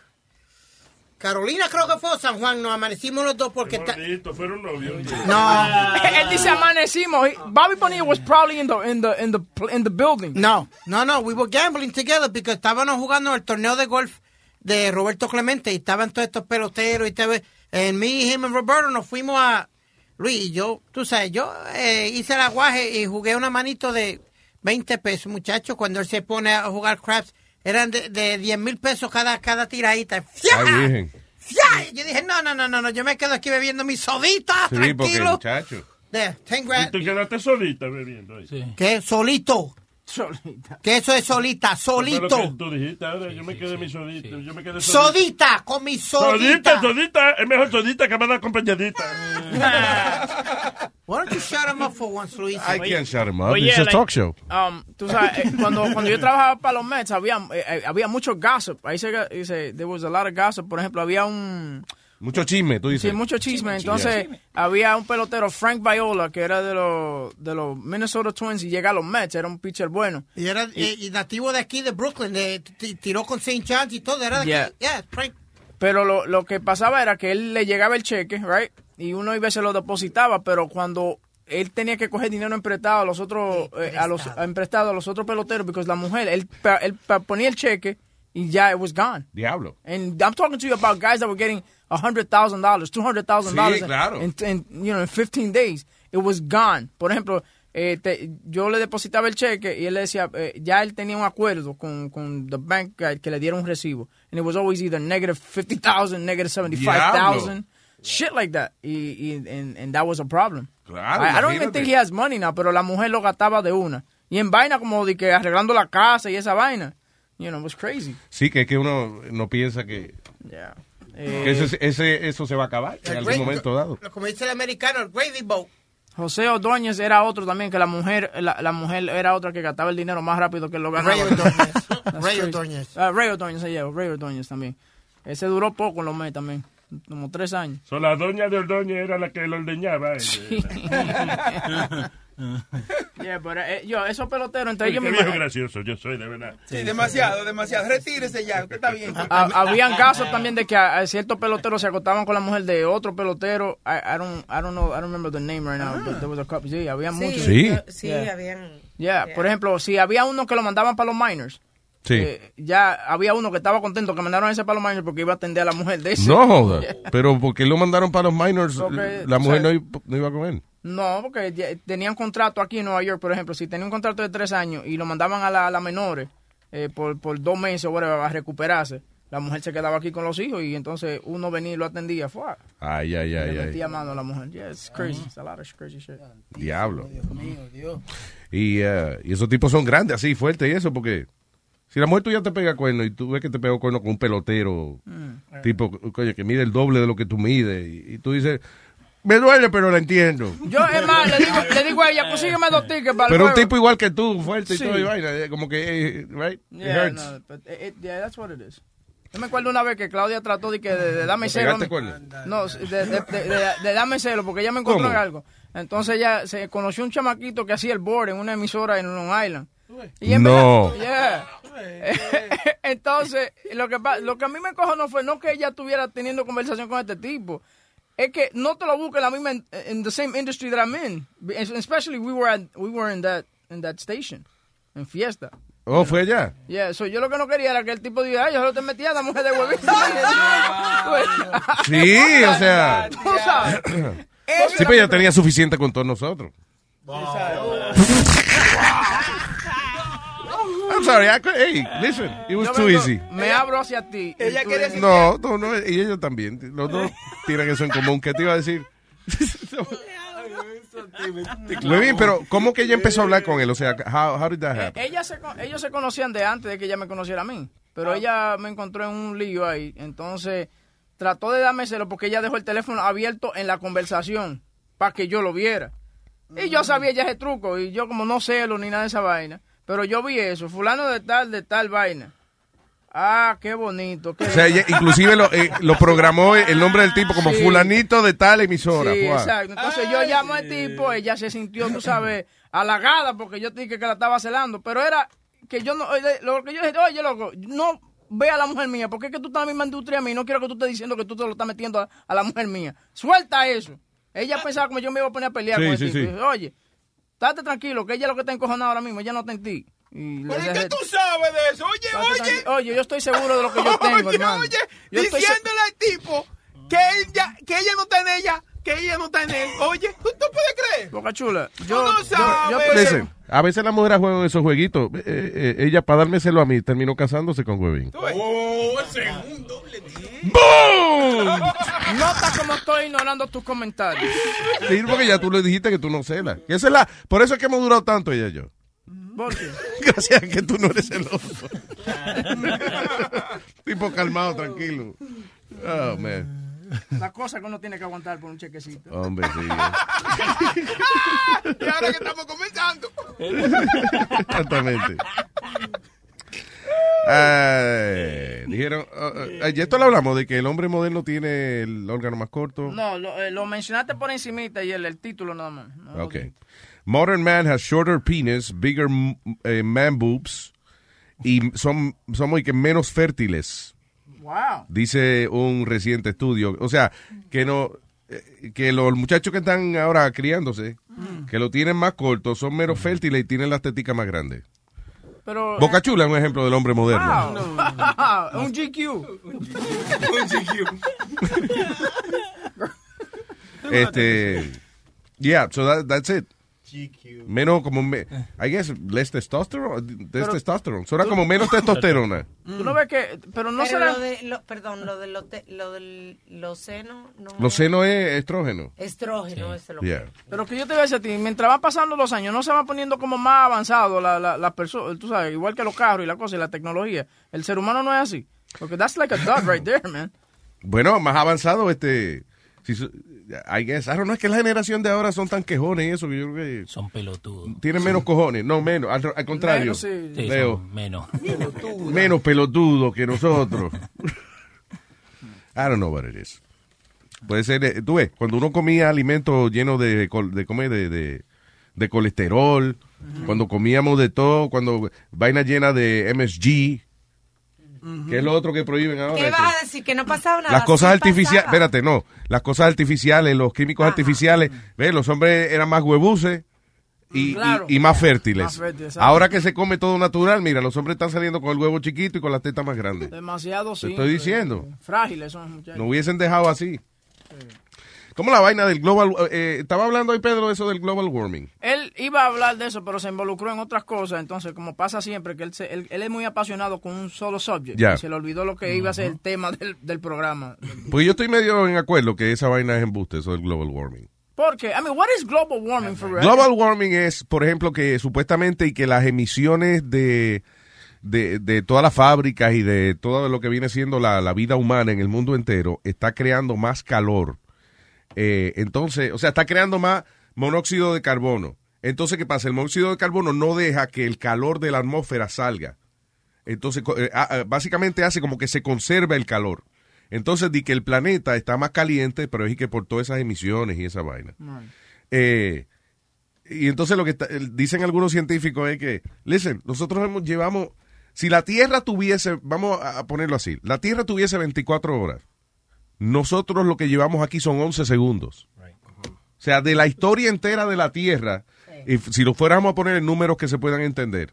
Carolina, creo que fue, o San Juan. Nos amanecimos los dos porque... ta- Bonito, fueron novios. No. él dice amanecimos. Bobby Bonilla was probably in the, in the, in the, in the building. No, no, no. We were gambling together porque estábamos jugando el torneo de golf de Roberto Clemente y estaban todos estos peloteros y estaba, en mí, him y Roberto nos fuimos a Luis y yo, tú sabes, yo eh, hice el aguaje y jugué una manito de 20 pesos, muchachos, cuando él se pone a jugar craps, eran de, de 10 mil pesos cada, cada tiradita. ¡Fia! Ay. Y Yo dije, no, no, no, no, no, yo me quedo aquí bebiendo mi sodita, Sí, porque, tranquilo. muchacho. There, 10 Y grand. tú quedaste solita bebiendo ahí. ¿Qué? Solito. Solita. Que eso es solita, solito. que tú dijiste ahora, yo me quedé mi solita. Yo me quedé Sodita, con mi Sodita, sodita. sodita, es mejor sodita que mandar acompañadita. Why don't you shut him up for once, Luis? I can't shut him up. Oye, It's a like, talk show. Um, tú sabes, eh, cuando, cuando yo trabajaba para los Mets, había, eh, eh, había mucho gossip. Ahí se dice, there was a lot of gossip. Por ejemplo, había un... Mucho chisme, tú dices. Sí, mucho chisme. Entonces, había un pelotero, Frank Viola, que era de los, de los Minnesota Twins y llega a los Mets. Era un pitcher bueno. Y era eh, y nativo de aquí, de Brooklyn, de, tiró con St. John's y todo. Era de Yeah. aquí. Yeah, Frank. Pero lo, lo que pasaba era que él le llegaba el cheque, right? Y uno iba y se lo depositaba, pero cuando él tenía que coger dinero emprestado a los otros, eh, a los a emprestado a los otros peloteros, porque la mujer, él, pa- él pa- ponía el cheque y ya it was gone. Diablo. And I'm talking to you about guys that were getting hundred thousand dollars, two hundred thousand dollars, Sí, claro. in, in, you know, in 15 days. It was gone. Por ejemplo, eh, te- yo le depositaba el cheque y él le decía, eh, ya él tenía un acuerdo con, con the bank guy que le diera un recibo. And it was always either negative 50,000, negative 75,000, shit like that. Y, y and, and that was a problem. Claro, I, I don't even think he has money now, pero la mujer lo gastaba de una. Y en vaina como de que arreglando la casa y esa vaina. You know, it was crazy. Sí, que es que uno no piensa que, Yeah. Que ese, ese- eso se va a acabar en algún great- momento dado. Como dice el americano, el gravy boat. José Ordóñez era otro también, que la mujer la, la mujer era otra que gastaba el dinero más rápido que lo ganaba. Ray Ordóñez. Ray. Ordóñez. Ah, Ray Ordóñez, yeah, Ray Ordóñez también. Ese duró poco en los meses también, como tres años. So, la doña de Ordóñez era la que lo ordeñaba. eh. Yeah, pero eh, yo, esos peloteros, ellos qué me viejo gracioso yo soy, de verdad. Sí, demasiado, demasiado. Retírese ya, usted está bien. Ah, habían casos también de que a, a ciertos peloteros se acostaban con la mujer de otro pelotero. I, I don't, I don't know, I don't remember the name right now, but there was a couple. Sí, había muchos. Sí, sí, Yeah. habían. Yeah, por ejemplo, si había uno que lo mandaban para los minors, Sí. eh, ya había uno que estaba contento que mandaron ese para los minors porque iba a atender a la mujer de ese. No joda. Yeah. Pero porque lo mandaron para los minors, Porque, la mujer o no, sea, iba- no iba a comer. No, porque tenían contrato aquí en Nueva York, por ejemplo, si tenía un contrato de tres años y lo mandaban a la, a la menores eh, por, por dos meses o whatever, a recuperarse, la mujer se quedaba aquí con los hijos y entonces uno venía y lo atendía. Fue, Ay, ay, ay, le ay. metía mano a la mujer. Yeah, it's crazy. It's a lot of crazy shit. Diablo. Y, eh, y esos tipos son grandes, así, fuertes y eso, porque si la mujer tuya te pega cuerno y tú ves que te pegó cuerno con un pelotero, Mm. tipo, coño, que mide el doble de lo que tú mides, y, y tú dices, me duele, pero la entiendo. Yo, es más, le digo, le digo a ella, consígueme dos tickets para el Pero un tipo igual que tú, fuerte y Sí. todo, y vaina, eh, como que, eh, right? It Yeah, hurts. no, but it- it- yeah, that's what it is. Yo me acuerdo una vez que Claudia trató de, que de, de darme ¿De celo. No, de, de, de, darme celo, porque ella me encontró en algo. Entonces ella se conoció un chamaquito que hacía el board en una emisora en Long Island. Y en No. verdad- yeah. Entonces, lo que, lo que a mí me cojo no fue no que ella estuviera teniendo conversación con este tipo. Es que no te lo busque la misma en in the same industry that I'm in. Especially we were at, we were in that in that station en fiesta. Oh, fue allá. Yeah, so yo lo que no quería era que el tipo diga, ay, yo solo te metía a la mujer de huevito. Sí, o sea. Tú sabes. Sí, pero ella tenía suficiente con todos nosotros. I'm sorry, I could, hey, listen, it was too easy. Me abro hacia ti. Ella quería decir No, no, no, y ellos también. Los dos tienen eso en común. ¿Qué te iba a decir? Muy bien, pero ¿cómo que ella empezó a hablar con él? O sea, how, how did that Eh, happen? ella se, ellos se conocían de antes de que ella me conociera a mí. Pero ella me encontró en un lío ahí. Entonces trató de darme celo porque ella dejó el teléfono abierto en la conversación para que yo lo viera. Y yo sabía ya ese truco. Y yo como no celo ni nada de esa vaina. Pero yo vi eso. Fulano de tal, de tal vaina. Ah, qué bonito. qué O sea, ella inclusive lo, eh, lo programó el nombre del tipo como Sí. fulanito de tal emisora. Sí, exacto. Entonces yo llamo al tipo, ella se sintió, tú sabes, halagada porque yo dije que la estaba celando, pero era que yo no, eh, lo que yo dije, oye, loco, no ve a la mujer mía, porque es que tú estás en la misma industria a mí, no quiero que tú estés diciendo que tú te lo estás metiendo a, a la mujer mía. Suelta eso. Ella pensaba como yo me iba a poner a pelear Sí, con el sí, tipo. sí. Y dije, oye, estate tranquilo, que ella lo que está encojonada ahora mismo, ella no está en ti. Y le ¿Pero y dejé- qué tú sabes de eso? Oye, Estate oye. tranquilo. Oye, yo estoy seguro de lo que yo tengo, oye, hermano. oye, Yo estoy diciéndole al tipo que, él ya- que ella no está en ella, que ella no está en él. Oye, ¿tú, tú puedes creer? Boca chula. Tú Yo, no sabes. yo estoy Listen, a veces las mujeres juegan esos jueguitos. Eh, eh, ella, para dármelo a mí, terminó casándose con Huevín. Oh, segundo. ¡Boom! Nota como estoy ignorando tus comentarios. Sí, porque ya tú le dijiste que tú no celas. Que esa es la, por eso es que hemos durado tanto ella y yo. ¿Por qué? Gracias a que tú no eres celoso. tipo calmado, tranquilo. Oh, man. La cosa que uno tiene que aguantar por un chequecito. Hombre, sí. y ahora que estamos comenzando. Exactamente. Ay, dijeron, uh, uh, y esto lo hablamos de que el hombre moderno tiene el órgano más corto. No, lo, eh, lo mencionaste por encimita y el, el título nada más. No. Modern man has shorter penis, bigger mm, eh, man boobs y son somos y que menos fértiles, Wow. dice un reciente estudio. O sea, que no eh, que los muchachos que están ahora criándose, que lo tienen más corto, son menos fértiles y tienen las teticas más grandes. Pero, Boca Chula es un ejemplo del hombre moderno. Wow. un GQ. Un GQ. Este, yeah, so that, that's it. Menos como, me- I guess, less testosterone, less testosterone. Suena como menos testosterona. Tú no ves que, pero no Pero será... lo de, lo- perdón, lo de lo, te- lo los senos, no. Los senos es estrógeno. Estrógeno, ese es lo Yeah. Pero que yo te voy a decir a ti, mientras van pasando los años, no se van poniendo como más avanzados las la, las personas, tú sabes, igual que los carros y la cosa y la tecnología. El ser humano no es así. Porque that's like a dog right there, man. Bueno, más avanzado, este. Si, I guess, I don't know, es que la generación de ahora son tan quejones y eso que yo creo que. Son pelotudos. Tienen menos cojones. No, menos. Al, al contrario. Menos, sí. Sí, Leo. son menos. menos pelotudos que nosotros. I don't know what it is. Puede ser, eh, tú ves, cuando uno comía alimentos llenos de, de, de, de, de colesterol, cuando comíamos de todo, cuando vaina llena de MSG, que es lo otro que prohíben ahora. ¿Qué vas a decir? Que no pasaba nada. las cosas Sí artificiales, espérate, no, las cosas artificiales, los químicos artificiales, ves, los hombres eran más huevuces y, y- Claro. y más fértiles. Más fértiles, exacto. Ahora que se come todo natural, mira, los hombres están saliendo con el huevo chiquito y con las tetas más grandes. Demasiado Te simple. estoy diciendo. Frágiles son los muchachos. No hubiesen dejado así. ¿Cómo la vaina del global? eh, estaba hablando hoy Pedro de eso del global warming. Él iba a hablar de eso, pero se involucró en otras cosas. Entonces, como pasa siempre, que él, se- él, él es muy apasionado con un solo subject. Ya. Y se le olvidó lo que iba a ser el tema del, del programa. Porque yo estoy medio en acuerdo que esa vaina es embuste, eso del global warming. Porque, I mean, what is global warming for real? Global warming es, por ejemplo, que supuestamente y que las emisiones de, de, de todas las fábricas y de todo lo que viene siendo la, la vida humana en el mundo entero está creando más calor. Eh, entonces, o sea, está creando más monóxido de carbono. Entonces, ¿qué pasa? El monóxido de carbono no deja que el calor de la atmósfera salga. Entonces, eh, ah, ah, básicamente hace como que se conserva el calor. Entonces, di que el planeta está más caliente, pero es que por todas esas emisiones y esa vaina. Eh, y entonces lo que está- dicen algunos científicos es que, listen, nosotros hemos, llevamos, si la Tierra tuviese, vamos a a ponerlo así, la Tierra tuviese 24 horas, nosotros lo que llevamos aquí son 11 segundos. O sea, de la historia entera de la Tierra, if- si lo fuéramos a poner en números que se puedan entender,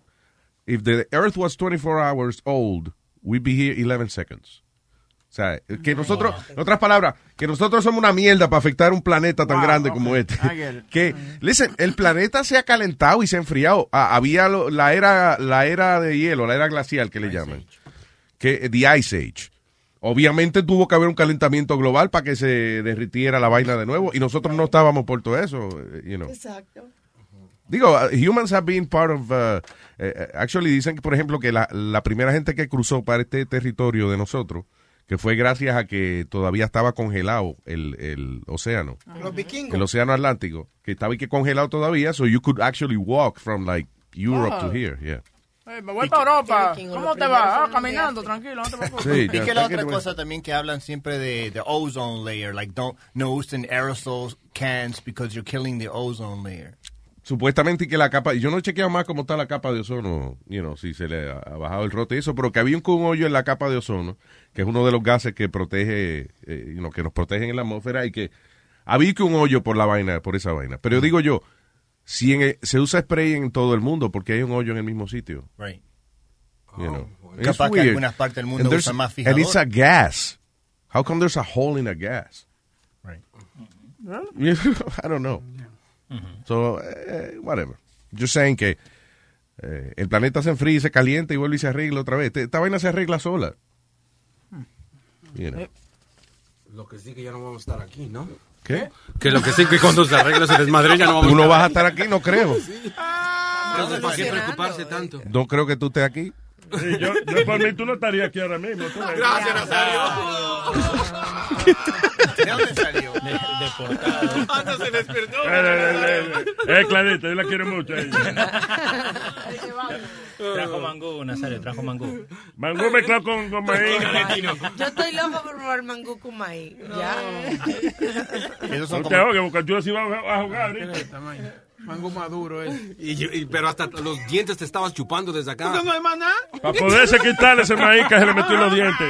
if the Earth was 24 hours old, we'd be here 11 seconds. O sea, que nosotros, en otras palabras, que nosotros somos una mierda para afectar un planeta tan grande como este. Que, listen, el planeta se ha calentado y se ha enfriado. Ah, había lo- la era, la era de hielo, la era glacial que le llaman. Que, the Ice Age. Obviamente tuvo que haber un calentamiento global para que se derritiera la vaina de nuevo y nosotros no estábamos por todo eso, eh, you know. Exacto. Digo, uh, humans have been part of, uh, eh, actually dicen que, por ejemplo, que la, la primera gente que cruzó para este territorio de nosotros, que fue gracias a que todavía estaba congelado el, el océano, Los vikingos. el océano Atlántico, que estaba y que congelado todavía, so you could actually walk from like Europe to here, yeah. Eh, me voy para Europa. ¿Cómo te primeros va? Ah, caminando, tranquilo, no te preocupes. Sí, Y que la otra cosa también que hablan siempre de the ozone layer, like don't no usen aerosol cans because you're killing the ozone layer. Supuestamente y que la capa, yo no he chequeado más cómo está la capa de ozono, you know, si se le ha, ha bajado el rote y eso, pero que había un, un hoyo en la capa de ozono, que es uno de los gases que protege, eh, you know, que nos protegen en la atmósfera y que había que un hoyo por la vaina, por esa vaina. Pero yo digo yo, si en el- se usa spray en todo el mundo, porque hay un hoyo en el mismo sitio. Right. You know. It's Capaz que weird. algunas partes del mundo usan más And it's fijador. a gas. How come there's a hole in a gas? Right. I don't know. So, eh, whatever. Just saying que eh, el planeta se enfría y se calienta y vuelve y se arregla otra vez. Esta vaina se arregla sola. You know. Lo que sí que ya no vamos a estar aquí, ¿no? ¿Qué? Que lo que sí que cuando se arregle ese desmadre ya no vamos Tú no a vas a estar aquí, no creo. Entonces, ¿para qué preocuparse tanto? No creo que tú estés aquí. Sí, yo, yo por mí tú no estarías aquí ahora mismo. tú. Gracias, Nazario. ¿De dónde salió? Hasta se despertó. Eh, eh, eh, eh, eh, Clarita, yo la quiero mucho. a ella. Trajo mangú, Nazario, trajo mangú. Mangú mezclado con, con maíz. Yo estoy loco por probar mangú con maíz. Ya. Esos son No te ahogues, porque yo sí va a a jugar. ¿eh? Mango maduro, eh. Y, y- pero hasta los dientes te estabas chupando desde acá. ¿Porque no hay más nada? Para poderse quitarle ese maíz que se le metió en los dientes.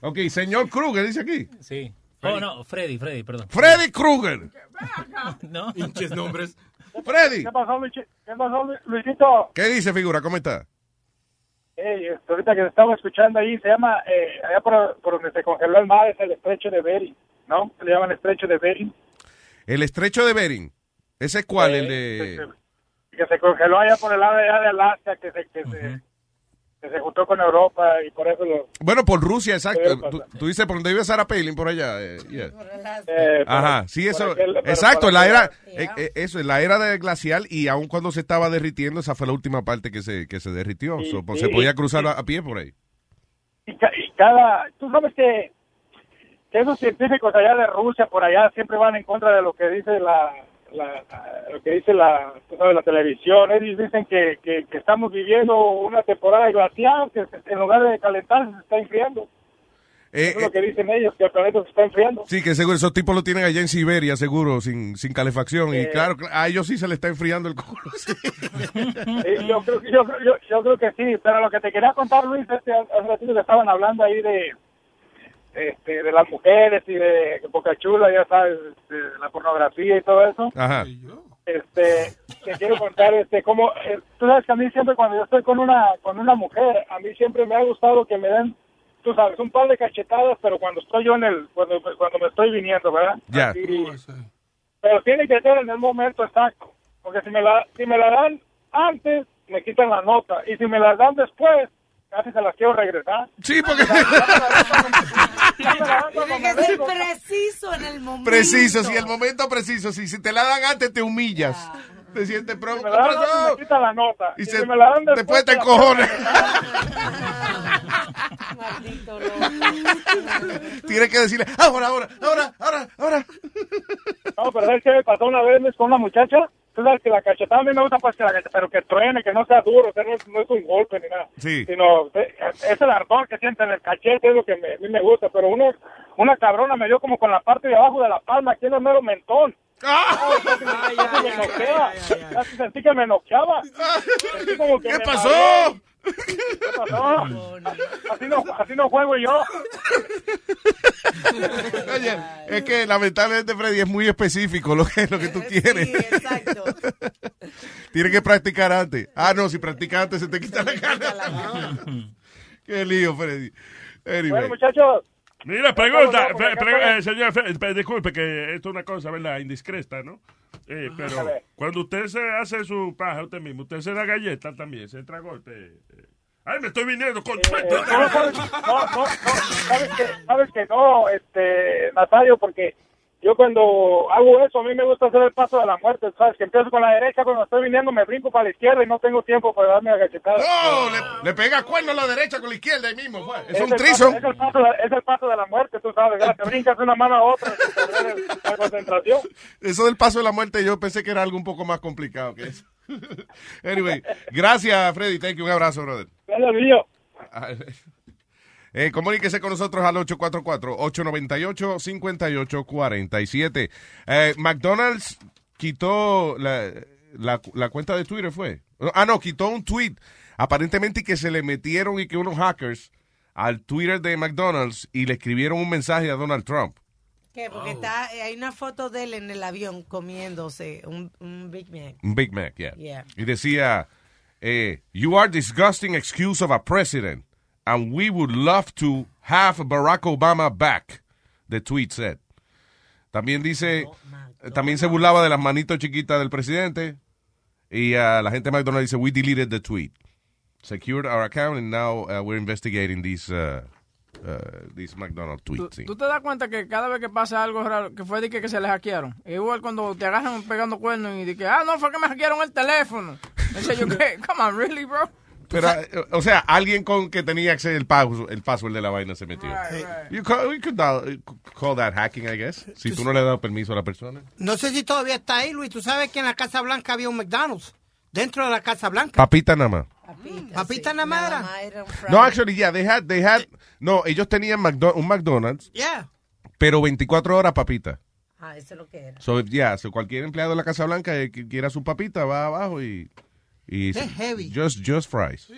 Ok, señor Kruger, dice aquí. Sí. Oh, no, Freddy, Freddy, perdón. Freddy Kruger. No. Pinches nombres. Freddy. ¿Qué pasó, Luchi- ¿Qué pasó, Lu- Luisito? ¿Qué dice, figura? ¿Cómo está? Este, ahorita que estaba escuchando ahí, se llama, eh, allá por, por donde se congeló el mar, es el estrecho de Bering, ¿no? Le llaman estrecho de Bering. El estrecho de Bering. ¿Ese es cuál? Eh, el de... Que se congeló allá por el lado de, allá de Alaska, que se, que, se, que se juntó con Europa y por eso lo... Bueno, por Rusia, exacto. Tú, dices por donde vive Sarah Palin, por allá. eh, yeah. eh, Ajá, sí, eso. aquel- exacto, la era, eh, eh, eso, en la era de glacial y aun cuando se estaba derritiendo, esa fue la última parte que se, que se derritió. Y- So, pues, y- se podía y- cruzar a, a pie por ahí. y, ca- y cada... Tú sabes que, que esos científicos allá de Rusia, por allá, siempre van en contra de lo que dice la... la- lo que dice la, sabes, la televisión, ellos dicen que, que, que estamos viviendo una temporada glacial, que en lugar de calentarse se está enfriando. Eh, Eso es lo que dicen ellos, que el planeta se está enfriando. Sí, que seguro esos tipos lo tienen allá en Siberia, seguro, sin, sin calefacción. Y Eh. claro, a ellos sí se les está enfriando el culo. Eh, yo, creo, que- yo, creo- yo, yo creo que sí, pero lo que te quería contar, Luis, este, hace ratito que estaban hablando ahí de, este, de las mujeres y de Boca Chula, ya sabes, de la pornografía y todo eso. Ajá. Este, te quiero contar, este, como, eh, tú sabes que a mí siempre cuando yo estoy con una, con una mujer, a mí siempre me ha gustado que me den, tú sabes, un par de cachetadas, pero cuando estoy yo en el, cuando, cuando me estoy viniendo, ¿verdad? Ya. Pero tiene que ser en el momento exacto, porque si me la, si me la dan antes, me quitan la nota, y si me la dan después, casi se las quiero regresar. Sí, porque... Tiene que ser preciso en el momento. Preciso, si el momento preciso. Si, si te la dan antes, te humillas. Te sientes pronto. Me la dan antes, me quita la nota. Y Y se- si me la dan después te la encojones. Maldito Tienes que decirle, ahora, ahora, ahora, ahora, ahora. No, pero ¿sabes qué me pasó una vez con una muchacha? Tú sabes que la cachetada a mí me gusta pues que la cachetada, pero que truene, que no sea duro, que no, es- no es un golpe ni nada. Sí. Sino, eh, es el ardor que siente en el cachete, es lo que me- a mí me gusta. Pero uno, una cabrona me dio como con la parte de abajo de la palma, aquí en el mero mentón. ¡Ah! Ay. Casi sentí que me noqueaba. Sentí como que ¿Qué me pasó? mareé. ¿Qué pasó? Así no, así no juego yo. Oye, es que lamentablemente Freddy es muy específico lo que, lo que tú quieres. exacto. Tienes que practicar antes. Ah, no, si practicas antes se te quita la gana. Qué lío, Freddy. Anyway. Bueno, muchachos. Mira, pregunta, pre- pre- eh, señor, disculpe que esto es una cosa, ¿verdad? Indiscreta, ¿no? Eh, pero cuando usted se hace su paja usted mismo, usted se da galleta también, se traga golpe. eh. Ay, me estoy viniendo con... Eh, no, sabes, no, no, sabes que, sabes que no, este, Natalio, porque yo cuando hago eso, a mí me gusta hacer el paso de la muerte, sabes, que empiezo con la derecha, cuando estoy viniendo me brinco para la izquierda y no tengo tiempo para darme la cachetada. No, le, le pega cuerno a la derecha con la izquierda ahí mismo. fue. Es un el trizo. Es el, paso de, es el paso de la muerte, tú sabes, ¿verdad? te brincas de una mano a otra, sin la concentración. Eso del paso de la muerte yo pensé que era algo un poco más complicado que eso. Anyway, gracias Freddy, thank you, un abrazo, brother. Gracias, mío. Eh, comuníquese con nosotros al 844-898-5847. Eh, McDonald's quitó la, la, la cuenta de Twitter, ¿fue? Ah, no, quitó un tweet. Aparentemente que se le metieron y que unos hackers al Twitter de McDonald's y le escribieron un mensaje a Donald Trump. ¿Qué? Porque está, hay una foto de él en el avión comiéndose un, un Big Mac. Un Big Mac, yeah. Yeah. Y decía, eh, you are disgusting excuse of a president, and we would love to have Barack Obama back, the tweet said. También dice, también se burlaba de las manitos chiquitas del presidente, y uh, la gente de McDonald's dice, we deleted the tweet. Secured our account, and now uh, we're investigating these, uh, uh, these McDonald's ¿Tú, tweets. sí. tú te das cuenta que cada vez que pasa algo raro, que fue de que, que se le hackearon. Igual cuando te agarran pegando cuernos y de que, ah, no, fue que me hackearon el teléfono. Dice yo, ¿qué? Come on, really, bro? Pero, eh, o sea, alguien con que tenía acceso el paso, el password de la vaina se metió. You call, you could call, call that hacking, I guess. Si tú no le das permiso a la persona. No sé si todavía está ahí, Luis. Tú sabes que en la Casa Blanca había un McDonald's. Dentro de la Casa Blanca. Papita nada más. Papita nada más era. No, actually, yeah, they had, they had, no, ellos tenían McDo- un McDonald's, Yeah. pero 24 horas papita. Ah, eso es lo que era. So, yeah, so cualquier empleado de la Casa Blanca eh, que quiera su papita va abajo y, y Qué heavy. just, just fries.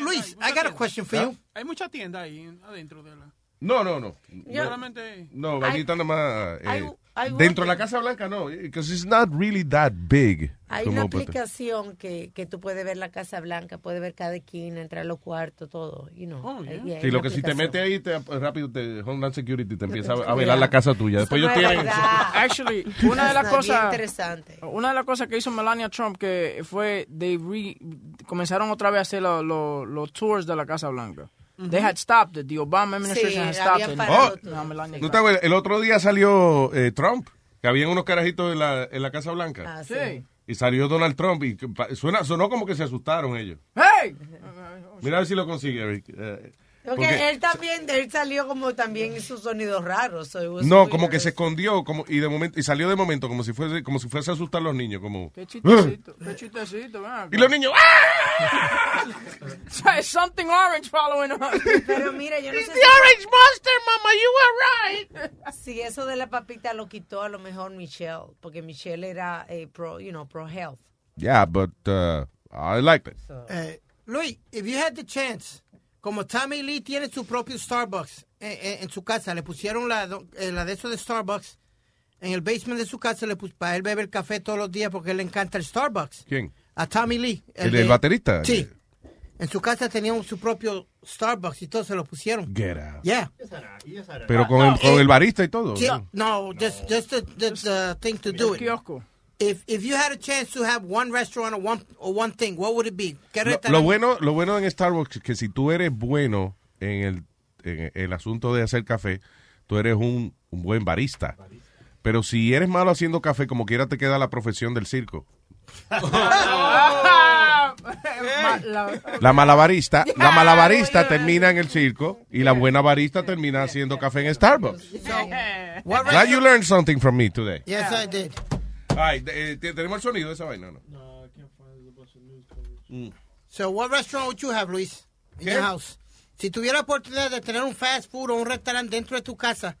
Luis, I got a question for you. Hay mucha tienda ahí adentro de la. No, no, no. Yo- Solamente- No, vainita nada más. eh, hay- hay dentro de la Casa Blanca no, because it's not really that big. Hay una aplicación que, que tú puedes ver la Casa Blanca, puedes ver cada esquina, entrar a los cuartos, todo. You know. Ahí hay Sí, lo que si te aplicación. metes ahí, te, rápido te, Homeland Security te empieza a, a Yeah. velar la casa tuya. Después ellos Eso no es tienen... verdad. Actually, una de las cosas interesante. una de las cosas que hizo Melania Trump que fue they re- comenzaron otra vez a hacer los los- los tours de la Casa Blanca. They had stopped it. The Obama administration had stopped it. Oh, No, Melania ¿no te acuerdas? El otro día salió eh, Trump, que habían unos carajitos en la, en la Casa Blanca. Ah, sí. Y salió Donald Trump y suena, sonó como que se asustaron ellos. ¡Hey! Mira a ver si lo consigue, Rick. Eh, Porque, porque- él también, él salió como también hizo sonidos raros. so no, como que se escondió como, y de momento y salió de momento como si fuese como si fuese a asustar a los niños, como Qué chistecito, qué chistecito, acá. y los niños There's something orange following us. Pero mira, yo no sé The si- orange monster, mama, you were right. Si eso de la papita lo quitó a lo mejor Michelle, porque Michelle era eh, pro, you know, pro health. Yeah, but uh, I liked it. Eh, Luis, if you had the chance, como Tommy Lee tiene su propio Starbucks eh, eh, en su casa, le pusieron la, do- eh, la de eso de Starbucks en el basement de su casa, le pus, para él beber café todos los días porque le encanta el Starbucks. ¿Quién? A Tommy Lee. ¿El, de- del baterista? Sí. En su casa tenían su propio Starbucks y todo se lo pusieron. Get out. Yeah. Pero con el, con el barista y todo. Sí, ¿no? no, just, just the, the, the thing to do it. kiosco. If, if you had a chance to have one restaurant or one, or one thing, what would it be? ¿Qué Lo, lo bueno, lo bueno en Starbucks es que si tú eres bueno en el, en el asunto de hacer café, tú eres un, un buen barista. Pero si eres malo haciendo café, como quiera te queda la profesión del circo. La malabarista, la malabarista termina en el circo y la buena barista termina haciendo café en Starbucks. What Glad you learned something from me today. Yes, I did. Ay, eh, ¿Tenemos el sonido de esa vaina o no? Mm. So, what restaurant would you have, Luis? In your house. Si tuviera oportunidad de tener un fast food o un restaurante dentro de tu casa,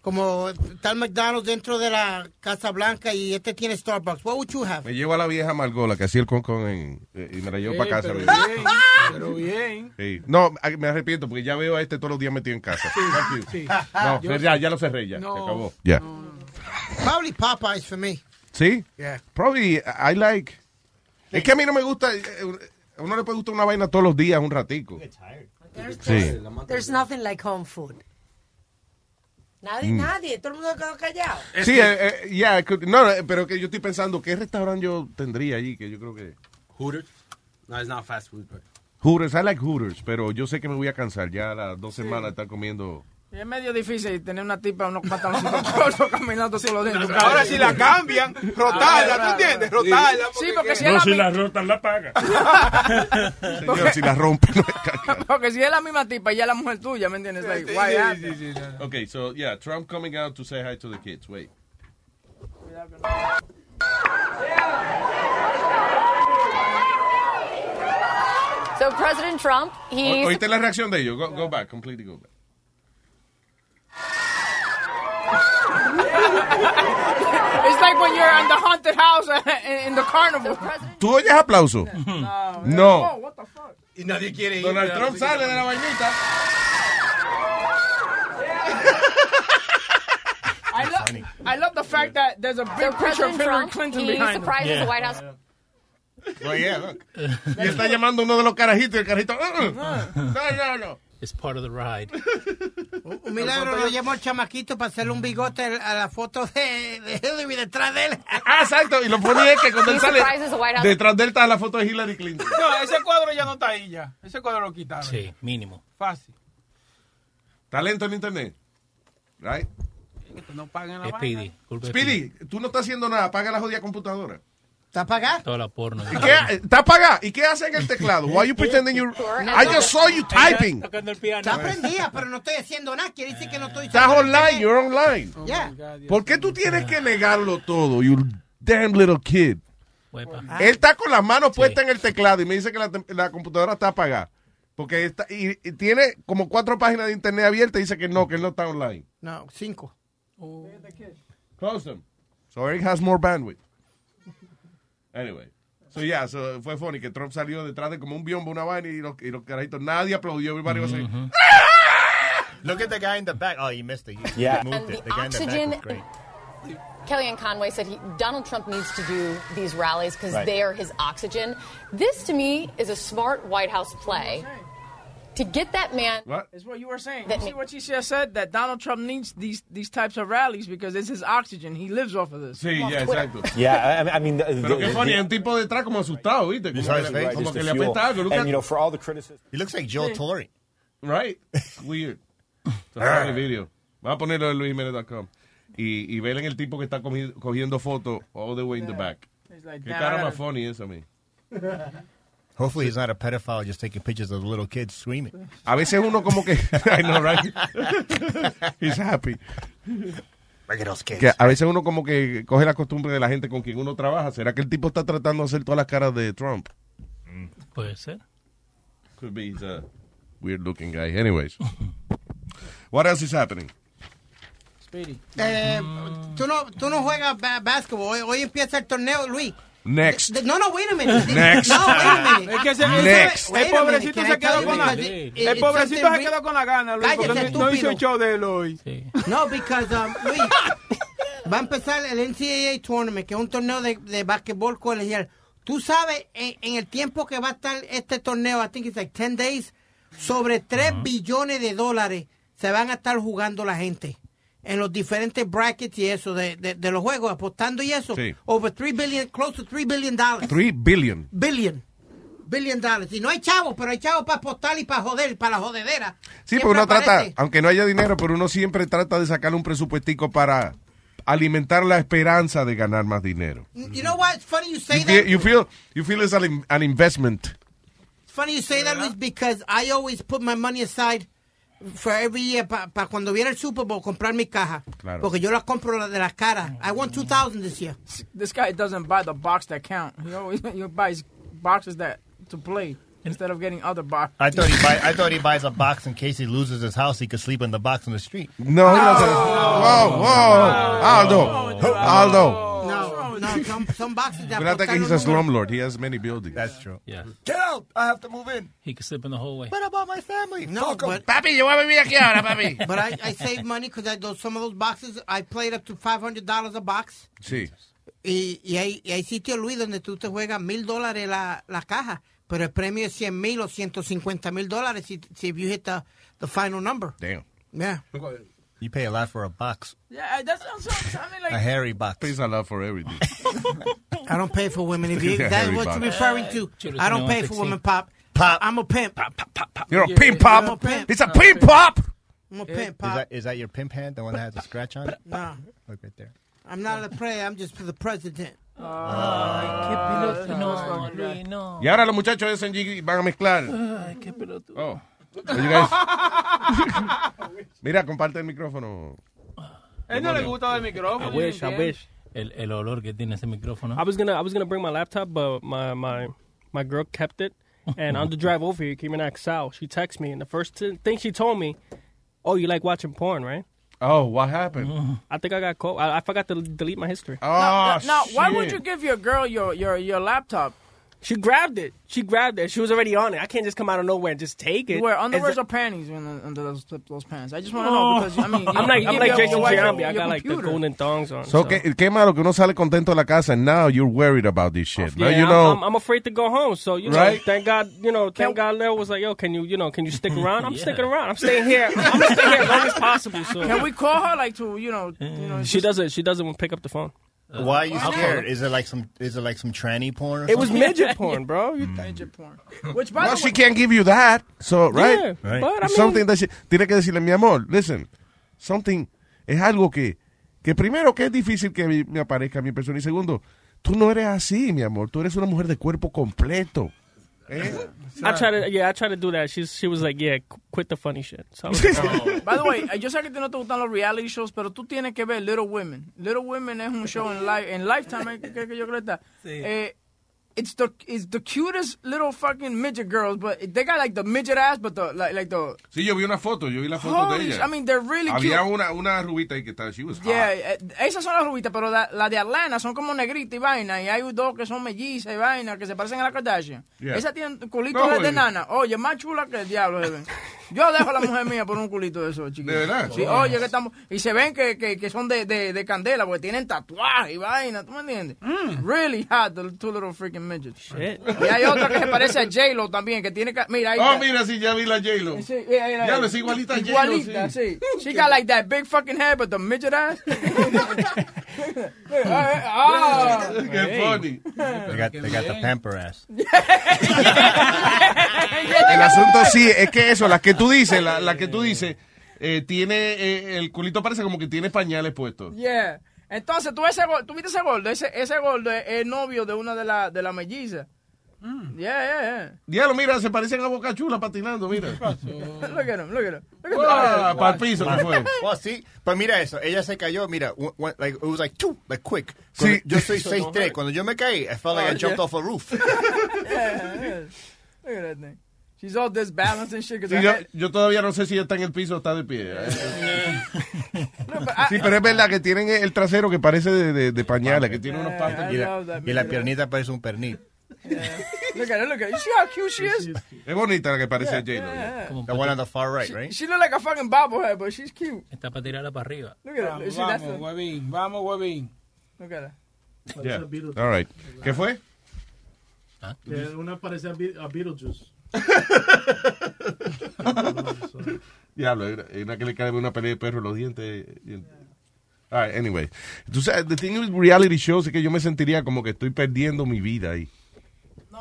como tal McDonald's dentro de la Casa Blanca y este tiene Starbucks, what would you have? Me llevo a la vieja Margola que hacía el concon en, eh, y me la llevo para casa. pero bien, pero bien. Sí. No, a- me arrepiento porque ya veo a este todos los días metido en casa. Sí. No, Yo- ya, ya lo cerré, ya. No. Se acabó. Ya. Probably Popeyes for me. ¿Sí? Yeah. Probably, I like. Es que a mí no me gusta. eh, A uno le puede gustar una vaina todos los días, un ratico. Sí. There's nothing like home food. Nadie, Mm. nadie, todo el mundo quedó callado. Sí, eh, eh, yeah, no, eh, pero que yo estoy pensando, ¿qué restaurante yo tendría allí? Que yo creo que. Hooters? No, it's not fast food, but... Hooters, I like Hooters, pero yo sé que me voy a cansar ya a las dos semanas de estar comiendo. Y es medio difícil tener una tipa, unos pantaloncitos cortos caminando solo dentro. Ahora si la cambian, rotarla, ¿tú entiendes? Rotarla. Sí, porque si No, la si la rotan, la paga. Señor, si la rompe, no es caca. Porque si es la misma tipa y ya es la mujer tuya, ¿me entiendes? Like, why happen? Okay, so yeah, Trump coming out to say hi to the kids. Wait. So President Trump, O- he's ¿Oíste la reacción de ellos? Go, go back, completely go back. It's like when you're in the haunted house in, in the carnival. ¿Tú oyes aplauso? No. what the fuck? Y nadie quiere ir. Donald Trump sale de la vainita. I love, I love the fact that there's a big picture of Hillary Clinton behind him. surprises the White House. Well, yeah, look. Y está llamando uno de los carajitos y el carajito. "Uh, uh". No, no, no. It's part of the ride. Un milagro lo llamó el chamaquito para hacerle un bigote a la foto de, de Hillary detrás de él. Ah, exacto. Y lo funny es que cuando él sale, detrás de él está la foto de Hillary Clinton. No, ese cuadro ya no está ahí ya. Ese cuadro lo quitaron. Sí, mínimo. Fácil. Talento en internet. Right? Que no paguen la vaina. Speedy. Speedy, tú no estás haciendo nada. Apaga la jodida computadora. ¿Está apagada? Toda la porno. ¿Y qué? ¿Está apagada? ¿Y qué hace en el teclado? Why you pretending you... I just saw you typing. Está prendida, pero no estoy haciendo nada. Quiere decir que no estoy... Estás online, you're online. Yeah. ¿Por qué tú tienes que negarlo todo, you damn little kid? Ah. Él está con las manos puestas en el teclado y me dice que la, la computadora está apagada. Porque está, y, y tiene como cuatro páginas de internet abiertas y dice que no, que él no está online. No, cinco. Close them. So Eric has more bandwidth. Anyway. So yeah, so fue funny que Trump salió detrás de como un biombo, una vaina y los, y los carajitos, nadie aplaudió. Everybody was like, mm-hmm. ah". Look at the guy in the back. Oh, you missed it. You Yeah. moved And it. the The guy in the back oxygen- was great. Kellyanne Conway said he, Donald Trump needs to do these rallies because Right. they are his oxygen. This, to me, is a smart White House play to get that man. What? It's what you were saying. You see what she just said? That Donald Trump needs these these types of rallies because it's his oxygen. He lives off of this. Sí, ya, exacto. Yeah, I, I mean, the, Pero qué the- funny, the- hay un tipo detrás como asustado, ¿viste? Como, que, le apesta algo. And, you know, for all the criticism. He looks like Joe Sí. Torre. Right? Weird. It's a funny video. Va a ponerlo en luisjimenez.com. Y, y ven el tipo que está cogi- cogiendo fotos all the way in the back. He's like, Qué "Damn, cara más gotta-" funny es a mí. Hopefully he's not a pedophile just taking pictures of little kids screaming. A veces uno como que... I know, right? He's happy. Look at those kids. Que a veces uno como que coge la costumbre de la gente con quien uno trabaja. ¿Será que el tipo está tratando de hacer todas las caras de Trump? Puede ser. Could be he's a weird looking guy. Anyways. What else is happening? Speedy. Eh, tú, no, tú no juegas ba- basketball. Hoy, hoy empieza el torneo, Luis. Next. No, no, wait a minute. Next. No, wait a minute. Es que se, Next. el Wait a pobrecito minute, se quedó con la, it- el pobrecito se quedó con la gana, Luis, porque no, no hizo el show de él hoy. No, because, um, Luis, va a empezar el NCAA Tournament, que es un torneo de, de básquetbol colegial. Tú sabes, en, en el tiempo que va a estar este torneo, I think it's like 10 days, sobre 3 billones de dólares se van a estar jugando la gente. En los diferentes brackets y eso de, de, de los juegos, apostando y eso. Sí. Over 3 billion, close to 3 billion dollars. 3 billion. Billion. Billion dollars. Y no hay chavos, pero hay chavos para apostar y para joder, para la jodedera. Sí, porque uno trata, aunque no haya dinero, pero uno siempre trata de sacar un presupuestico para alimentar la esperanza de ganar más dinero. You know what? It's funny you say You that. feel, you feel, you feel it's an, an investment. It's funny you say that, Luis, because I always put my money aside for every year para cuando viene el Super Bowl comprar mi caja. Claro. Porque yo las compro la de las caras. I won 2000 this year. This guy doesn't buy the box that count. He always he buys boxes that to play instead of getting other boxes. I thought he buy, I thought he buys a box in case he loses his house. He could sleep in the box on the street. No, he doesn't. Whoa, whoa. Aldo. Aldo. No, no, some, some boxes apostaron he's a slumlord. He has many buildings. That's true. Yeah. Get out! I have to move in. He could slip in the hallway. What about my family? No, Fuck 'em. but papi, yo voy a vivir aquí ahora, papi. But I, I save money because those, some of those boxes I played up to $500 a box. Sí. Y, y, hay, y hay sitios, Luis, donde tú te juegas mil dólares la, la caja, pero el premio es 100 mil o 150 mil dólares si, si if you hit the, the final number. Damn. Yeah. You pay a lot for a box, Yeah, that's that sounds something like a hairy box. Pays a lot for everything. I don't pay for women. If you, Yeah, that's Harry what Potter. you're referring to. Chulos I don't pay for women, pop. Pop. I'm a pimp. Pop, pop, pop, pop. You're a pimp pop. I'm a pimp. It's a pimp pop. I'm a pimp, Is pop. that, is that your pimp hand, the one that has a scratch on it? No. Look right there. I'm not a player. I'm just for the president. Ay, qué ah. pelotudo. No, Luis, no. Y ahora los muchachos de SNG van a mezclar. Ay, qué pelotudo. Oh. Are you guys- Mira, comparte el micrófono. Él no le gusta el micrófono. I wish, I wish. El, el olor que tiene ese micrófono. I was gonna I was gonna bring my laptop, but my my my girl kept it. And on the drive over here, came in Excel. She texted me, and the first thing she told me, "Oh, you like watching porn, right?" Oh, what happened? I think I got caught. I, I forgot to delete my history. Oh, now, now, why would you give your girl your your your laptop? She grabbed it. She grabbed it. She was already on it. I can't just come out of nowhere and just take it. You wear Is underwears that- or panties when, under those those pants? I just want to know because I mean, I'm like you I'm like Jason your Giambi. I your got like the golden thongs on. So, ¿qué, qué malo que uno sale contento de la casa and now you're worried about this shit. Now Yeah, you I'm- know. I'm, I'm afraid to go home. So you know, Right? thank God, you know, thank God, Leo was like, "Yo, can you, you know, can you stick around?" I'm sticking around. I'm staying here. I'm gonna stay here as long as possible. So Can we call her like to you know you know? She doesn't. She doesn't pick up the phone. Why are you scared? Is it like some? Is it like some tranny porn? Or It was something? midget porn, bro. You midget porn. Which by well, the she way, can't give you that. So, right? Yeah, Right. but I mean- something that she, tiene que decirle, mi amor, listen, something es algo que, que primero que es difícil que mi- me aparezca mi persona y segundo, tú no eres así, mi amor, tú eres una mujer de cuerpo completo. ¿Eh? I tried to. Yeah, I tried to do that. She's she was like, "Yeah, qu- quit the funny shit." So I was like, oh. By the way, yo sé que a ti no te gustan los reality shows, pero tú tienes que ver Little Women. Little Women es un show en, li en Lifetime, eh, que, que yo creo que está. Eh, it's the it's the cutest little fucking midget girls, but they got like the midget ass, but the like like the Sí, yo vi una foto, yo vi la foto Holy de ella. I mean, they're really Había cute. una, una rubita ahí que estaba, she was hot. Yeah, eh, esas son las rubitas, pero la, la de Atlanta son como negritas y vaina, y hay dos que son mellizas y vaina, que se parecen a la Kardashian. Yeah. Esa tiene culitos No, de, oye. nana. Oye, más chula que el diablo. Yo dejo a la mujer mía por un culito de esos, chiquitos. ¿De verdad? Sí, oye, que estamos... Y se ven que, que, que son de, de, de candela, porque tienen tatuajes y vaina, ¿tú me entiendes? Really hot, the two little freaking midgets. Y hay otra que se parece a J-Lo también, que tiene... Mira, ahí Oh, está. mira, sí, ya vi la J-Lo. Sí, yeah, Diablo, es igualita a J-Lo, Igualita, sí. sí. She got like that big fucking head, but the midget ass. Ah, Qué funny. They got, they got the pamper ass. El asunto sí, es que eso, la que tú dices, la, la que tú dices, eh, tiene, eh, el culito parece como que tiene pañales puestos. Yeah. Entonces, ¿tú, ese, gol- ¿tú viste ese gordo? Ese, ese gordo es, es novio de una de las de la mellizas. Mm. Yeah, yeah, yeah. Diablo, mira, se parecen a Boca Chula patinando, mira. look at him, look at him. Look at Ah, that. para el piso que fue. Well, sí, pero mira eso, ella se cayó, mira, like, it was like two, like quick. Sí. Yo soy So 6'3", cuando yo me caí, I felt like I Oh, jumped off a roof. Yeah, yeah. Look at that thing. She's all disbalanced and shit. Sí, yo, yo todavía no sé si está en el piso o está de pie. No, but I- Sí, pero es verdad que tienen el trasero que parece de, de, de pañales, que tiene unos I patas. Y la, y la piernita parece un pernil. Look at her, look at her. You see how cute she is? Es bonita la que parece a J-Lo. Yeah, yeah. The one on the far right, right? She look like a fucking bobblehead, but she's cute. Está para tirarla para arriba. Look at her. Vamos, vamos, huevín, vamos, huevín. Look at her. Yeah. All right. ¿Qué fue? Que una parece a, Be- a Beetlejuice. Diablo, hay una- que le cae una pelea de perro en los dientes. y- All right, anyway. Tú sabes, the thing with reality shows es que yo me sentiría como que estoy perdiendo mi vida ahí.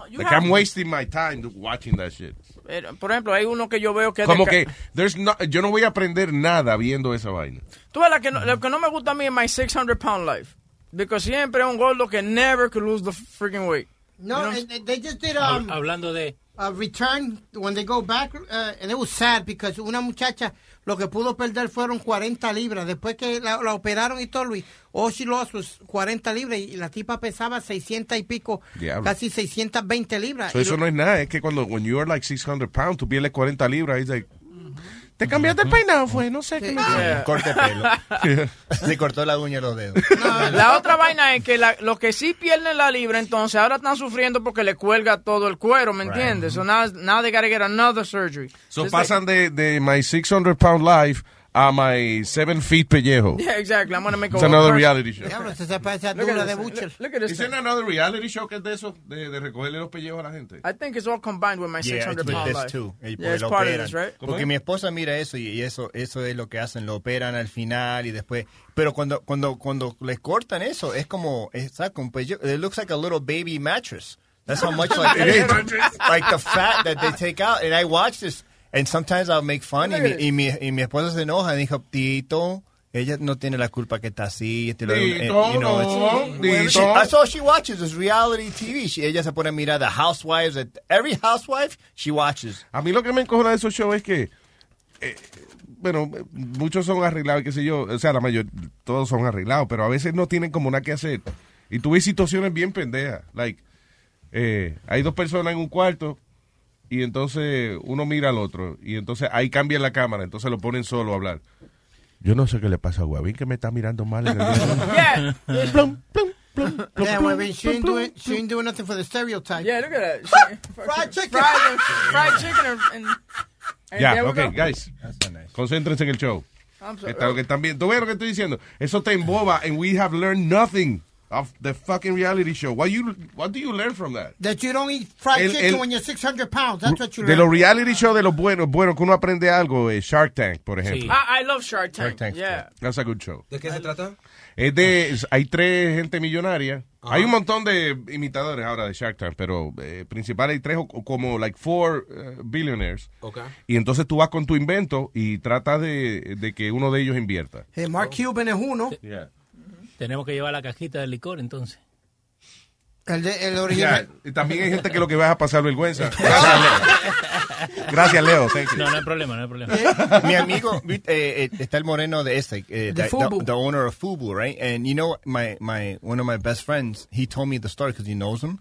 you like have- I'm wasting my time watching that shit. Eh, Por ejemplo, hay uno que yo veo que... es Como de que there's no, yo no voy a aprender nada viendo esa vaina. Tú ves, la que no, lo que no me gusta a mí es My 600 Pound Life. Porque siempre es un gordo que never could lose the freaking weight. No, You know? they just did um, Hablando de... a return when they go back, uh, and it was sad because una muchacha lo que pudo perder fueron 40 libras. Después que la, la operaron y todo, Luis, all she lost was 40 libras y la tipa pesaba 600 y pico, Diablo. casi 620 libras. So eso lo- no es nada, es que cuando when you are like 600 pounds, tú pierdes 40 libras, it's like, te cambiaste el peinado, fue, no sé qué me Yeah. Corte pelo. Se cortó la uña de los dedos. La otra vaina es que la- los que sí pierden la libra, entonces ahora están sufriendo porque le cuelga todo el cuero, ¿me Right. entiendes? So now, now they gotta get another surgery. So like- pasan de, de my 600 pound life a my 7 feet pellejo. Yeah, exactly. I'm gonna make a It's another first- reality show. Diablo, se parece Look at de this. Butcher. Look- look at this ¿Isn't another reality show que es de eso? De, de recogerle los pellejos a la gente. I think it's all combined with my Yeah, 600 it's with pound this life. too. Yeah, it's part of this, right? Porque mi esposa mira eso y eso eso es lo que hacen, lo operan al final y después. Pero cuando cuando cuando les cortan eso es como un pellejo. It looks like a little baby mattress. That's how much like it is. like the fat that they take out. And I watch this and sometimes I'll make fun y mi, y mi, y mi esposa se enoja y dijo Tito. Ella no tiene la culpa que está así. Te lo- eh, Tito, you know, no, Tito. She- that's all she watches is reality TV. She- ella se pone a mirar the housewives. At, every housewife she watches. A mí lo que me encojona de esos shows es que, eh, bueno, muchos son arreglados, qué sé yo, o sea, la mayoría, todos son arreglados, pero a veces no tienen como nada que hacer. Y tú ves situaciones bien pendejas. Like, eh, hay dos personas en un cuarto y entonces uno mira al otro y entonces ahí cambia la cámara, entonces lo ponen solo a hablar. Yo no sé qué le pasa a Guavín que me está mirando mal en el Yeah. Plum, Yeah, well, I mean, she ain't doing she ain't doing nothing for the stereotype. Yeah, look at that. fried chicken. Fried, fried chicken and, and, and Ya, there we ok, go. guys. Concéntrense en el show. I'm sorry. Está lo que están viendo. ¿Tú ves lo que estoy diciendo? Eso te emboba and we have learned nothing of the fucking reality show. What you what do you learn from that? That you don't eat fried El- chicken el- when you're 600 pounds. That's what you De learn. los reality show de los buenos, bueno, que uno aprende algo, eh, Shark Tank, por ejemplo. I, I love Shark Tank. Shark Tank, yeah. That's a good show. ¿De qué se trata? Es de, es- hay tres gente millonaria. Hay un montón de imitadores ahora de Shark Tank, pero eh, principal hay tres como like four eh, billionaires. Ok. Y entonces tú vas con tu invento y tratas de, de que uno de ellos invierta. Eh, Mark Cuban es uno. Tenemos que llevar la cajita del licor entonces. El, de, el Ya, original. y también hay gente que lo que va a pasar vergüenza. Gracias, Leo. Gracias, Leo. No, no hay problema, no hay problema. Mi amigo, eh, eh, está el moreno de este, eh, De the, Fubu. the, the owner of Fubu, right? And you know, my, my, one of my best friends, he told me the story because he knows him.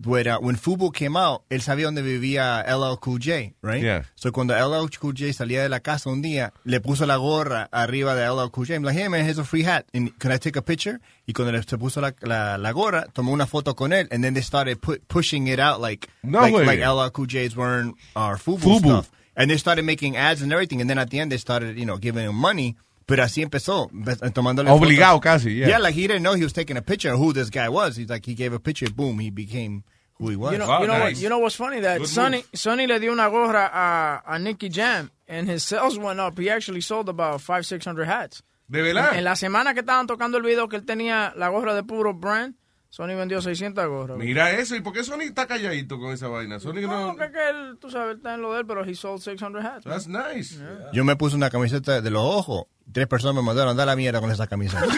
But, uh, when Fubu came out, él sabía dónde vivía LL Cool J, right? Yeah. So cuando LL Cool J salía de la casa un día, le puso la gorra arriba de LL Cool J. I'm like, hey man, here's a free hat. And can I take a picture? Y cuando le se puso la, la, la gorra, tomó una foto con él. And then they started pu- pushing it out like, No like, way. like LL Cool J's wearing our Fubu, Fubu. stuff. And they started making ads and everything. And then at the end, they started, you know, giving him money. Pero así empezó, empe- tomándole Obligado fotos. casi, yeah. Yeah, like he didn't know he was taking a picture of who this guy was. He's like, he gave a picture, boom, he became who he was. You know, you, know what, you know what's funny? That Good Sonny, move. Sonny le dio una gorra a, a Nicky Jam, and his sales went up. He actually sold about five, six hundred hats. ¿De verdad? En, en la semana que estaban tocando el video que él tenía la gorra de puro brand, Sony vendió 600 gorras. Mira eso. ¿Y por qué Sony está calladito con esa vaina? Sony No, no... porque es que él, tú sabes, está en lo de él, pero he sold 600 hats. That's nice. Yo me puse una camiseta de los ojos. Tres personas me mandaron a dar la mierda con esa camiseta.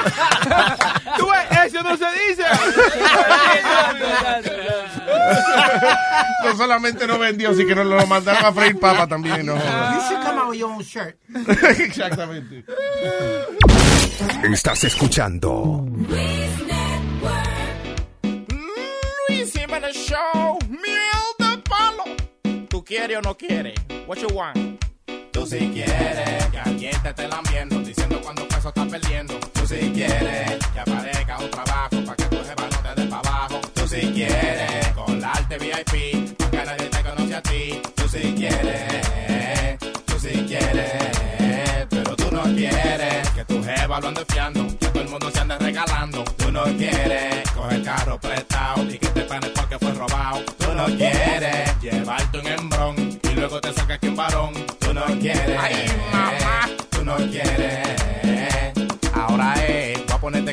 Eso no se dice. no solamente no vendió, sino que nos lo mandaron a freír papa también. No. You should come out with your own shirt. Exactamente. Estás escuchando Luis Jiménez Show, miel de palo. ¿Tú quieres o no quieres? What you want? Tú si quieres que alguien te esté lambiendo, diciendo cuando peso estás perdiendo. Tú si quieres que un trabajo para que tu no te dé para abajo. Tú si quieres colarte VIP, para que nadie te conoce a ti. Tú si quieres, tú si quieres, pero tú no quieres que tu jefa lo ande fiando, que todo el mundo se ande regalando. Tú no quieres coger carro prestado y que te panes porque fue robado. Tú no quieres llevarte un embrón y luego te saques varón. Tú no quieres. Ay, mamá. Tú no quieres.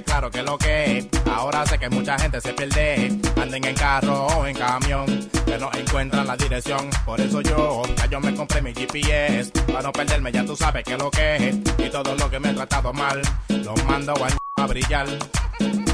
Claro que lo que es. Ahora sé que mucha gente se pierde. Anden en carro o en camión, que no encuentran la dirección. Por eso yo, ya yo me compré mi GPS. Para no perderme, ya tú sabes que lo que es. Y todo lo que me he tratado mal, lo mando a, a brillar.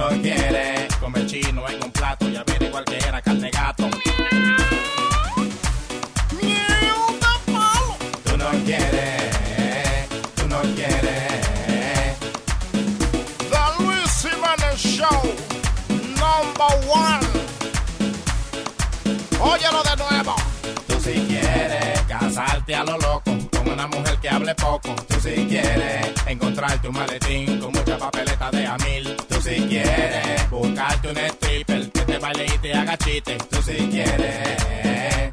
No quieres comer chino en un plato y averiguar que era carne gato. Tú no quieres, tú no quieres. The Luis Jiménez Show, number one. Óyelo de nuevo. Tú si quieres casarte a lo loco una mujer que hable poco. Tú si quieres encontrarte un maletín con mucha papeleta de a mil. Tú si quieres buscarte un stripper que te baile y te haga chiste. Tú si quieres,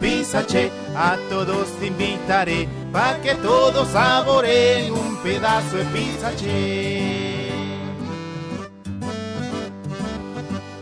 Pizza Che, a todos invitaré. Pa' que todos saboreen un pedazo de Pizza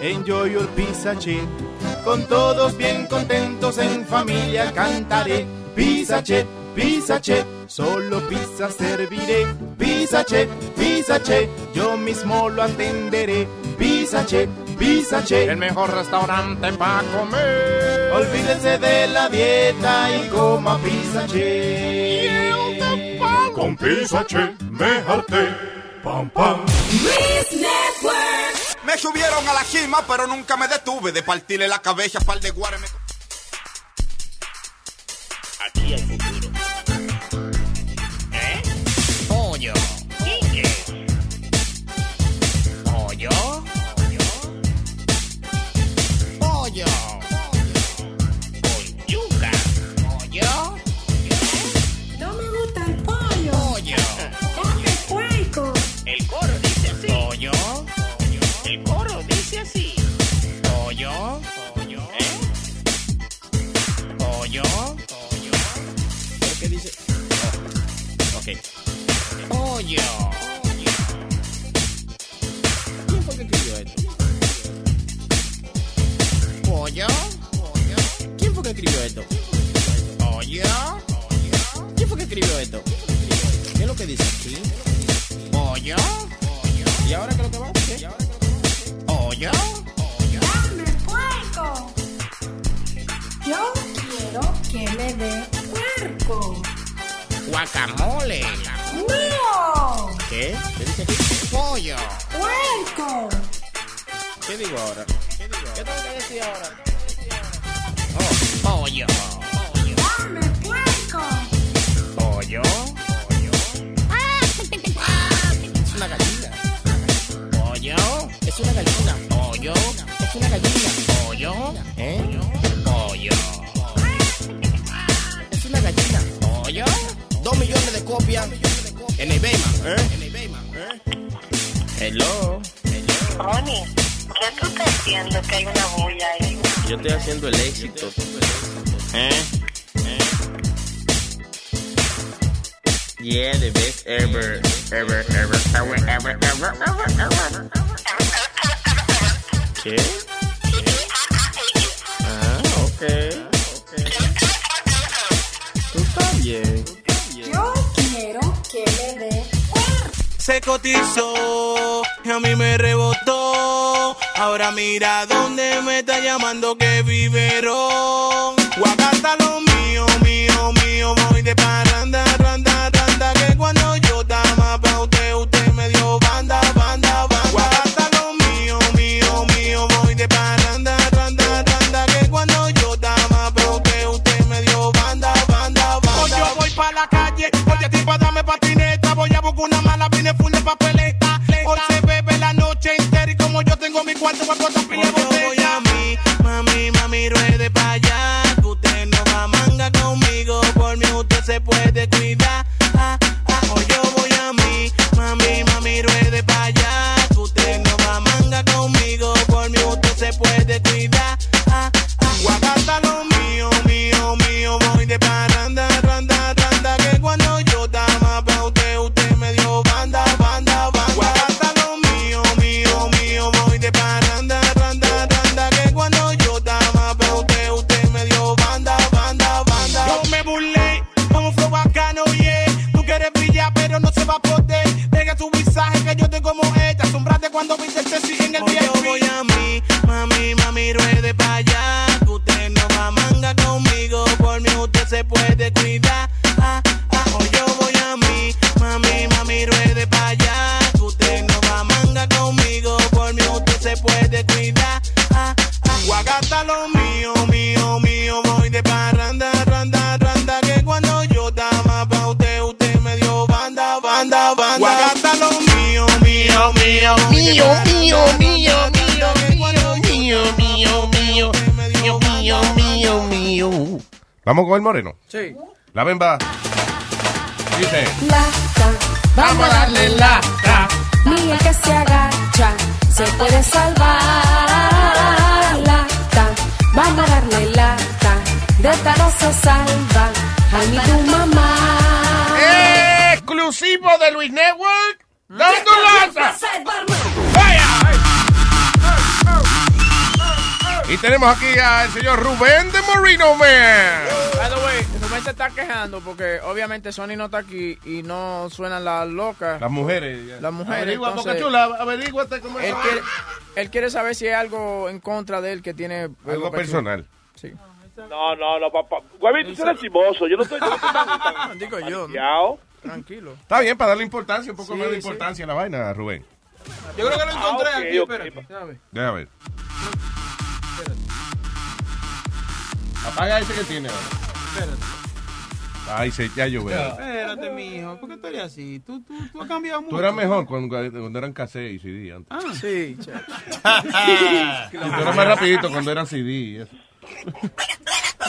Enjoy your Pizza Che. Con todos bien contentos en familia cantaré. Pizza Che, Pizza Che. Solo pizza serviré. Pizza Che, Pizza Che. Yo mismo lo atenderé. Pizza Che, Pizza Che. El mejor restaurante para comer. Olvídense de la dieta y coma Pizza Che. Con Pizza Che me harté. Pam, pam. Me subieron a la cima, pero nunca me detuve de partirle la cabeza a par de guares. Aquí hay futuro. ¿Quién fue que escribió esto? ¿Quién fue que escribió esto? ¿Quién fue que escribió esto? ¿Qué es lo que dice aquí? Pollo. ¿Y ahora qué es lo que va? ¿Qué? Pollo. Dame puerco. Yo quiero que me dé puerco. Guacamole. ¡No! ¿Qué? ¿Qué dice aquí? Pollo. Puerco. ¿Qué digo ahora? ¿Qué tengo que decir ahora? Oh, pollo. Dame puerco. Pollo. Es una gallina. Pollo. Es una gallina. Pollo. Es una gallina. Pollo. ¿Eh? Pollo. Dos millones de copias en eBay, man. ¿Eh? En eBay, man. ¿Eh? Hello. Ronnie, ¿qué tú estás haciendo que hay una bulla ahí? Yo estoy haciendo el éxito. ¿Eh? ¿Eh? Yeah, the best ever, ever, ever, ever, ever, ever, ever, ever. ¿Qué? Ah, ok. Tú estás bien. Se cotizó y a mí me rebotó. Ahora mira dónde me está llamando que viverón. Voy una mala, vine full de papeleta. Hoy se bebe la noche entera y como yo tengo mi cuarto, voy a botar pila de botella. a mí, mami, mami, ruede pa' allá. Que usted no va a manga conmigo, por mí usted se puede cuidar. se puede cuidar. Ah, ah, hoy yo voy a mí, mami, mami, ruede para allá. Usted no va a manga conmigo, por mí usted se puede cuidar. Ah, ah. Guagata lo mío, mío, mío, voy de parranda, randa, randa, que cuando yo estaba pa' usted, usted me dio banda, banda, banda. Guagata lo mío, mío, mío, mío, mío, mío. mío. Vamos con el moreno. Sí. La bemba. Dice. lata. Vamos a darle lata. El que se agacha se puede salvar. Lata. Vamos a darle lata. De esta no se salva. Ay, ni tu mamá. Exclusivo de Luis Network. Dando lata. Y tenemos aquí al señor Rubén de Moreno Man. By the way, Rubén se está quejando porque obviamente Sony no está aquí y no suenan las locas. Las mujeres. ya. Las mujeres. Averigua, entonces, Boca Chula, averíguate cómo él quiere, él quiere saber si hay algo en contra de él que tiene... Algo personal. Sí. No, no, no, papá. Huevito, tú eres chismoso. Yo no estoy, yo no estoy tan, tan Digo yo. paniqueado. Tranquilo. Está bien, para darle importancia, un poco Sí, más de sí. importancia a la vaina, Rubén. Yo creo que lo encontré Ah, aquí, ok. espérate. Déjame ver. Apaga ese que tiene ahora. Espérate. Ay, se, ya yo veo. Espérate, mijo. ¿Por qué tú eres así? Tú, tú, tú has cambiado mucho. Tú eras mejor cuando, cuando eran cassette y CD antes. Ah, sí, tú eras más rapidito cuando eran CD. y eso.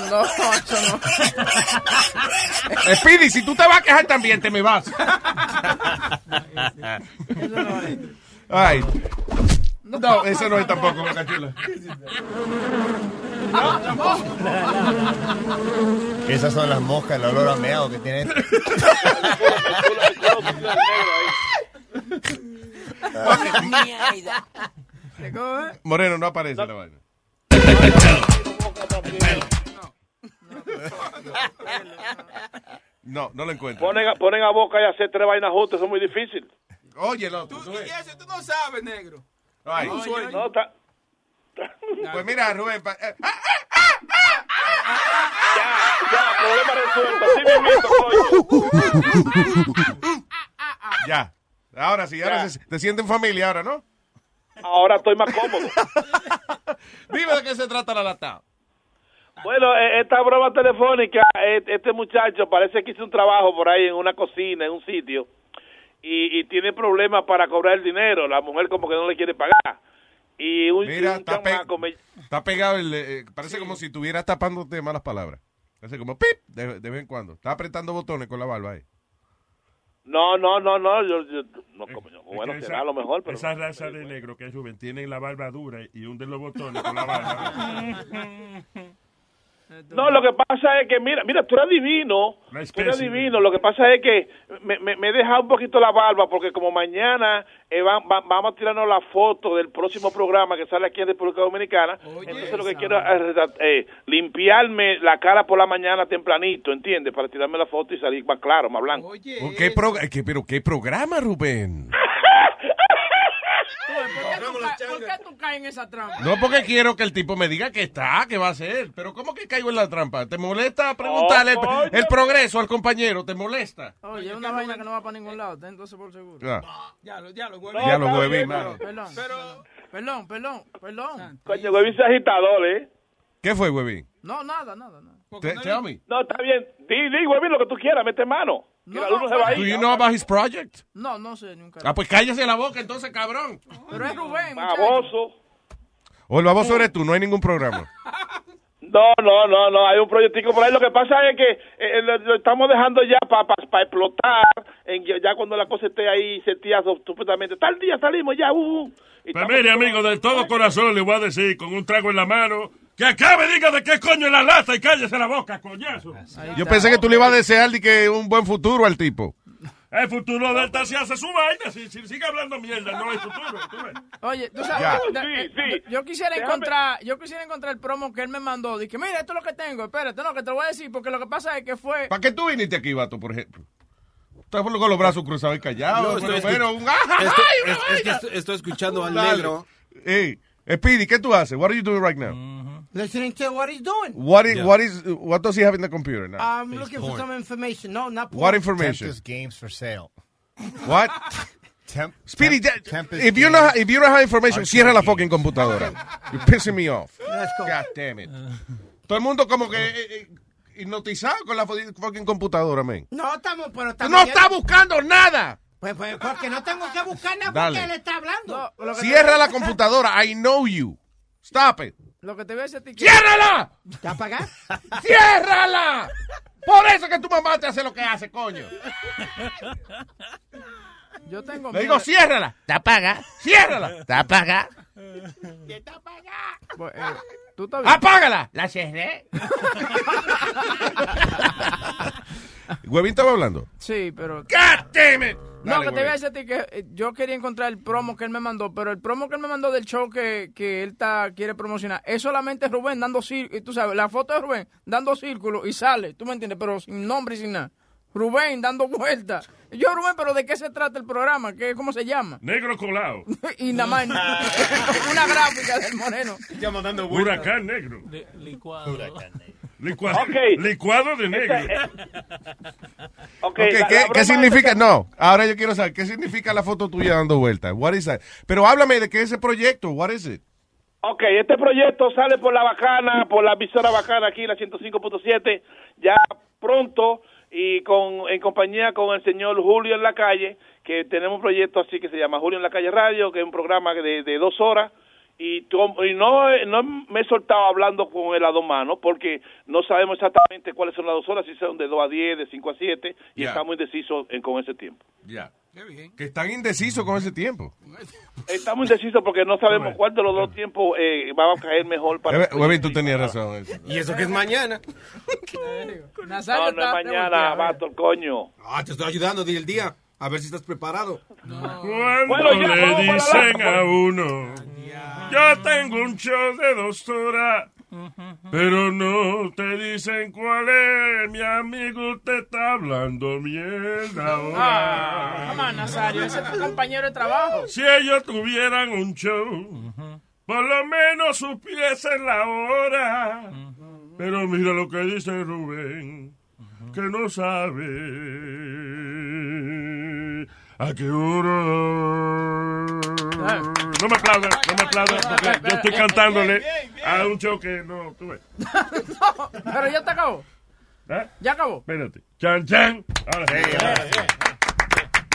No, eso no. Speedy, si tú te vas a quejar también, te me vas. Ay. No, eso no es tampoco, Boca Chula. Esas son las moscas, el olor a meado que tiene. Moreno, no aparece la vaina. No, no lo encuentro. Ponen a, ponen a boca y hacer tres vainas juntas, eso es muy difícil. Oye, loco, Tú, tú y eso tú no sabes, negro. No, está- Pues mira, Rubén. pa- eh, ah, ya, problema resuelto. Así mismito, coño. ya. Ahora sí, ahora Ya. se- te sienten familia ahora, ¿no? Ahora estoy más cómodo. Dime de qué se trata la lata. Bueno, eh, esta broma telefónica, eh, este muchacho parece que hizo un trabajo por ahí en una cocina, en un sitio, y, y tiene problemas para cobrar el dinero. La mujer como que no le quiere pagar. Y un, Mira, un está, pe- chamaco me- está pegado, el, eh, parece como si estuvieras tapándote malas palabras. Parece como pip de, de vez en cuando. Está apretando botones con la barba ahí. No, no, no, no, yo, yo- no, como yo- bueno, será esa- lo mejor, pero... Esa raza de negro que es Rubén tienen la barba dura y hunden los botones con la barba. No, lo que pasa es que, mira, mira, tú eres divino, tú eres divino, lo que pasa es que me, me, me he dejado un poquito la barba porque como mañana eh, va- va- vamos a tirarnos la foto del próximo programa que sale aquí en República Dominicana, entonces lo que quiero es eh, limpiarme la cara por la mañana tempranito, ¿entiendes? Para tirarme la foto y salir más claro, más blanco. Oh, ¿Qué pro- qué- pero qué programa, Rubén? Tú, ¿Por qué tú ca- por qué tú caes en esa trampa? No porque quiero que el tipo me diga que está, que va a hacer. Pero ¿cómo que caigo en la trampa? ¿Te molesta preguntarle el, Oh, el progreso al compañero? ¿Te molesta? Oye, es una vaina que no va para ningún lado, ten entonces por seguro. Ah. Ya lo, ya lo, Ya lo hueví, mano. Perdón, perdón, perdón, perdón. Coño, Huevín es agitador, ¿eh? ¿Qué fue, huevín? No, nada, nada, nada. Te- Tell me. No, está bien. Di, di, Huevín, lo que tú quieras, mete mano. Que la luz no se va a Do you know about his project? No, no sé nunca. Ah, pues cállese la boca entonces, cabrón. Pero es Rubén, Baboso. O el baboso eres tú, no hay ningún programa. No, no, no, no, hay un proyectico por ahí. Lo que pasa es que eh, lo, lo estamos dejando ya para explotar, en, ya cuando la cosa esté ahí seteada supuestamente. Tal día salimos ya, uh, uh. Y Pues mire, amigo, de todo corazón le voy a decir, con un trago en la mano, que acabe, diga de qué coño es la lata y cállese la boca, coñazo. Yo pensé que tú le ibas a desear de que un buen futuro al tipo. El futuro de esta se hace su vaina. Si, si sigue hablando mierda, no hay futuro. tú ves. Oye, tú sabes, yo quisiera encontrar, yo quisiera encontrar el promo que él me mandó. Dije, mira, esto es lo que tengo, espérate, no, que te lo voy a decir, porque lo que pasa es que fue... ¿Para qué tú viniste aquí, vato, por ejemplo? Estás con los brazos cruzados y callados. No, estoy pero, un ¡ay, estoy- ay, es- es que ay! estoy- estoy escuchando al negro. Hey, Speedy, ¿qué tú haces? What are you doing right now? Listening to what he's doing. What is, Yeah. what is, what does he have in the computer now? I'm looking for some information. No, not porn. What information? Tempest games for sale. What? Temp, Speedy, temp- if you know, if you don't have information, cierra la fucking computadora. You're pissing me off. Let's go. God damn it. Todo el mundo como que eh, eh, hipnotizado con la fu- fucking computadora, man. No estamos, pero estamos. no estás buscando nada. Pues, pues, porque no tengo que buscar nada Dale. porque él está hablando. Que, Cierra la computadora. I know you. Stop it. Lo que te voy a decir a ti que... ¡Ciérrala! ¿Te apagas? ¡Ciérrala! Por eso que tu mamá te hace lo que hace, coño. Yo tengo... Le digo, ciérrala. Te apaga. Ciérrala. Te apaga. Pues, eh, tú. Apágala. La cerré. Huevín estaba hablando. Sí, pero... God damn it. No, que te voy a decir a ti que eh, yo quería encontrar el promo que él me mandó, pero el promo que él me mandó del show que, que él está, quiere promocionar es solamente Rubén dando círculos, tú sabes, la foto de Rubén dando círculos y sale, tú me entiendes, pero sin nombre y sin nada. Rubén dando vueltas. Yo, Rubén, pero ¿de qué se trata el programa? ¿Qué, ¿Cómo se llama? Negro colado. y nada más una gráfica del moreno. Ya mandando vueltas. Huracán negro. licuado. Licuado, Ok. licuado de negro. Ok, Ok, la- ¿qué, la qué significa? No, ahora yo quiero saber, ¿qué significa la foto tuya dando vueltas? What is that? Pero háblame de qué es ese proyecto, what is it? Ok, este proyecto sale por la bacana, por la emisora bacana aquí, la 105.7, ya pronto y con en compañía con el señor Julio en la calle, que tenemos un proyecto así que se llama Julio en la calle Radio, que es un programa de, de dos horas. Y, y no, no me he soltado hablando con él a dos manos porque no sabemos exactamente cuáles son las dos horas, si son de 2 a 10, de 5 a 7, y estamos indecisos en- con ese tiempo. Ya. Que están indecisos con ese tiempo. Estamos indecisos porque no sabemos cuál de los dos tiempos eh, va a caer mejor para... Huevín, tú tenías razón. eso. ¿Y eso que es mañana? No, no es mañana, vato, el coño. Ah, te estoy ayudando día el día. A ver si estás preparado. Cuando Bueno, ya, le dicen a uno, yo tengo un show de dos horas, pero no te dicen cuál es, mi amigo te está hablando mierda Ah, ahora. come on, Nazario, ese es tu compañero de trabajo. Si ellos tuvieran un show, por lo menos supiesen la hora. Pero mira lo que dice Rubén, que no sabe. ¿A qué hora? No me aplaudan, no me aplaudan, porque yo estoy cantándole a un show que no, tú ves. No, pero ya te acabó. ¿Eh? Ya acabó. Espérate. Chan, chan. Ahora sí.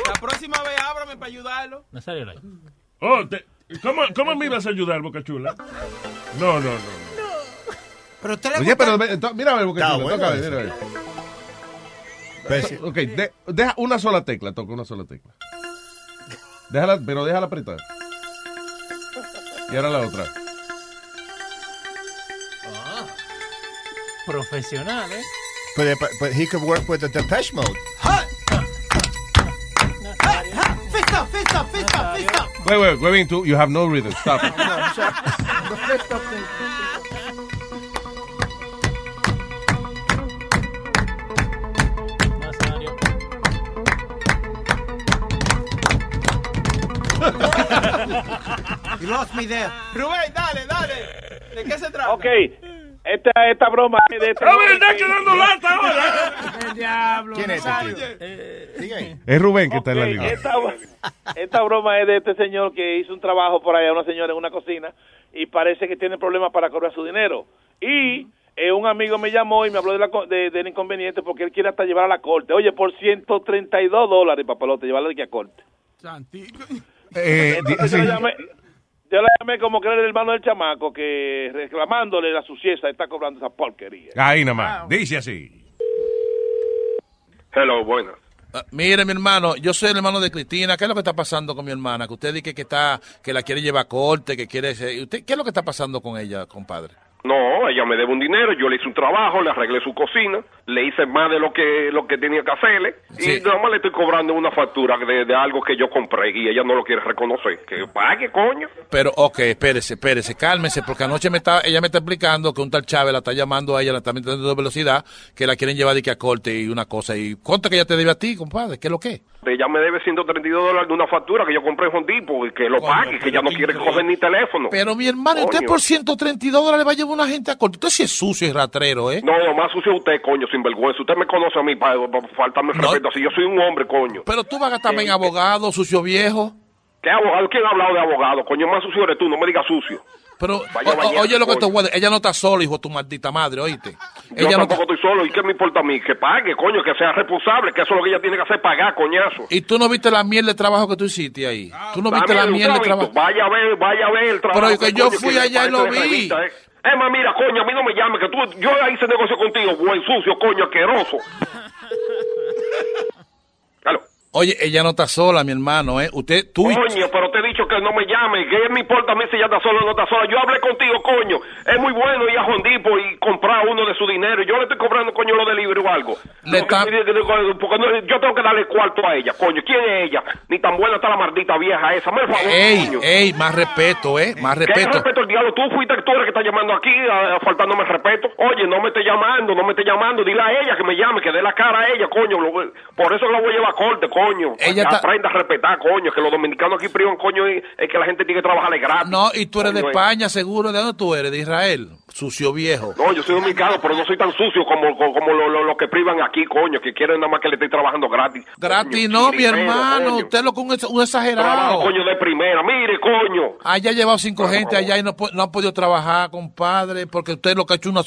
La próxima vez ábrame para ayudarlo. Nazario Light. Oh, te- ¿cómo, ¿Cómo me ibas a ayudar, Boca Chula? No, no, no. Pero usted le Oye, gusta- pero mira, a ver, Boca Chula, bueno toca a ver, eso. mira, a ver. Ok, de- deja una sola tecla, toca una sola tecla. Déjala, pero déjala apretar. Y ahora la otra. Profesional, ¿eh? But, but, but he could work with the Depeche Mode. Fist up, fist up, fist up, fist up. Wait, wait, tú, you have no rhythm. Stop lost me there. Rubén, dale, dale. ¿De qué se trata? Ok, esta, esta broma es de este ¡A ver, está quedando lata ahora! El diablo. ¿Quién es este tío? Ahí. Es Rubén que está en la línea. esta, esta broma es de este señor que hizo un trabajo por allá, una señora en una cocina, y parece que tiene problemas para cobrar su dinero. Y eh, un amigo me llamó y me habló de la de- del inconveniente porque él quiere hasta llevar a la corte. Oye, por 132 dólares, papalote, llevarlo aquí a corte. Santico. Eh, Entonces yo, le llamé, yo le llamé como que era el hermano del chamaco, que reclamándole la suciedad está cobrando esa porquería. Ahí nada más. Dice así. Hello, buenas. Ah, mire, mi hermano, yo soy el hermano de Cristina. ¿Qué es lo que está pasando con mi hermana? Que usted dice que está, que la quiere llevar a corte, que quiere ser- ¿Usted, ¿Qué es lo que está pasando con ella, compadre? No, ella me debe un dinero, yo le hice un trabajo, le arreglé su cocina, le hice más de lo que lo que tenía que hacerle Sí. y nada más le estoy cobrando una factura de, de algo que yo compré y ella no lo quiere reconocer. Que pague, coño. Pero, ok, espérese, espérese, cálmese, porque anoche me está, ella me está explicando que un tal Chávez la está llamando a ella, la está metiendo de velocidad, que la quieren llevar de que a corte y una cosa. Y ¿cuánto que ella te debe a ti, compadre? ¿Qué es lo que? Ella me debe 132 dólares de una factura que yo compré en Hondipo y que lo Coño, pague, que ella no quiere coger ni teléfono. Pero mi hermano, usted por 132 dólares va a llevar una gente a corte. Usted sí es sucio y ratrero, ¿eh? No, lo más sucio es usted, coño, sin vergüenza. Usted me conoce a mí para, para faltarme el respeto. Así yo soy un hombre, coño. Pero tú vas a gastarme en abogado, sucio viejo. ¿Qué abogado? ¿Quién ha hablado de abogado? Coño, más sucio eres tú, no me digas sucio. Pero, Vaya, o- vaya, oye lo que te voy a decir, ella no está sola, hijo de tu maldita madre, oíste. Yo Ella no tampoco estoy solo, ¿y qué me importa a mí? Que pague, coño, que sea responsable, que eso es lo que ella tiene que hacer, pagar, coñazo. Y tú no viste la mierda de trabajo que tú hiciste ahí. Tú no viste Dame la el mierda de trabajo. Vaya a ver, vaya a ver el trabajo. Pero que yo coño, fui que allá y lo vi. revista, ¿eh? Emma, mira, coño, a mí no me llames, que tú, yo hice negocio contigo, buen sucio, coño, asqueroso. Oye, ella no está sola, mi hermano, ¿eh? Usted, tú. Coño, pero te he dicho que no me llame, que me importa a mí si ella está sola o no está sola. Yo hablé contigo, coño. Es muy bueno ir a Hondipo y comprar uno de su dinero. Yo le estoy cobrando, coño, lo del libro o algo. Le está- porque no- yo tengo que darle cuarto a ella, coño. ¿Quién es ella? Ni tan buena está la maldita vieja esa. Me favor, Ey, coño. ey, más respeto, ¿eh? Más ¿Qué respeto. respeto el diablo? Tú fuiste tú eres que está llamando aquí, a- a faltándome respeto. Oye, no me esté llamando, no me esté llamando. Dile a ella que me llame, que dé la cara a ella, coño. Lo- por eso la voy a llevar a corte, coño. Ella Que está- Aprenda a respetar, coño. Que los dominicanos aquí privan, coño, es, es que la gente tiene que trabajarle gratis. No, y tú eres de Coño, eh. España, seguro. ¿De dónde tú eres? De Israel. Sucio viejo. No, yo soy dominicano, pero no soy tan sucio como, como, como lo- lo- los que privan aquí, coño, que quieren nada más que le esté trabajando gratis. Gratis no, mi hermano. coño. Usted es lo que un, ex- un Trabajo, exagerado. coño, de primera. Mire, coño. Allá ha llevado cinco gente allá y no, no han podido trabajar, compadre, porque usted lo que ha hecho una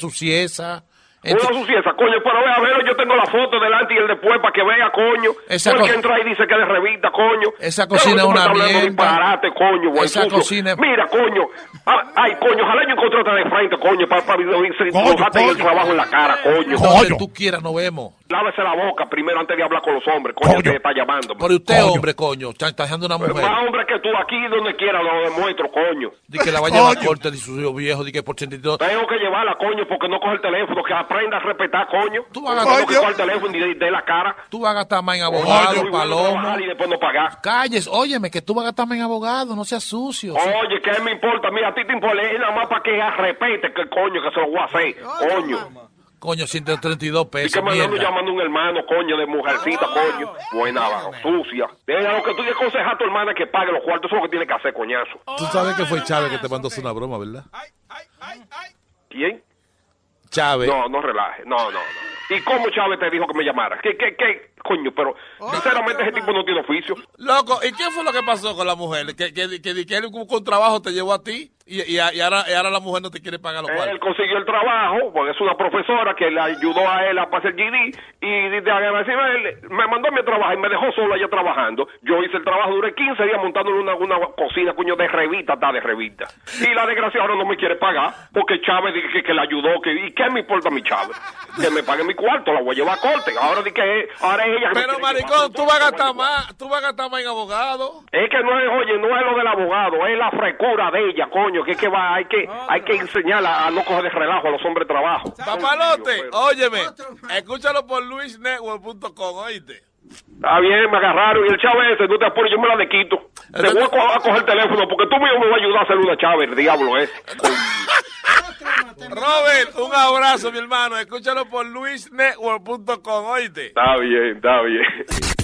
suciesa. Una suciesa, coño, pero vea, a ver, yo tengo la foto delante y el después para que vea, coño. Esa Porque co- entra y dice que es de revista, coño. Esa cocina es una mierda. coño, buen Esa sucio. cocina es- Mira, coño. Ah, Ay, coño, ojalá yo encontrarte de frente, coño, para, para, mojarte el trabajo en la cara, coño. Donde tú quieras, nos vemos. Lávese la boca primero antes de hablar con los hombres, coño, que está llamando. Pero usted, hombre, coño, está está dejando una mujer. Más hombre que tú aquí, donde quiera, lo demuestro, coño. Di que la va a llevar a corte de su viejo, di que por 82. Tengo que llevarla, coño, porque no coge el teléfono, que aprenda a respetar, coño. Tú vas a- coge el teléfono y de, de la cara. Tú vas a gastar más en abogado, palomo. Y después no pagar. Calles, óyeme, que tú vas a gastar más en abogado, no seas sucio. Oye, ¿qué me importa? Mira, a ti te importa, es nada más para que respete que coño, que se lo voy a hacer, coño. Coño, 132 Y pesos, que me ando llamando un hermano, coño, de mujercita, coño. Buena, sucia. Deja lo que tú le aconsejas a tu hermana que pague los cuartos, eso es lo que tiene que hacer, coñazo. Tú sabes que fue Chávez que te mandó una broma, ¿verdad? ¿Quién? Chávez. No, no relaje. No, no, no. ¿Y cómo Chávez te dijo que me llamara? ¿Qué, qué, qué? Coño, pero sinceramente ese tipo no tiene oficio. Loco, ¿y qué fue lo que pasó con la mujer? Que, que, que, que él con trabajo te llevó a ti y, y, y ahora, y ahora la mujer no te quiere pagar los Él cuartos. consiguió el trabajo, porque es una profesora que le ayudó a él a pasar el GD y de agradecimiento me mandó a mi trabajo y me dejó solo allá trabajando. Yo hice el trabajo, duré 15 días montándole una, una cocina, coño, de revista, está de revista. Y la desgracia ahora no me quiere pagar porque Chávez dice que, que le ayudó. Que, ¿Y qué me importa a mi Chávez? Que me pague mi cuarto, la voy a llevar a corte. Ahora, di que, ahora es ella que Pero maricón, tú vas a gastar más, tú vas a gastar más en abogado. es que no es, oye, no es lo del abogado, es la frescura de ella, coño, que es que va, hay que, hay que enseñar a, a no coger de relajo a los hombres de trabajo. Papalote, óyeme, escúchalo por luisnetwork.com, oíste. Está bien, me agarraron y el Chávez ese, no te apures, yo me la de quito. Te voy a, co- a coger el teléfono porque tú mismo me vas a ayudar a hacer una Chávez, el diablo es. Robert, un abrazo, mi hermano. Escúchalo por luisnetwork.com, oíste. Está bien, está bien.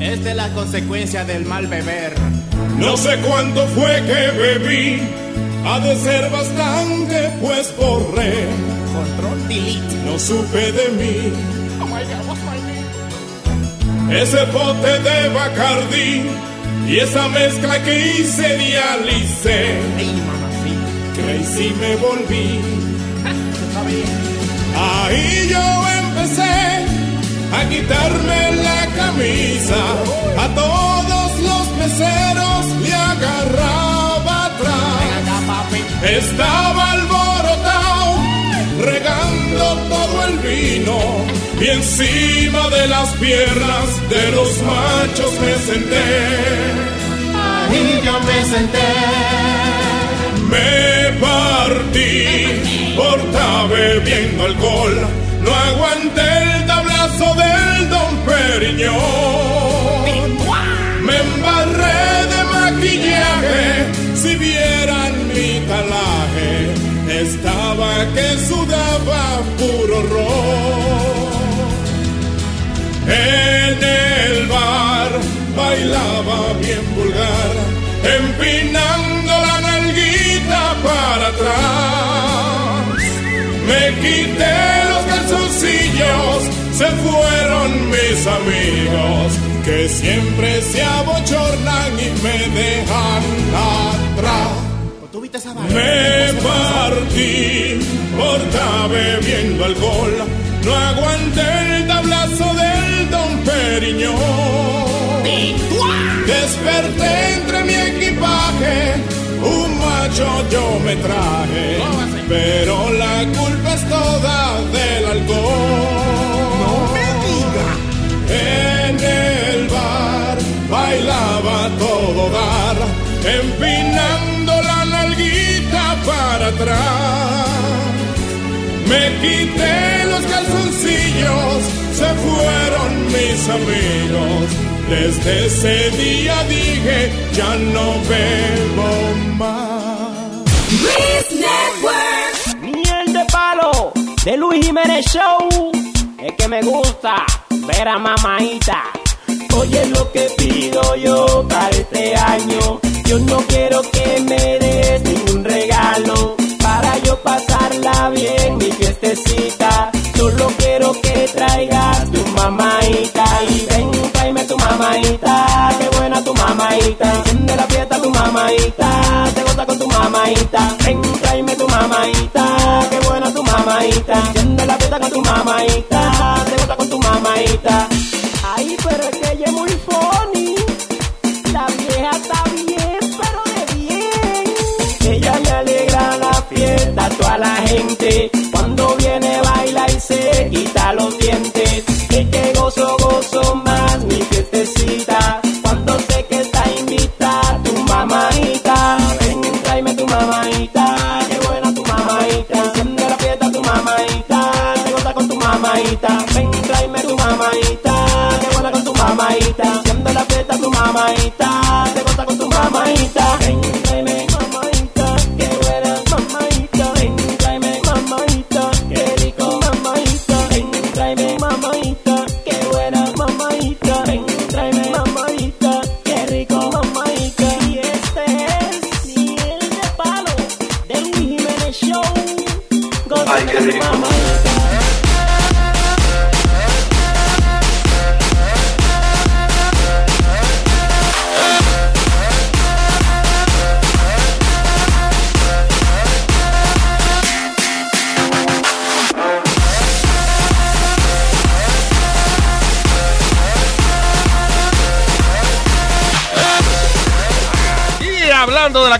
Esta es la consecuencia del mal beber. No sé cuánto fue que bebí, ha de ser bastante, pues borré. Control delete. No supe de mí. Oh my God, what's my name? Ese bote de Bacardi y esa mezcla que hice dialicé. Crazy me volví. Ahí yo a quitarme la camisa. A todos los meseros le agarraba atrás. Estaba alborotado, regando todo el vino. Y encima de las piernas de los machos me senté. Ahí yo me senté. Me partí por estar bebiendo alcohol. No aguanté el del Don Periñón. Me embarré de maquillaje. Si vieran mi talaje, estaba que sudaba puro ron. En el bar bailaba bien vulgar, se fueron mis amigos, que siempre se abochornan y me dejan atrás. Me partí por estar bebiendo alcohol, no aguanté el tablazo del Don Periñón. Desperté entre mi equipaje, un macho yo me traje, pero la culpa es toda del alcohol. Bailaba todo dar, empinando la nalguita para atrás. Me quité los calzoncillos, se fueron mis amigos. Desde ese día dije, ya no bebo más. Network. Miel de palo de Luis Jiménez Show. Es que me gusta ver a mamaita. Oye lo que pido yo para este año. Yo no quiero que me des ningún regalo. Para yo pasarla bien mi fiestecita. Solo quiero que traigas tu mamaita. Y ven, tráeme tu mamaita. Qué buena tu mamaita. Enciende la fiesta tu mamaita. Te goza con tu mamaita. Ven, tráeme tu mamaita. Qué buena tu mamaita. Enciende la fiesta con tu mamaita. Te goza con tu mamaita. Ay, pero es que ella es muy funny. La vieja está bien, pero de bien. Ella le alegra la fiesta a toda la gente. Cuando viene con tu mamaita, te goza con tu mamaita,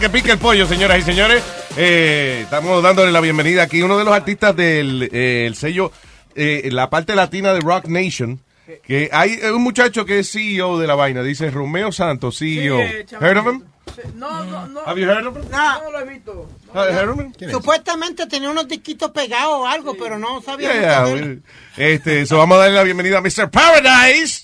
que pica el pollo, señoras y señores, eh, estamos dándole la bienvenida aquí. Uno de los artistas del eh, el sello, eh, la parte latina de Rock Nation. Que hay un muchacho que es CEO de la vaina, dice Romeo Santos, CEO. eh, Heard of him? No, no, no. Have you heard of him? No. No lo he visto. Supuestamente tenía unos disquitos pegados o algo, pero no sabía. Yeah, yeah, de Este, so vamos a darle la bienvenida a Mr. Paradise,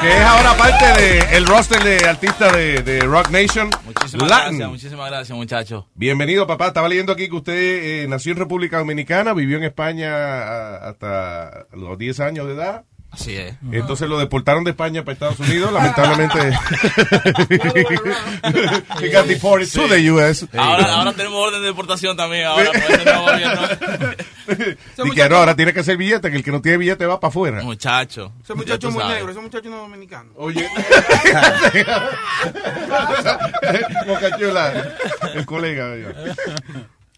que es ahora parte del roster de artistas de, de Rock Nation. Muchísimas Latin. gracias, muchísimas gracias, muchachos. Bienvenido, papá. Estaba leyendo aquí que usted eh, nació en República Dominicana, vivió en España ah, hasta los 10 años de edad. Así es. Entonces lo deportaron de España para Estados Unidos, lamentablemente. He got deported to the US. Ahora, ahora tenemos orden de deportación también, ahora. Y que no, ahora tiene que hacer billete, que el que no tiene billete va para afuera. Muchacho. Ese muchacho es muy negro, ese muchacho no es dominicano. Oye. Mocachula, el colega.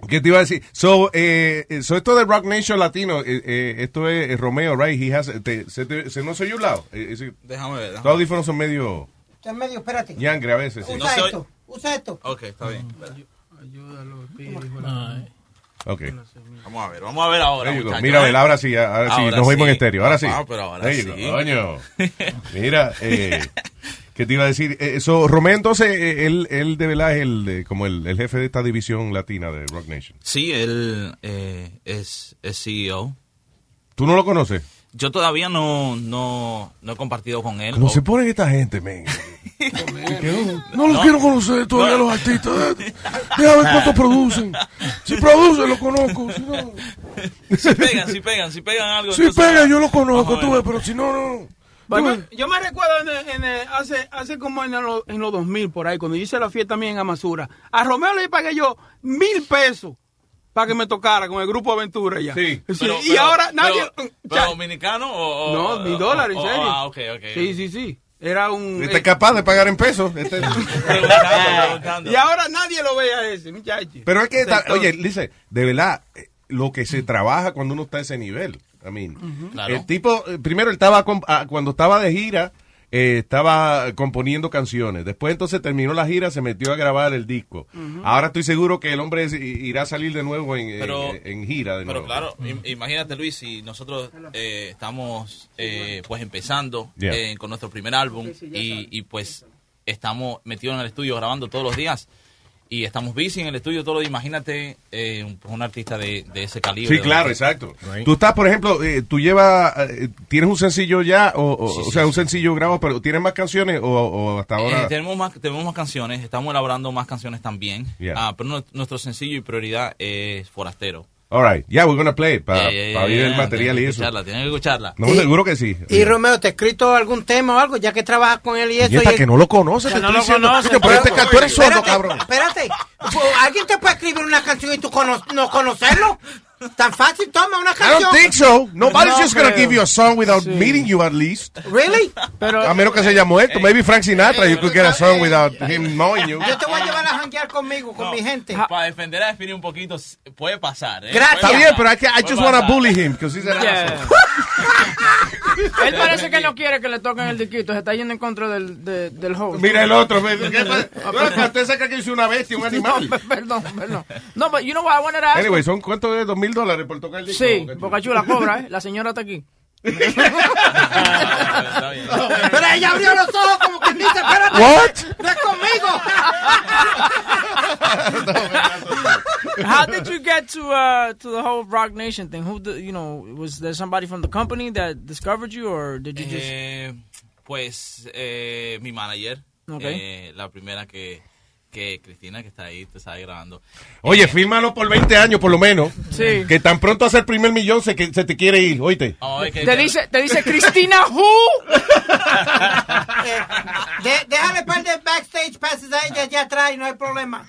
¿Qué te iba a decir? So, eh, eh, so esto de Rock Nation Latino, eh, eh, esto es Romeo, right? He has, te- se, te- se no soy un lado. Eh, Déjame ver. Los audífonos son medio Está en medio, espérate. ñangre a veces. sí. Usa No soy- esto, usa esto. Ok, está bien. Ok. Vamos a ver, vamos a ver ahora. Mira, a ver, ahora sí, ahora sí, Ahora nos oímos en sí. estéreo, ahora sí. Ah, pero ahora sí. Coño. Mira, eh, ¿qué te iba a decir? Eh, so, Romeo, entonces, eh, él, él de verdad es el, como el, el jefe de esta división latina de Rock Nation. Sí, él eh, es, es CEO. ¿Tú no lo conoces? Yo todavía no, no, no he compartido con él. ¿Cómo O- se ponen esta gente, men? No los quiero conocer todavía los artistas. Déjame ver cuánto producen. Si producen, lo conozco. Si no, Si pegan, si pegan, si pegan algo. si entonces- pega, yo lo conozco, tú ves, pero si no, no. Bueno, yo me recuerdo en, hace, hace como en, los- en los 2000 por ahí, cuando yo hice la fiesta también en Amasura. A Romeo le pagué yo mil pesos para que me tocara con el grupo Aventura ya. Sí. Pero- y pero- ahora nadie... pero- ¿Pero dominicano o.? o- no, mil dólares, en serio. Ah, ok, ok. Sí, sí, sí. Era un... Este es eh, capaz de pagar en pesos. Este- y ahora nadie lo ve a ese, muchacho. Pero es que, oye, dice, de verdad, eh, lo que se trabaja cuando uno está a ese nivel. I mean, Claro. El tipo, eh, primero él estaba, ah, cuando estaba de gira, eh, estaba componiendo canciones. Después entonces terminó la gira, se metió a grabar el disco. Ahora estoy seguro que el hombre irá a salir de nuevo en, Pero- en- en gira. De Pero nuevo. claro, im- imagínate Luis, si nosotros eh, estamos eh, pues empezando Yeah. eh, con nuestro primer álbum y, y, pues estamos metidos en el estudio grabando todos los días y estamos busy en el estudio días, imagínate eh, un, un artista de, de ese calibre. Sí, claro, exacto. Tú estás, por ejemplo, eh, tú llevas, eh, ¿tienes un sencillo ya? O, o, Sí, o sí, sea, sí. un sencillo grabado, pero ¿tienes más canciones o, o hasta ahora? Eh, tenemos, más, tenemos más canciones, estamos elaborando más canciones también, Yeah. Ah, pero nu- nuestro sencillo y prioridad es Forastero. All right, yeah, we're gonna play it para Yeah, yeah, oír yeah, el yeah, material y eso. tienen que escucharla. No, seguro que sí. Y Romeo, ¿te ha escrito algún tema o algo? Ya que trabajas con él y eso. Y esta y- que no lo conoce, te Que no lo diciendo. conoce, Coño, pero este ca- tú eres sordo, cabrón. Espérate. ¿Alguien te puede escribir una canción y tú cono- no conocerlo? Tan fácil, toma una I canción. don't think so. Nobody's No just gonna creo. give you a song without meeting you at least. Really? a menos que se haya muerto. Maybe Frank Sinatra, you could get a song without him knowing you. Yo te voy a llevar a janguear conmigo, con mi gente. Para defender a Spiri un poquito, puede pasar. ¿eh? Gracias. Está bien, pero I, I just wanna pasar. bully him because he's an Yeah. asshole. Él parece que no quiere que le toquen el diquito, se está yendo en contra del, de- del host. Mira el otro. No, Usted saca que es una bestia, un animal. No, perdón, perdón. No, but you know what I wanted to ask? Anyway, ¿son cuánto de dos mil dólares por tocar el disco? Sí, Boca Chula cobra, ¿eh? La señora está aquí. Pero ella abrió los ojos como que dice, espérate. What? No es conmigo. How did you get to uh to the whole Rock Nation thing? Who, the, you know, was there somebody from the company that discovered you, or did you just? Eh, Pues eh, mi manager, Ok. eh, la primera que, que Cristina, que está ahí, te está grabando. Oye, fírmalo por 20 años por lo menos. Sí. Que tan pronto hace el primer millón se, que, se te quiere ir, oíste. Te dice, te dice Cristina Who. De- déjale un par de backstage passes ahí de allá atrás y no hay problema.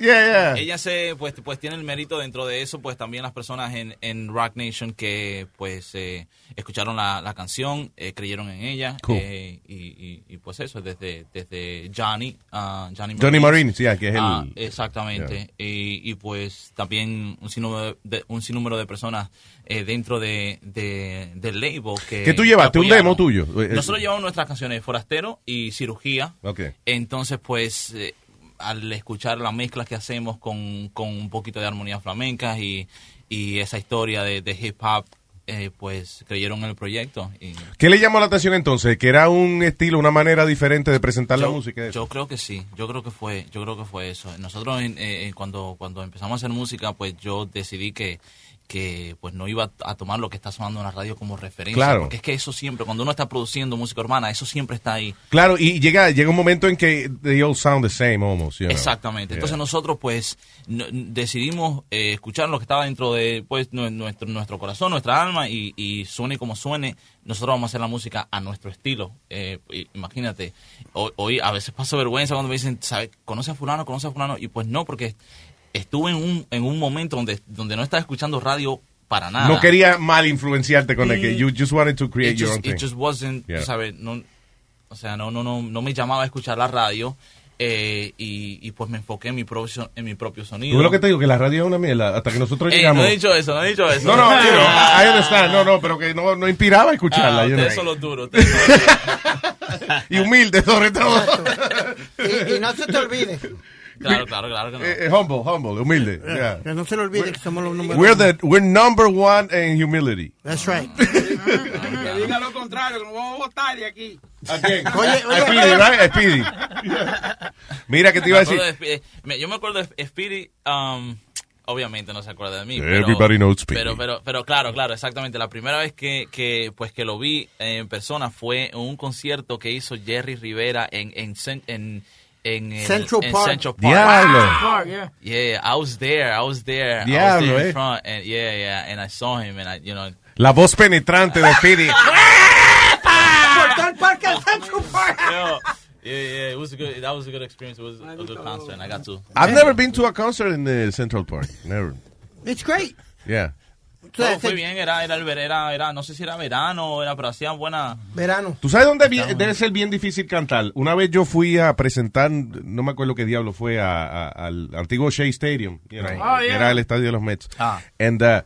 Ella se, pues, pues tiene el mérito dentro de eso, pues también las personas en, en Rock Nation que pues eh, escucharon la, la canción, eh, creyeron en ella. Cool. eh, y, y- y, pues eso, desde, desde Johnny, ah, Johnny, Johnny Marine, sí, que es el- Ah, exactamente. Y, y, pues también un sinnúmero de, un sinnúmero de personas eh, dentro de, de- del label que... ¿Qué tú llevaste? ¿Un demo tuyo? Eh, Nosotros llevamos nuestras canciones Forastero y Cirugía. Ok. Entonces, pues, eh, al escuchar la mezcla que hacemos con, con un poquito de armonía flamenca y, y esa historia de, de hip hop, eh, pues creyeron en el proyecto. Y ¿Qué le llamó la atención entonces? ¿Que era un estilo, una manera diferente de presentar la música? yo creo que sí, yo creo que fue, yo creo que fue eso. Nosotros en- eh, cuando cuando empezamos a hacer música, pues yo decidí que que pues no iba a tomar lo que está sonando en la radio como referencia, Claro. porque es que eso siempre, cuando uno está produciendo música urbana, eso siempre está ahí. Claro, y llega, llega un momento en que they all sound the same almost. you know. Exactamente. Yeah. Entonces nosotros pues no- decidimos eh, escuchar lo que estaba dentro de pues nu- nuestro nuestro corazón, nuestra alma y, y suene como suene, nosotros vamos a hacer la música a nuestro estilo. Eh, imagínate, hoy, hoy a veces paso vergüenza cuando me dicen, ¿sabe? ¿Conoce a fulano? ¿Conoce a fulano? Y pues no, porque estuve en un, en un momento donde, donde no estaba escuchando radio para nada. No quería mal influenciarte con el que Mm. you just wanted to create it your just, own thing. it just wasn't, Yeah. tú sabes, no, o sea, no, no, no, no me llamaba a escuchar la radio eh, y, y pues me enfoqué en mi propio, en mi propio sonido. Tú ves lo que te digo, que la radio es una mierda, hasta que nosotros Ey, llegamos. no he dicho eso, no he dicho eso. No, no, you know, I understand, no, no, pero que no, no inspiraba a escucharla. Ah, ustedes son los duros. y humilde sobre todo. Y, y no se te olvide. Claro, claro, claro que no. Eh, eh, humble, humble, humilde. yeah. Que no se le olvide que somos los números We're uno. the we're number one in humility. That's right. Que diga lo contrario, que nos vamos a votar de aquí. ¿A quién? Oye, A oye, Speedy, right? A Speedy. Mira que te iba a decir. eh, me- yo me acuerdo de Speedy, um, obviamente no se acuerda de mí. pero- Everybody knows Speedy. Pero, pero, pero claro, claro, exactamente. La primera vez que, que, pues, que lo vi en persona fue en un concierto que hizo Jerry Rivera en, en, cen- en, en, el- Central en Park. Central Park. Diablo. Park, yeah. Yeah, I was there. I was there. I was Diablo, there in eh. front, and yeah, yeah, and I saw him, and I, you know, La voz penetrante de Speedy. Cortó el parque al Central Park. Yo, yeah, yeah, it was a good. That was a good experience. It was a good concert, and I got to. I've never been to a concert in the Central Park. Never. It's great. Yeah. Todo fue bien, era, era, el ver- era, era, no sé si era verano, era, pero hacían buena. Verano. ¿Tú sabes dónde vi- debe ser bien difícil cantar? Una vez yo fui a presentar, no me acuerdo qué diablo fue, a- a- al antiguo Shea Stadium, you know, Oh, yeah. era el estadio de los Mets. Ah. And, uh,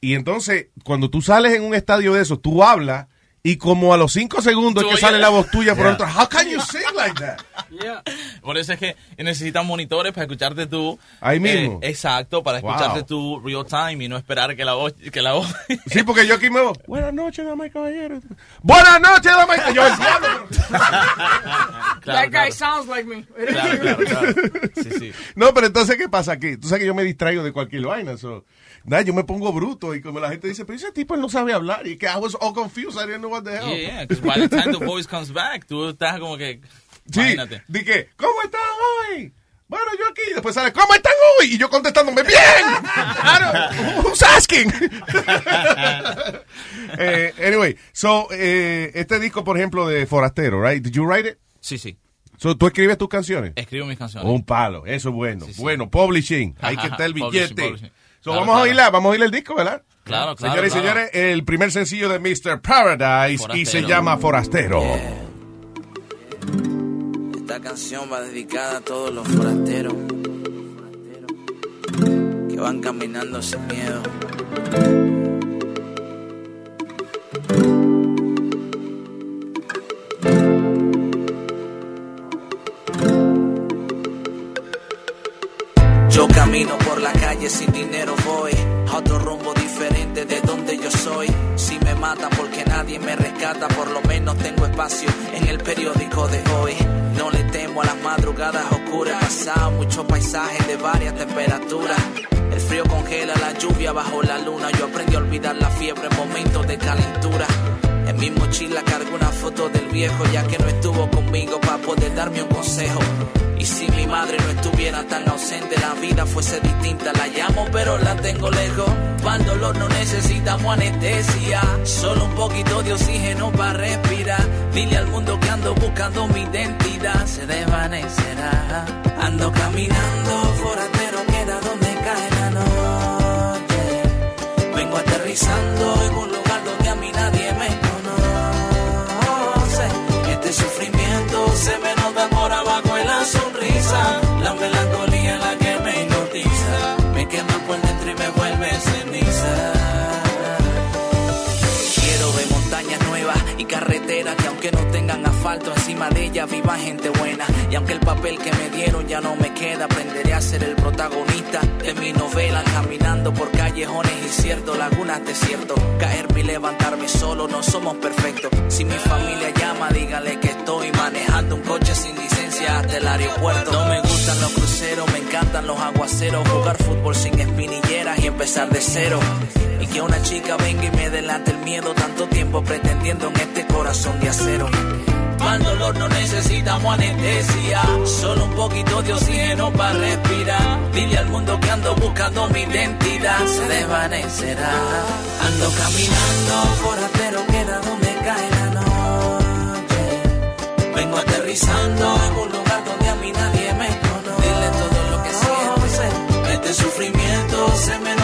y entonces, cuando tú sales en un estadio de esos, tú hablas y como a los cinco segundos es que sale la voz tuya por Yeah. otro. How can you sing like that? Por eso es que necesitas monitores para escucharte tú. Ahí mismo. Eh, exacto, para Wow. escucharte tú real time y no esperar que la voz, que la voz. Sí, porque yo aquí me voy. Buenas noches, damas y caballeros. Buenas noches, damas y caballeros. That guy sounds like me. Claro, claro, claro. Sí, sí. No, pero entonces, ¿qué pasa aquí? Tú sabes que yo me distraigo de cualquier vaina. So, nada, yo me pongo bruto y como la gente dice, pero ese tipo no sabe hablar. Y que I was all confused. I didn't know what the hell. Yeah, yeah, because by the time the voice comes back, tú estás como que. Sí, Imagínate. di que, ¿cómo están hoy? Bueno, yo aquí. Después sale, ¿cómo están hoy? Y yo contestándome, ¡bien! Don't- Who's asking? Eh, anyway, so, eh, este disco, por ejemplo, de Forastero, right? Did you write it? Sí, sí. So, ¿Tú escribes tus canciones? Escribo mis canciones. Un palo, eso es bueno. Bueno, publishing, hay que estar el Publishing, billete. publishing. So, Claro, vamos a oírla, vamos a oír el disco, ¿verdad? Claro, claro, Señores y claro. señores, el primer sencillo de Mr. Paradise y se Forastero. llama Forastero. Esta canción va dedicada a todos los forasteros que van caminando sin miedo. Camino por la calle sin dinero voy a otro rumbo diferente de donde yo soy. Si me matan porque nadie me rescata, por lo menos tengo espacio en el periódico de hoy. No le temo a las madrugadas oscuras, pasado muchos paisajes de varias temperaturas. El frío congela la lluvia bajo la luna. Yo aprendí a olvidar la fiebre en momentos de calentura. En En mi mochila cargo una foto del viejo ya que no estuvo conmigo para poder darme un consejo. Si mi madre no estuviera tan ausente, la vida fuese distinta. La llamo pero la tengo lejos. Para el dolor no necesitamos anestesia. Solo un poquito de oxígeno para respirar. Dile al mundo que ando buscando mi identidad. Se desvanecerá. Ando caminando, forastero, queda donde cae la noche. Vengo aterrizando y carreteras que aunque no tengan asfalto encima de ellas viva gente buena. Y aunque el papel que me dieron ya no me queda, aprenderé a ser el protagonista de mi novela. Caminando por callejones inciertos, lagunas desiertos. Caerme y levantarme solo, no somos perfectos. Si mi familia llama, dígale que estoy manejando un coche sin licencia hasta el aeropuerto. Gustan los cruceros, me encantan los aguaceros. Jugar fútbol sin espinilleras y empezar de cero. Y que una chica venga y me delante el miedo, tanto tiempo pretendiendo en este corazón de acero. El dolor no necesitamos anestesia, solo un poquito de oxígeno para respirar. Dile al mundo que ando buscando mi identidad, se desvanecerá. Ando caminando, forastero, queda donde cae la noche. Vengo aterrizando en un lugar donde a mí nadie sufrimiento se me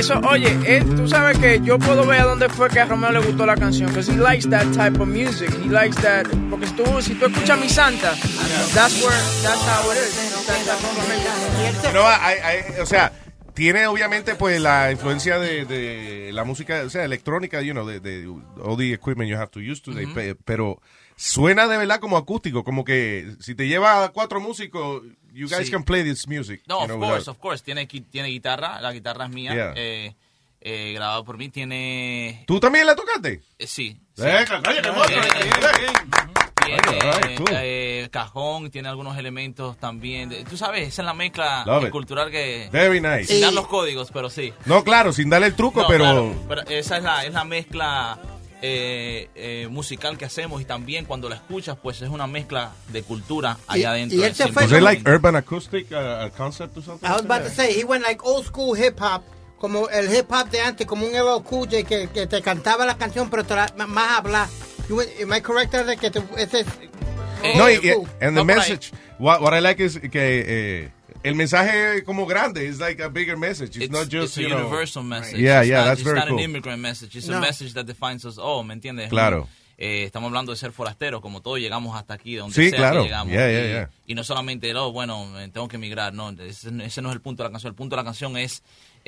Eso, oye, eh, tú sabes que yo puedo ver a dónde fue que a Romeo le gustó la canción, because he likes that type of music. He likes that, porque si tú, si tú escuchas Mi Santa, that's where, that's how it is. That's No, hay- hay- o sea, tiene obviamente pues la influencia de, de la música, o sea, electrónica, you know, de, de all the equipment you have to use today, pero suena de verdad como acústico, como que si te lleva a cuatro músicos, you guys Sí. can play this music. No, you of know, course, without- of course. Tiene, tiene guitarra, la guitarra es mía, Yeah. eh, eh, grabado por mí. Tiene... ¿Tú también la tocaste? eh, sí. cajón, tiene algunos elementos también. de- Tú sabes, esa es la mezcla cultural que... Very nice. Sin dar los códigos, pero sí. No, claro, sin darle el truco, No, pero... claro, pero esa es la, es la mezcla eh, eh, musical que hacemos y también cuando la escuchas, pues es una mezcla de cultura allá adentro. y él del se fue Was like urban acoustic uh, concept or something? I was about to say, he went like old school hip hop, como el hip hop de antes, como un LL Cool J que, que te cantaba la canción, pero te la- más hablar. You went- Am I correct de que te, ese es No, y, and the message, what, what I like is que eh, el mensaje como grande is like a bigger message. It's, It's, not just, it's a you know- universal message. Yeah, It's yeah, not- that's it's very not cool. an immigrant message. It's No. a message that defines us all, ¿me entiendes? Claro. Eh, estamos hablando de ser forasteros, como todos llegamos hasta aquí, de donde Sí, sea claro. que llegamos. Yeah, yeah, y, yeah. y no solamente, oh, bueno, tengo que emigrar, no, ese, ese no es el punto de la canción. El punto de la canción es,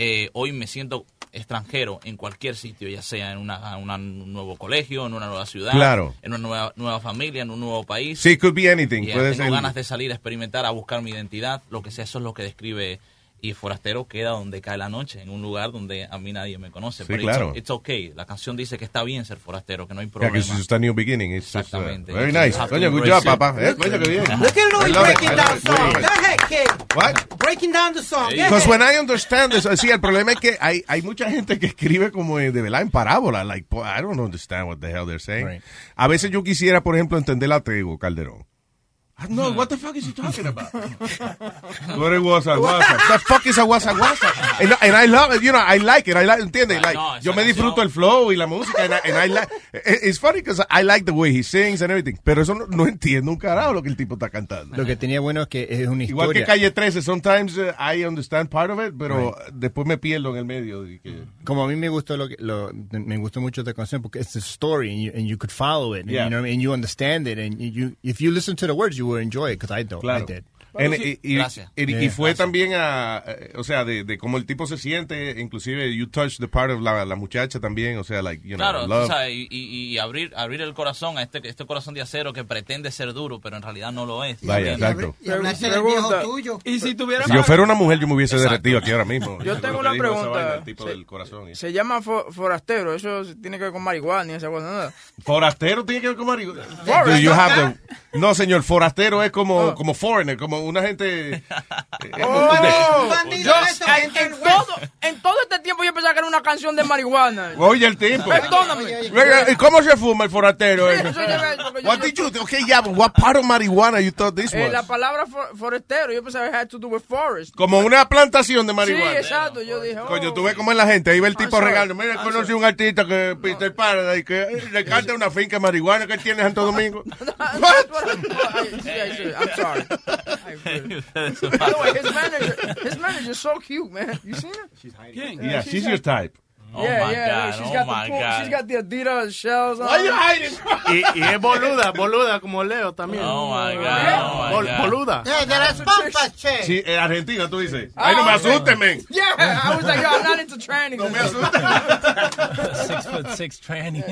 eh, hoy me siento extranjero en cualquier sitio, ya sea en una, una- un nuevo colegio, en una nueva ciudad, Claro. en una nueva, nueva familia, en un nuevo país. Sí, could be anything. Yeah, Puede tengo ser- ganas de salir a experimentar, a buscar mi identidad, lo que sea, eso es lo que describe. Y Forastero queda donde cae la noche, en un lugar donde a mí nadie me conoce. Sí, Pero claro. it's, it's okay. La canción dice que está bien ser forastero, que no hay Yeah, problema. 'cause it's just a new beginning. It's just, uh, Exactamente. very nice. Coño, good job, it. papá. Eh, coño, qué bien. Look at Louis breaking down it. song. Go ahead, kid. What? Breaking down the song. Because when I understand this, sí, el problema es que hay, hay mucha gente que escribe como de verdad en parábola. Like, I don't understand what the hell they're saying. Right. A veces yo quisiera, por ejemplo, entender a Tego Calderón. Ah, No, what the fuck is he talking about? Tú eres guasa, guasa. The fuck is a guasa, guasa? And, and I love it, you know, I like it, I like, ¿entiendes? Like, no, yo me disfruto canción- el flow y la música, and I, and I like, it's funny because I like the way he sings and everything, pero eso no, no entiendo un carajo lo que el tipo está cantando. Lo que tenía bueno es que es una Igual que historia. Calle 13, sometimes uh, I understand part of it, pero después me pierdo en el medio. y que- Como a mí me gustó lo que lo, me gustó mucho esta canción porque it's a story and you, and you could follow it, and, Yeah. you know, what and you understand it, and you if you listen to the words, you enjoy it because I don't. I did. En- y, y- Gracias. y- y Yeah. fue también a, eh, o sea, de, de cómo el tipo se siente, inclusive you touch the part of la, la muchacha también, o sea, like, you know, Claro, love. sabes, y, y- y abrir abrir el corazón a este, este corazón de acero que pretende ser duro, pero en realidad no lo es. Vaya, exacto. Y tuyo. Y si tuviera Si yo fuera una mujer, yo me hubiese Exacto. derretido aquí ahora mismo. Yo tengo una pregunta. vaina, el tipo Se- del corazón. y- Se llama fo- forastero, eso tiene que ver con marihuana y esa cosa, nada. Forastero tiene que ver con marihuana. You ¿no? have the- No, señor, forastero es como, como foreigner, como una gente... eh, Oh, bandido yo- en, en todo, en todo este tiempo yo pensaba que era una canción de marihuana. Oye, el tipo. Perdóname. ¿Y cómo se fuma el? Sí, eso yo yo- What did you... Okay, yeah, but what part of marijuana you thought this Eh, was? la palabra for- forastero, yo pensaba que had to do with forest. Como una plantación de Sí, marihuana. exacto, yo dije, oh. Coño, tú ves cómo es la gente. Ahí ve el tipo regalo. Mira, I'm conocí sorry. un artista que Peter Paradise que eh, le canta una finca de marihuana que él tiene en Santo Domingo. What sí, I'm sorry. I By the way, his manager, his manager's so cute, man. You seen her? She's hiding. Yeah, she's your type. Oh yeah, my yeah. God, She's oh got my the pool, God. she's got the Adidas shells on. Why you hiding? Y, y es boluda, boluda como Leo también. Oh my God, oh my Bol- God. Boluda. Eh, de las pompas, che. Sí, en Argentina, tú dices. Ay, no me asustes, men. Yeah, I was like, yo, I'm not into trannies. No me Six foot six tranny.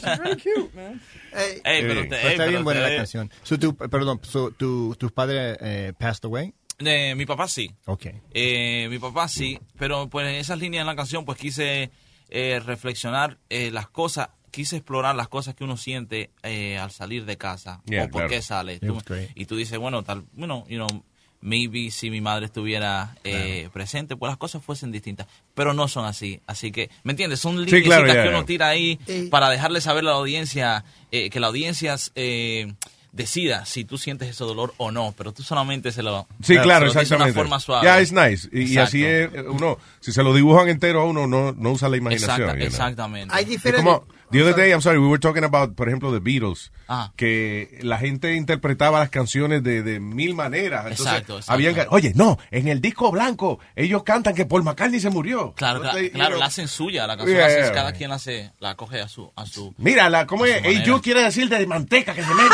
She's really cute, man. Eh, Ey, pero te- está ey, pero bien buena te- la canción. So, tu, perdón, so, tu, tus padres eh, passed away? Eh, mi papá sí. Ok. Eh, mi papá sí, pero pues en esas líneas en la canción pues quise eh, reflexionar eh, las cosas, quise explorar las cosas que uno siente eh, al salir de casa Yeah, o por claro. qué sale. Tú- y tú dices, bueno, tal, bueno, you know, maybe si mi madre estuviera eh, presente, pues las cosas fuesen distintas, pero no son así. Así que, ¿me entiendes? Son líneas claro, ya, que ya. uno tira ahí Sí. para dejarle saber a la audiencia, eh, que la audiencia eh, decida si tú sientes ese dolor o no, pero tú solamente se lo Sí, se claro, lo dices de exactamente. una forma suave. Ya, es nice. Y, y así es, eh, uno, si se lo dibujan entero a uno, no, no usa la imaginación. Exacta- you know. exactamente. Hay Es diferentes. como, the other day, I'm sorry, we were talking about, por ejemplo, the Beatles, Ah. que la gente interpretaba las canciones de, de mil maneras. Entonces, Exacto, exacto. habían que- oye, no, en el disco blanco, ellos cantan que Paul McCartney se murió. Claro, Entonces, claro, know, la hacen suya, la canción Yeah, la hace- yeah. cada quien la hace, la coge a su, a su. Mira, la, ¿cómo A es? su Hey, you quiere decir de manteca que se meten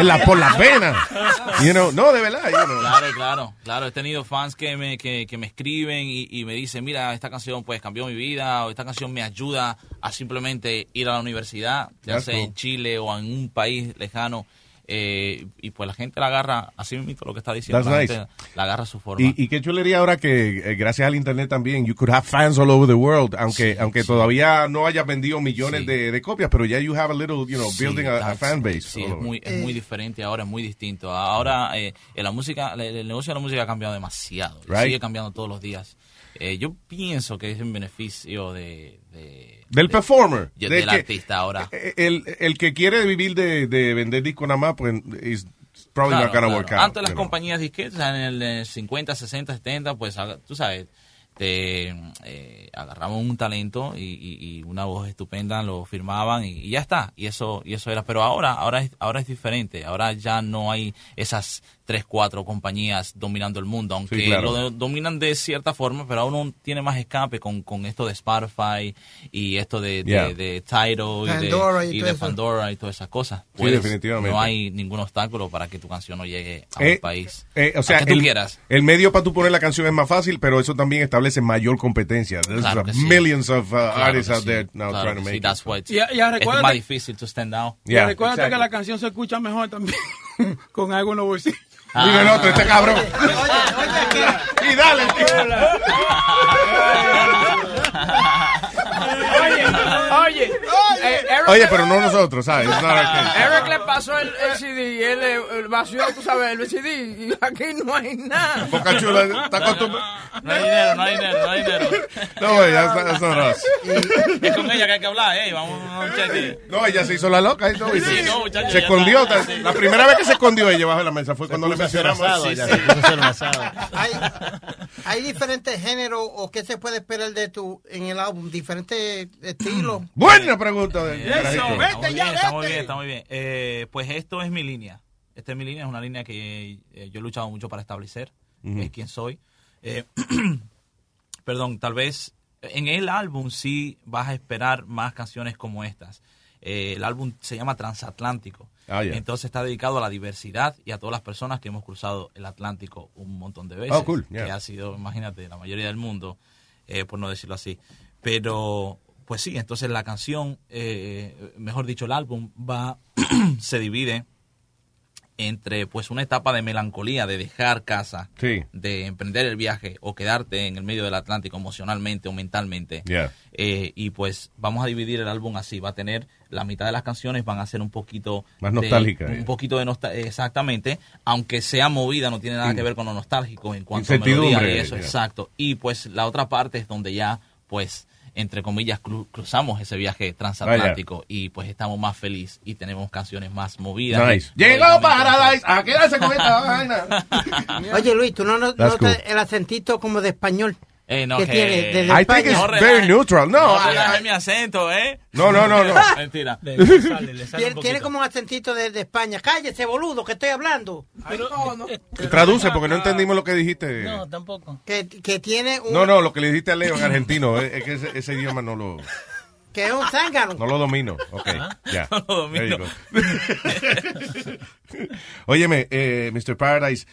en la, por las venas. You know, no, de verdad. you know. Claro, claro, claro. He tenido fans que me, que, que me escriben y, y me dicen, mira, esta canción pues cambió mi vida o esta canción me ayuda a simplemente ir a la universidad, ya That's sea cool. en Chile o en un país lejano. eh, y pues la gente la agarra, así mismo lo que está diciendo, That's la nice. gente la agarra a su forma. Y, y qué chulería ahora que eh, gracias al internet también you could have fans all over the world aunque aunque todavía no hayas vendido millones Sí. de, de copias pero ya you have a little you know Sí, building a, fan base Sí, es muy, es muy diferente ahora, es muy distinto. Ahora eh, en la música, el, el negocio de la música ha cambiado demasiado. Right. Sigue cambiando todos los días. Eh, yo pienso que es en beneficio de... de- del de- performer de- del que- artista ahora. eh, el, el que quiere vivir de, de vender discos nada más pues is probably Claro, not gonna claro. work out Antes las know. compañías disquetas, en el eh, 50, 60, 70, pues haga- tú sabes, te eh, agarraban un talento y, y- y una voz estupenda, lo firmaban y, y ya está. Y eso y eso era. Pero ahora ahora es, ahora es diferente. Ahora ya no hay esas tres, cuatro compañías dominando el mundo, aunque Sí, claro. lo dominan de cierta forma, pero uno tiene más escape con, con esto de Spotify y esto de, de, Yeah. de Tidal y de- Pandora y y de. Pandora y todas esas cosas. Sí, Puedes- definitivamente. No hay ningún obstáculo para que tu canción no llegue a Eh, un país. eh, o sea, que tú el, quieras. el medio para tú poner la canción es más fácil, pero eso también establece mayor competencia. There's Claro que sí. millions of uh, Claro artists out there now Claro trying to make sí, it. es recuérdate- más difícil to stand out. Yeah, y recuérdate exactly. que la canción se escucha mejor también con algo en los bolsillos. Ah. Mira el otro, este cabrón. y dale, Oye, oye, eh, Eric, Oye, pero no nosotros, ¿sabes? Eric le pasó el, el CD y él le vació, tú sabes, el CD y aquí no hay nada. Boca Chula está acostumbrado. No hay dinero, no hay dinero, no hay dinero. No, güey, that's not us. Es con ella que hay que hablar, eh. Vamos a un cheque. No, ella se hizo la loca. ¿eh? No, y Sí, se, no, muchacho, se ya escondió. está, sí. La primera vez que se escondió ella bajo la mesa fue cuando le mencionamos. asado, Sí, ya sí. Hay, hay diferentes géneros o qué se puede esperar de tu en el álbum, diferentes estilos. Buena pregunta. De, Eso. Está muy bien, está muy bien, está muy bien. Eh, pues esto es mi línea. Esta es mi línea, es una línea que eh, yo he luchado mucho para establecer. Es quien soy. Eh, perdón, tal vez en el álbum sí vas a esperar más canciones como estas. Eh, el álbum se llama Transatlántico. Ah, ya. Entonces está dedicado a la diversidad y a todas las personas que hemos cruzado el Atlántico un montón de veces. Oh, cool, yeah. Que ha sido, imagínate, la mayoría del mundo, eh, por no decirlo así. Pero, pues sí, entonces la canción, eh, mejor dicho, el álbum va, se divide entre pues una etapa de melancolía, de dejar casa, Sí. de emprender el viaje o quedarte en el medio del Atlántico emocionalmente o mentalmente. Yeah. Eh, y pues vamos a dividir el álbum así. Va a tener la mitad de las canciones van a ser un poquito Más nostálgicas, un eh. poquito de nostal- exactamente, aunque sea movida no tiene nada Mm. que ver con lo nostálgico en cuanto a melodía y eso, yeah. exacto. Y pues la otra parte es donde ya pues entre comillas cru- cruzamos ese viaje transatlántico y pues estamos más felices y tenemos canciones más movidas. Nice. Llegó Paradise a quedarse con esta vaina. Oye, Luis, ¿tú no no- cool. el acentito como de español? Eh, no, que que- tiene desde I think España? it's very neutral. No, No, I- mi acento, ¿eh? No, no, no, no. Mentira. Tiene, tiene como un acentito de, de España. Cállese, boludo, que estoy hablando. Traduce porque no entendimos lo que dijiste. No, tampoco. Que, que tiene un... No, no, lo que le dijiste a Leo en argentino. eh, Es que ese, ese idioma no lo, Que es un zángano. no lo domino. Ok, ya. No lo domino. Óyeme, eh, Mr. Paradise,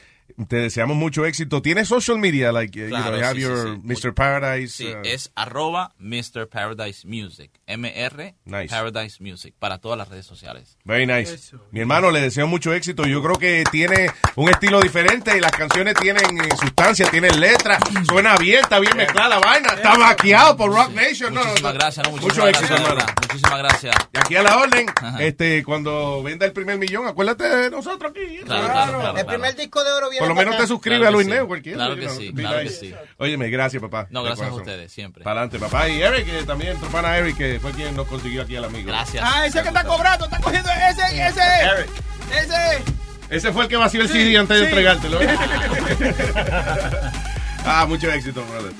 te deseamos mucho éxito. ¿Tienes social media? Like, you know, you have sí, sí, your sí. Mr. Paradise. Sí, uh, es arroba Mr. Paradise Music. MR Nice. Paradise Music para todas las redes sociales. Very nice. Mi hermano, le deseo mucho éxito. Yo creo que tiene un estilo diferente y las canciones tienen eh, sustancia, tienen letra, suena bien, está bien mezclada la vaina, está maqueado por Rock Nation. No, no, Muchísimas no. gracias, no, Mucho muchísimas éxito, gracias, hermano. Muchísimas gracias. Y aquí a la orden, este, cuando venda el primer millón, acuérdate de nosotros aquí. Claro, claro, claro, El primer disco de oro viene Por lo menos acá. te suscribes Claro a Luis sí. Network. ¿quieres? Claro que sí, claro que sí. Óyeme, gracias, papá. No, gracias a ustedes, siempre. Para adelante, papá. Y Eric, que también, tu pana Eric, que fue quien nos consiguió aquí al amigo. Gracias. Ah, ese que está cobrando, está cogiendo ese, ese. Eric. Ese. Ese fue el que vació el CD antes de sí. entregártelo. ¿eh? ah, mucho éxito, brother.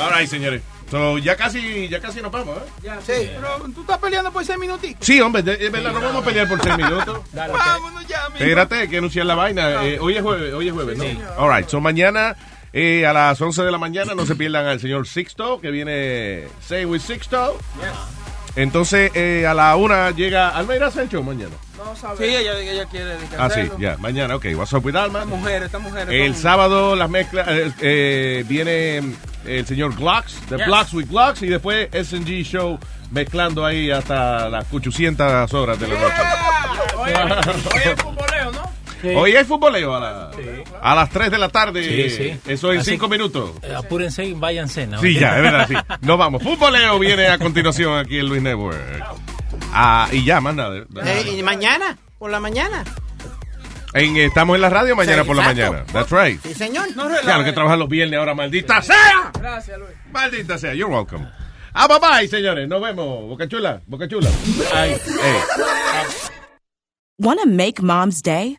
All right, señores. So, ya casi, ya casi nos vamos, ¿eh? Ya, sí. Pero tú estás peleando por seis minutitos. Sí, hombre, de- es verdad, no vamos a pelear por seis minutos. Vámonos ya, mijo. Espérate, hay que anunciar la vaina. Eh, hoy es jueves, hoy es jueves, ¿no? All right, so mañana eh, a las 11 de la mañana no se pierdan al señor Sixto, que viene Say with Sixto. Entonces, eh, a la una llega Almeida Sancho mañana. No sabe. Sí, ella, ella quiere Ah, sí, ya, mañana, ok. What's up with Alma? Esta mujer, esta mujer. El sábado las mezclas eh, eh, viene el señor Glocks, The Yes. Blocks with Glocks, y después SG Show mezclando ahí hasta las 800 horas de la noche. Oye, oye, el futboleo, ¿no? Hoy hay futboleo a, la- a las 3 de la tarde. Sí, sí. Eso en Así 5 que, minutos. eh, apúrense y váyanse. ¿no? Sí, ya, es verdad, sí. Nos vamos. Futboleo viene a continuación aquí en Luis Network. Ah, y ya, más nada. Eh, ¿Y mañana? ¿Por la mañana? En- estamos en la radio mañana Sí, por la mañana. That's right. Sí, señor. Claro que trabajan los viernes ahora, maldita sea. Gracias, Luis. Maldita sea, you're welcome. Ah, bye bye, señores. Nos vemos. Boca chula, boca chula. Ay, ey. Want to make mom's day?